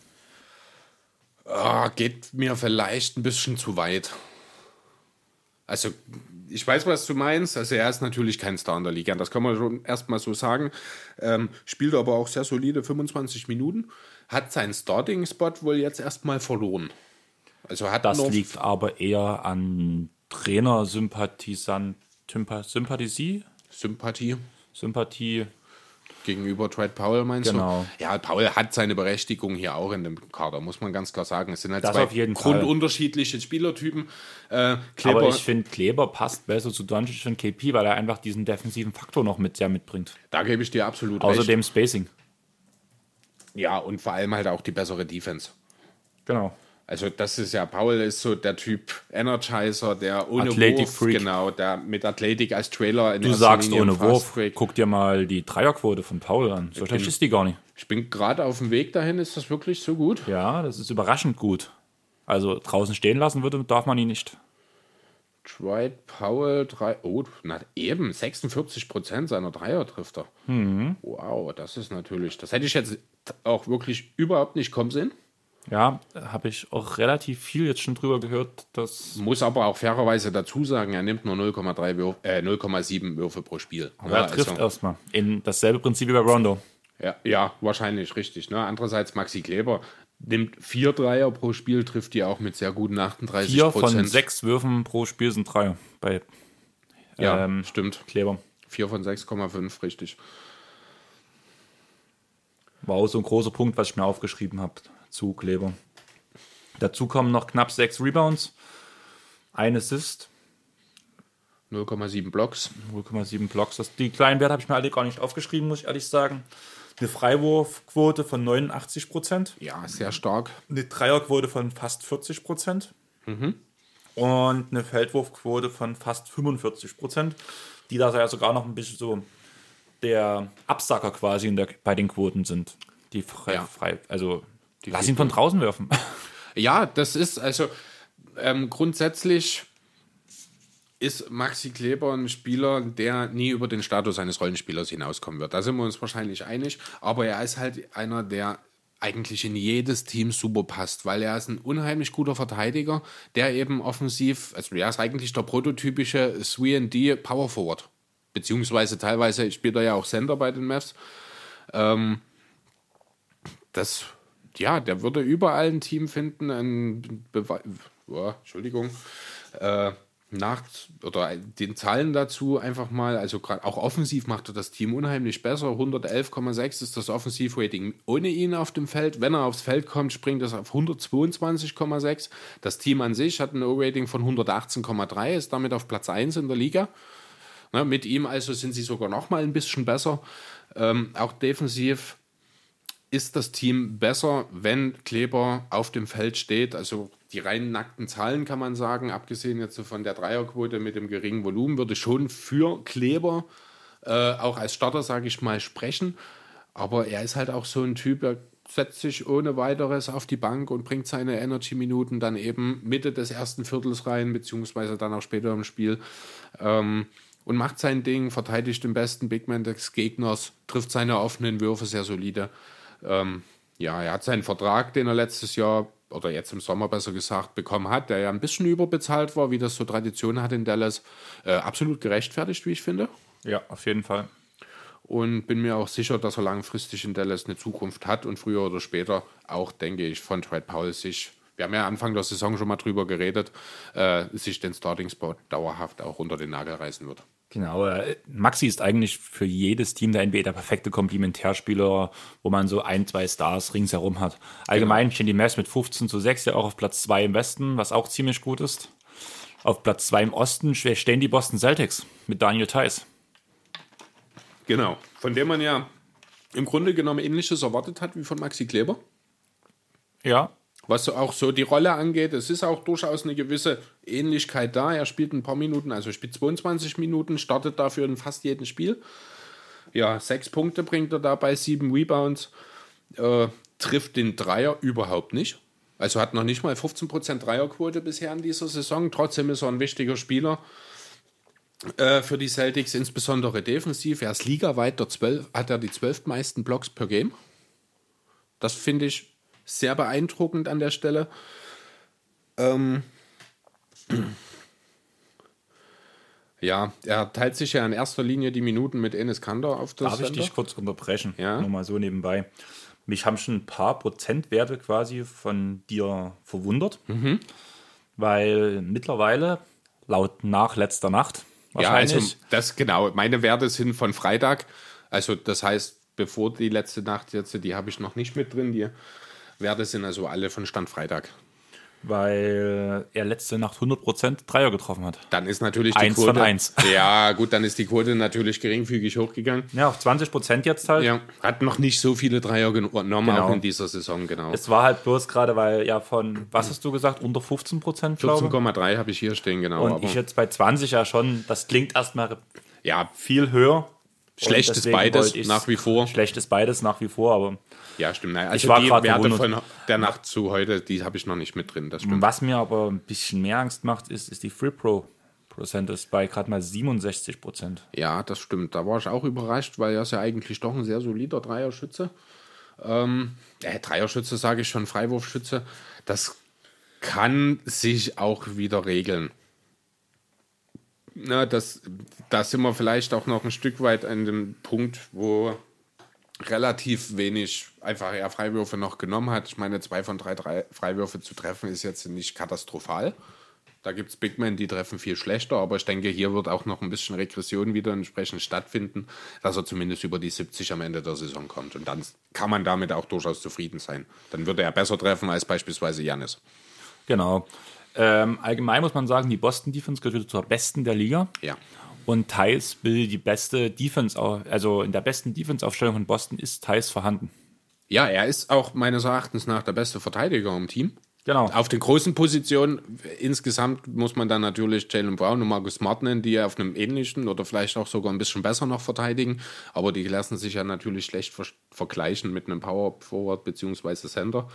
Ah, geht mir vielleicht ein bisschen zu weit. Also, ich weiß, was du meinst. Also, er ist natürlich kein Star in der Liga. Das kann man schon erstmal so sagen. Ähm, spielt aber auch sehr solide 25 Minuten. Hat seinen Starting-Spot wohl jetzt erstmal verloren. Also, hat Das liegt aber eher an Trainer-Sympathisant, Sympathie, Sympathie Sympathie. gegenüber Dwight Powell, meinst Genau. du? Ja, Powell hat seine Berechtigung hier auch in dem Kader, muss man ganz klar sagen. Es sind halt Das zwei grundunterschiedliche Spielertypen. Äh, Kleber, Aber ich finde, Kleber passt besser zu Doncic und KP, weil er einfach diesen defensiven Faktor noch mit sehr mitbringt. da gebe ich dir absolut recht. Außerdem Spacing. Ja, und vor allem halt auch die bessere Defense. Genau. Also das ist ja, Paul ist so der Typ Energizer, der ohne Athletic Wurf, Freak. genau, der mit Athletik als Trailer in Du sagst Linie ohne Wurf, Fastbreak. guck dir mal die Dreierquote von Paul an. So schlecht ist die gar nicht. Ich bin gerade auf dem Weg dahin, ist das wirklich so gut? Ja, das ist überraschend gut. Also draußen stehen lassen würde, darf man ihn nicht. Dwight Powell, drei, oh, na eben, 46 Prozent seiner Dreier trifft er. Mhm. Wow, das ist natürlich, das hätte ich jetzt auch wirklich überhaupt nicht kommen sehen. Ja, habe ich auch relativ viel jetzt schon drüber gehört, dass Muss aber auch fairerweise dazu sagen, er nimmt nur 0,3 Würf, äh, 0,7 Würfe pro Spiel. er Ja, trifft also- erstmal. In dasselbe Prinzip wie bei Rondo. Ja, ja, wahrscheinlich richtig. Ne? Andererseits Maxi Kleber nimmt vier Dreier pro Spiel, trifft die auch mit sehr guten 38 Vier von sechs Würfen pro Spiel sind Dreier bei Ja, ähm, stimmt. Kleber. Vier von 6,5, richtig. War auch so ein großer Punkt, was ich mir aufgeschrieben habe zu Kleber. Dazu kommen noch knapp sechs Rebounds, ein Assist, 0,7 Blocks. 0,7 Blocks. Das, die kleinen Werte habe ich mir alle gar nicht aufgeschrieben, muss ich ehrlich sagen. Eine Freiwurfquote von 89 Prozent. Ja, sehr stark. Eine Dreierquote von fast 40 Prozent. Und eine Feldwurfquote von fast 45 Prozent. Die da ja sogar noch ein bisschen so der Absacker quasi in der, bei den Quoten sind. Die frei, Ja. frei also lass ihn von draußen werfen. Ja, das ist also ähm, grundsätzlich ist Maxi Kleber ein Spieler, der nie über den Status eines Rollenspielers hinauskommen wird. Da sind wir uns wahrscheinlich einig. Aber er ist halt einer, der eigentlich in jedes Team super passt, weil er ist ein unheimlich guter Verteidiger, der eben offensiv, also er ist eigentlich der prototypische 3D Power Forward. Beziehungsweise teilweise spielt er ja auch Center bei den Mavs. Ähm, das, ja, der würde überall ein Team finden, ein Bewe oh, Entschuldigung, äh, nach oder den Zahlen dazu einfach mal, also gerade auch offensiv macht er das Team unheimlich besser. 111,6 ist das Offensivrating ohne ihn auf dem Feld. Wenn er aufs Feld kommt, springt das auf 122,6. Das Team an sich hat ein O-Rating von 118,3, ist damit auf Platz 1 in der Liga. Ne, mit ihm also sind sie sogar noch mal ein bisschen besser. Ähm, auch defensiv ist das Team besser, wenn Kleber auf dem Feld steht. Also die rein nackten Zahlen kann man sagen, abgesehen jetzt von der Dreierquote mit dem geringen Volumen, würde schon für Kleber äh, auch als Starter, sage ich mal, sprechen. Aber er ist halt auch so ein Typ, er setzt sich ohne weiteres auf die Bank und bringt seine Energy-Minuten dann eben Mitte des ersten Viertels rein, beziehungsweise dann auch später im Spiel. Ähm, und macht sein Ding, verteidigt den besten Big Man des Gegners, trifft seine offenen Würfe sehr solide. Ähm, ja, er hat seinen Vertrag, den er letztes Jahr oder jetzt im Sommer besser gesagt bekommen hat, der ja ein bisschen überbezahlt war, wie das so Tradition hat in Dallas, äh, absolut gerechtfertigt, wie ich finde. ja, auf jeden Fall. Und bin mir auch sicher, dass er langfristig in Dallas eine Zukunft hat und früher oder später auch, denke ich, von Trent Powell sich, wir haben ja Anfang der Saison schon mal drüber geredet, äh, sich den Starting-Spot dauerhaft auch unter den Nagel reißen wird. Genau, äh, Maxi ist eigentlich für jedes Team der NBA der perfekte Komplementärspieler, wo man so ein, zwei Stars ringsherum hat. Allgemein stehen die Mavs mit 15 zu 6 ja auch auf Platz 2 im Westen, was auch ziemlich gut ist. Auf Platz 2 im Osten stehen die Boston Celtics mit Daniel Theiss. Genau. Von dem man ja im Grunde genommen Ähnliches erwartet hat wie von Maxi Kleber. Ja, Was auch so die Rolle angeht, es ist auch durchaus eine gewisse Ähnlichkeit da. Er spielt ein paar Minuten, also spielt 22 Minuten, startet dafür in fast jedem Spiel. Ja, sechs Punkte bringt er dabei, sieben Rebounds, äh, trifft den Dreier überhaupt nicht. Also hat noch nicht mal 15% Dreierquote bisher in dieser Saison. Trotzdem ist er ein wichtiger Spieler äh, für die Celtics, insbesondere defensiv. Er ist ligaweit, der 12, hat er die zwölf meisten Blocks per Game. Das finde ich sehr beeindruckend an der Stelle. Ähm, ja, er teilt sich ja in erster Linie die Minuten mit Enes Kanter auf das darf ich Center. dich kurz unterbrechen? Ja. Nur mal so nebenbei. Mich haben schon ein paar Prozentwerte quasi von dir verwundert, Mhm. weil mittlerweile, laut nach letzter Nacht, Ja, wahrscheinlich, also das genau. Meine Werte sind von Freitag. Also das heißt, bevor die letzte Nacht jetzt, die habe ich noch nicht mit drin. Die Werte sind also alle von Stand Freitag. weil er letzte Nacht 100% Dreier getroffen hat. Dann ist natürlich die Eins Quote. von eins. Ja, gut, dann ist die Quote natürlich geringfügig hochgegangen. Ja, auf 20% jetzt halt. Ja, hat noch nicht so viele Dreier genommen, Genau. auch in dieser Saison, genau. Es war halt bloß gerade, weil ja von, was hast du gesagt, unter 15% glaube ich. 14,3 habe ich hier stehen, genau. Und aber ich jetzt bei 20 ja schon, das klingt erstmal ja, viel höher. schlecht Und ist deswegen beides nach wie vor. Schlecht ist beides nach wie vor, aber Ja, stimmt. Nein, also Ich war die Werte von der Nacht zu heute, die habe ich noch nicht mit drin. Das stimmt. was mir aber ein bisschen mehr Angst macht, ist, ist die Free Pro Prozent ist bei gerade mal 67 Prozent. Ja, das stimmt. Da war ich auch überrascht, weil er ist ja eigentlich doch ein sehr solider Dreierschütze. Ähm, äh, Dreierschütze sage ich schon, Freiwurfschütze. Das kann sich auch wieder regeln. Na, das, da sind wir vielleicht auch noch ein Stück weit an dem Punkt, wo relativ wenig einfach eher Freiwürfe noch genommen hat. Ich meine, zwei von drei, drei Freiwürfe zu treffen ist jetzt nicht katastrophal. Da gibt es Big Men, die treffen viel schlechter, aber ich denke, hier wird auch noch ein bisschen Regression wieder entsprechend stattfinden, dass er zumindest über die 70 am Ende der Saison kommt. Und dann kann man damit auch durchaus zufrieden sein. Dann würde er besser treffen als beispielsweise Janis. Genau. Ähm, allgemein muss man sagen, die Boston Defense gehört zur besten der Liga. Ja. Und Thais will die beste Defense, also in der besten Defense-Aufstellung von Boston ist Thais vorhanden. Ja, er ist auch meines Erachtens nach der beste Verteidiger im Team. Genau. Auf den großen Positionen insgesamt muss man dann natürlich Jalen Brown und Marcus Smart nennen, die auf einem ähnlichen oder vielleicht auch sogar ein bisschen besser noch verteidigen. Aber die lassen sich ja natürlich schlecht ver vergleichen mit einem Power Forward bzw. Center.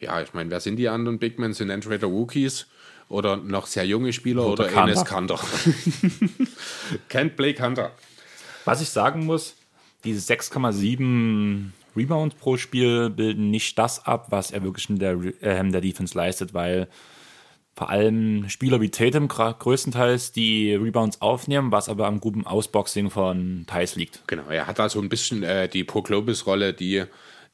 Ja, ich meine, wer sind die anderen Big Men? Sind entweder Rookies oder noch sehr junge Spieler oder, oder Enes Kanter. Kennt Blake Hunter. Was ich sagen muss, diese 6,7 Rebounds pro Spiel bilden nicht das ab, was er wirklich in der, äh, der Defense leistet, weil vor allem Spieler wie Tatum größtenteils die Rebounds aufnehmen, was aber am guten Ausboxing von Thais liegt. Genau, er hat also ein bisschen äh, die Pro-Globus-Rolle, die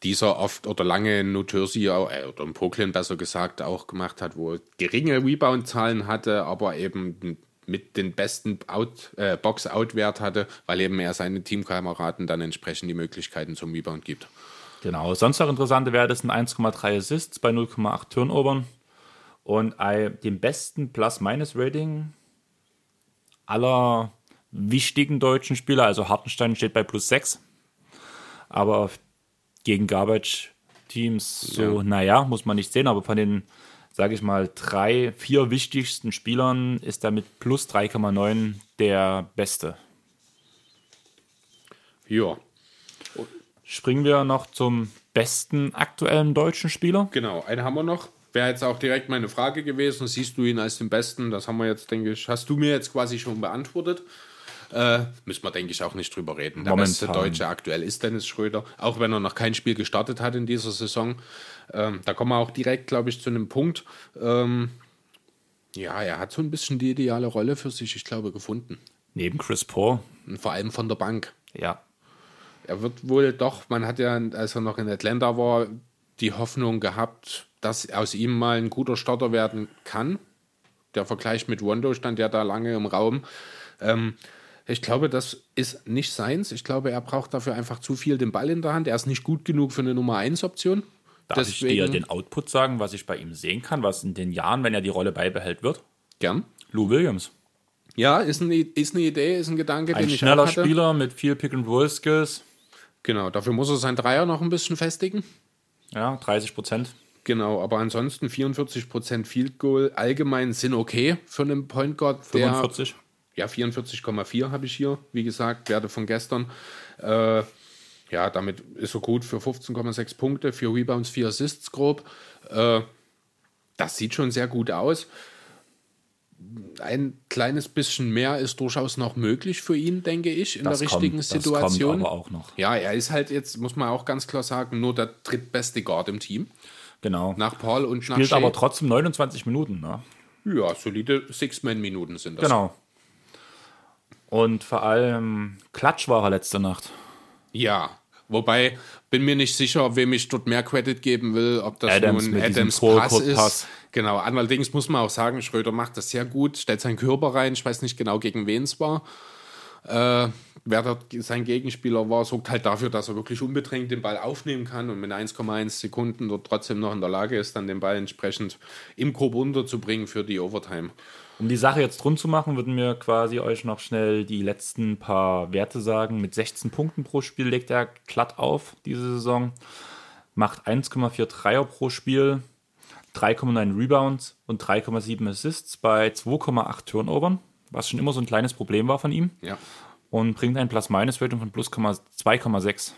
dieser oft oder lange in New äh, oder in Brooklyn besser gesagt auch gemacht hat, wo geringe Rebound-Zahlen hatte, aber eben mit den besten Out, äh, Box-Out-Wert hatte, weil eben er seinen Teamkameraden dann entsprechend die Möglichkeiten zum Rebound gibt. Genau, sonst noch interessante Werte sind 1,3 Assists bei 0,8 Turnovern und dem besten Plus-Minus-Rating aller wichtigen deutschen Spieler, also Hartenstein steht bei plus 6, aber gegen Garbage-Teams so, ja. naja, muss man nicht sehen, aber von den sage ich mal, drei, vier wichtigsten Spielern ist er mit plus 3,9 der Beste. Ja. Springen wir noch zum besten aktuellen deutschen Spieler. Genau, einen haben wir noch. Wäre jetzt auch direkt meine Frage gewesen. Siehst du ihn als den besten? Das haben wir jetzt, denke ich, hast du mir jetzt quasi schon beantwortet. Äh, müssen wir, denke ich, auch nicht drüber reden. Der Momentan. beste Deutsche aktuell ist Dennis Schröder, auch wenn er noch kein Spiel gestartet hat in dieser Saison. Ähm, da kommen wir auch direkt, glaube ich, zu einem Punkt. Ähm, ja, er hat so ein bisschen die ideale Rolle für sich, ich glaube, gefunden. Neben Chris Paul. Und vor allem von der Bank. Ja. Er wird wohl doch, man hat ja, als er noch in Atlanta war, die Hoffnung gehabt, dass aus ihm mal ein guter Starter werden kann. Der Vergleich mit Rondo stand ja da lange im Raum. Ähm, ich glaube, das ist nicht seins. Ich glaube, er braucht dafür einfach zu viel den Ball in der Hand. Er ist nicht gut genug für eine Nummer 1 Option. Darf Deswegen, ich dir den Output sagen, was ich bei ihm sehen kann, was in den Jahren, wenn er die Rolle beibehält, wird? Gern. Lou Williams. Ja, ist eine, ist eine Idee, ist ein Gedanke, ein den ich schneller Spieler mit viel Pick-and-Roll-Skills. Genau, dafür muss er sein Dreier noch ein bisschen festigen. Ja, 30 Prozent. Genau, aber ansonsten 44 Prozent Field Goal allgemein sind okay für einen Point Guard. 45? Ja, 44,4 habe ich hier, wie gesagt, Werte von gestern. Äh, ja, damit ist er gut für 15,6 Punkte, vier Rebounds, vier Assists grob. Äh, das sieht schon sehr gut aus. Ein kleines bisschen mehr ist durchaus noch möglich für ihn, denke ich, in das der richtigen kommt, Situation. aber auch noch. Ja, er ist halt jetzt, muss man auch ganz klar sagen, nur der drittbeste Guard im Team. Genau. Nach Paul und Spielt nach Spielt aber trotzdem 29 Minuten, ne? Ja, solide Six-Man-Minuten sind das. Genau. Und vor allem Klatsch war er letzte Nacht. Ja, wobei bin mir nicht sicher, wem ich dort mehr Credit geben will, ob das Adams nun Adams Pass ist. Pass. Genau, allerdings muss man auch sagen, Schröder macht das sehr gut, stellt seinen Körper rein, ich weiß nicht genau, gegen wen es war. Äh, wer dort sein Gegenspieler war, sorgt halt dafür, dass er wirklich unbedrängt den Ball aufnehmen kann und mit 1,1 Sekunden dort trotzdem noch in der Lage ist, dann den Ball entsprechend im Korb unterzubringen für die Overtime. Um die Sache jetzt rund zu machen, würden wir quasi euch noch schnell die letzten paar Werte sagen. Mit 16 Punkten pro Spiel legt er glatt auf diese Saison, macht 1,4 Dreier pro Spiel, 3,9 Rebounds und 3,7 Assists bei 2,8 Turnovern, was schon immer so ein kleines Problem war von ihm. Ja. Und bringt ein Plus-Minus-Rating von plus 2,6.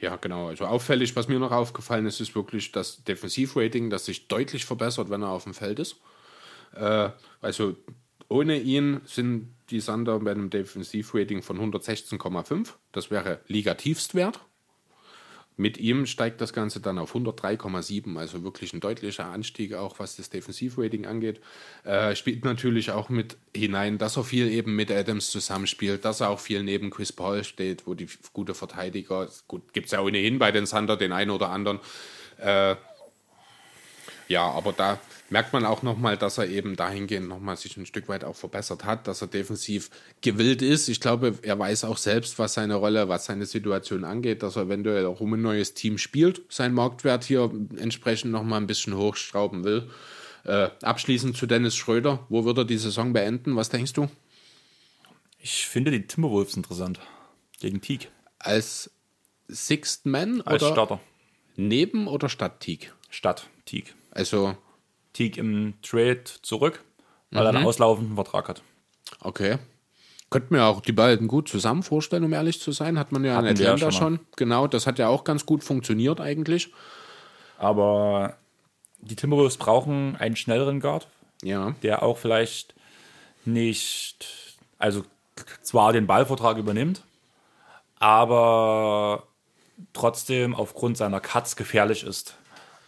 Ja, genau. Also auffällig, was mir noch aufgefallen ist, ist wirklich das Defensivrating, das sich deutlich verbessert, wenn er auf dem Feld ist. Äh, also ohne ihn sind die Sander bei einem Defensivrating von 116,5. Das wäre Ligatiefstwert. Mit ihm steigt das Ganze dann auf 103,7, also wirklich ein deutlicher Anstieg, auch was das Defensivrating angeht. Äh, spielt natürlich auch mit hinein, dass er viel eben mit Adams zusammenspielt, dass er auch viel neben Chris Paul steht, wo die gute Verteidiger, gut, gibt es ja ohnehin bei den Sander den einen oder anderen. Äh, Ja, aber da merkt man auch nochmal, dass er eben dahingehend nochmal sich ein Stück weit auch verbessert hat, dass er defensiv gewillt ist. Ich glaube, er weiß auch selbst, was seine Rolle, was seine Situation angeht, dass er eventuell auch um ein neues Team spielt, seinen Marktwert hier entsprechend nochmal ein bisschen hochschrauben will. Äh, abschließend zu Dennis Schröder. Wo wird er die Saison beenden? Was denkst du? Ich finde die Timberwolves interessant. Gegen Teague. Als Sixth Man Als oder Starter. neben oder statt Teague? Statt Teague. Also, Teague im Trade zurück, weil er einen auslaufenden Vertrag hat. okay. Könnte mir auch die beiden gut zusammen vorstellen, um ehrlich zu sein. Hat man ja in Hatten wir ja Atlanta schon schon. Genau, das hat ja auch ganz gut funktioniert eigentlich. Aber die Timberwolves brauchen einen schnelleren Guard, Ja. der auch vielleicht nicht, also zwar den Ballvertrag übernimmt, aber trotzdem aufgrund seiner Cuts gefährlich ist.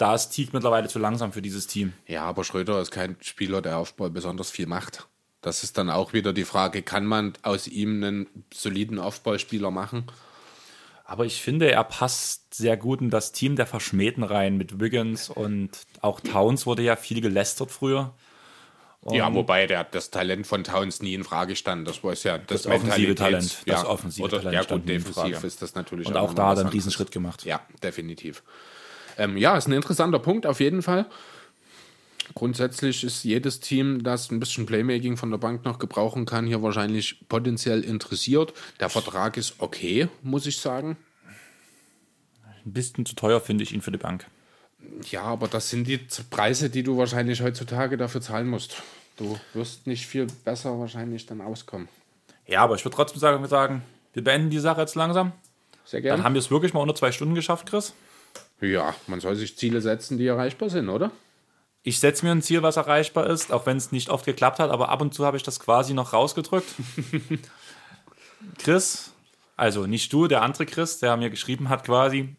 Da ist Teague mittlerweile zu langsam für dieses Team. Ja, aber Schröder ist kein Spieler, der Aufbau besonders viel macht. Das ist dann auch wieder die Frage, kann man aus ihm einen soliden Aufbauspieler machen? Aber ich finde, er passt sehr gut in das Team der Verschmähten rein mit Wiggins und auch Towns wurde ja viel gelästert früher. ja, wobei der, das Talent von Towns nie in Frage stand. Das war ja das, Das offensive Talent, das ja, offensive oder, Talent Ja, gut, defensiv ist das natürlich Und auch nochmal da hat er einen. Riesenschritt gemacht. Ja, definitiv. Ähm, ja, ist ein interessanter Punkt auf jeden Fall. Grundsätzlich ist jedes Team, das ein bisschen Playmaking von der Bank noch gebrauchen kann, hier wahrscheinlich potenziell interessiert. Der Vertrag ist okay, muss ich sagen. Ein bisschen zu teuer finde ich ihn für die Bank. Ja, aber das sind die Preise, die du wahrscheinlich heutzutage dafür zahlen musst. Du wirst nicht viel besser wahrscheinlich dann auskommen. Ja, aber ich würde trotzdem sagen, wir beenden die Sache jetzt langsam. Sehr Dann gerne. haben wir es wirklich mal unter zwei Stunden geschafft, Chris. Ja, man soll sich Ziele setzen, die erreichbar sind, oder? Ich setze mir ein Ziel, was erreichbar ist, auch wenn es nicht oft geklappt hat, aber ab und zu habe ich das quasi noch rausgedrückt. Chris, also nicht du, der andere Chris, der mir geschrieben hat quasi,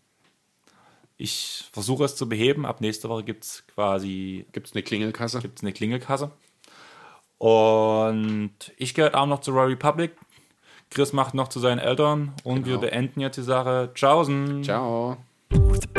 ich versuche es zu beheben. Ab nächste Woche gibt es quasi Gibt es eine Klingelkasse? gibt's eine Klingelkasse. Und ich heute Abend noch zu Royal Republic. Chris macht noch zu seinen Eltern und wir beenden jetzt die Sache. Tschaußen. Ciao. the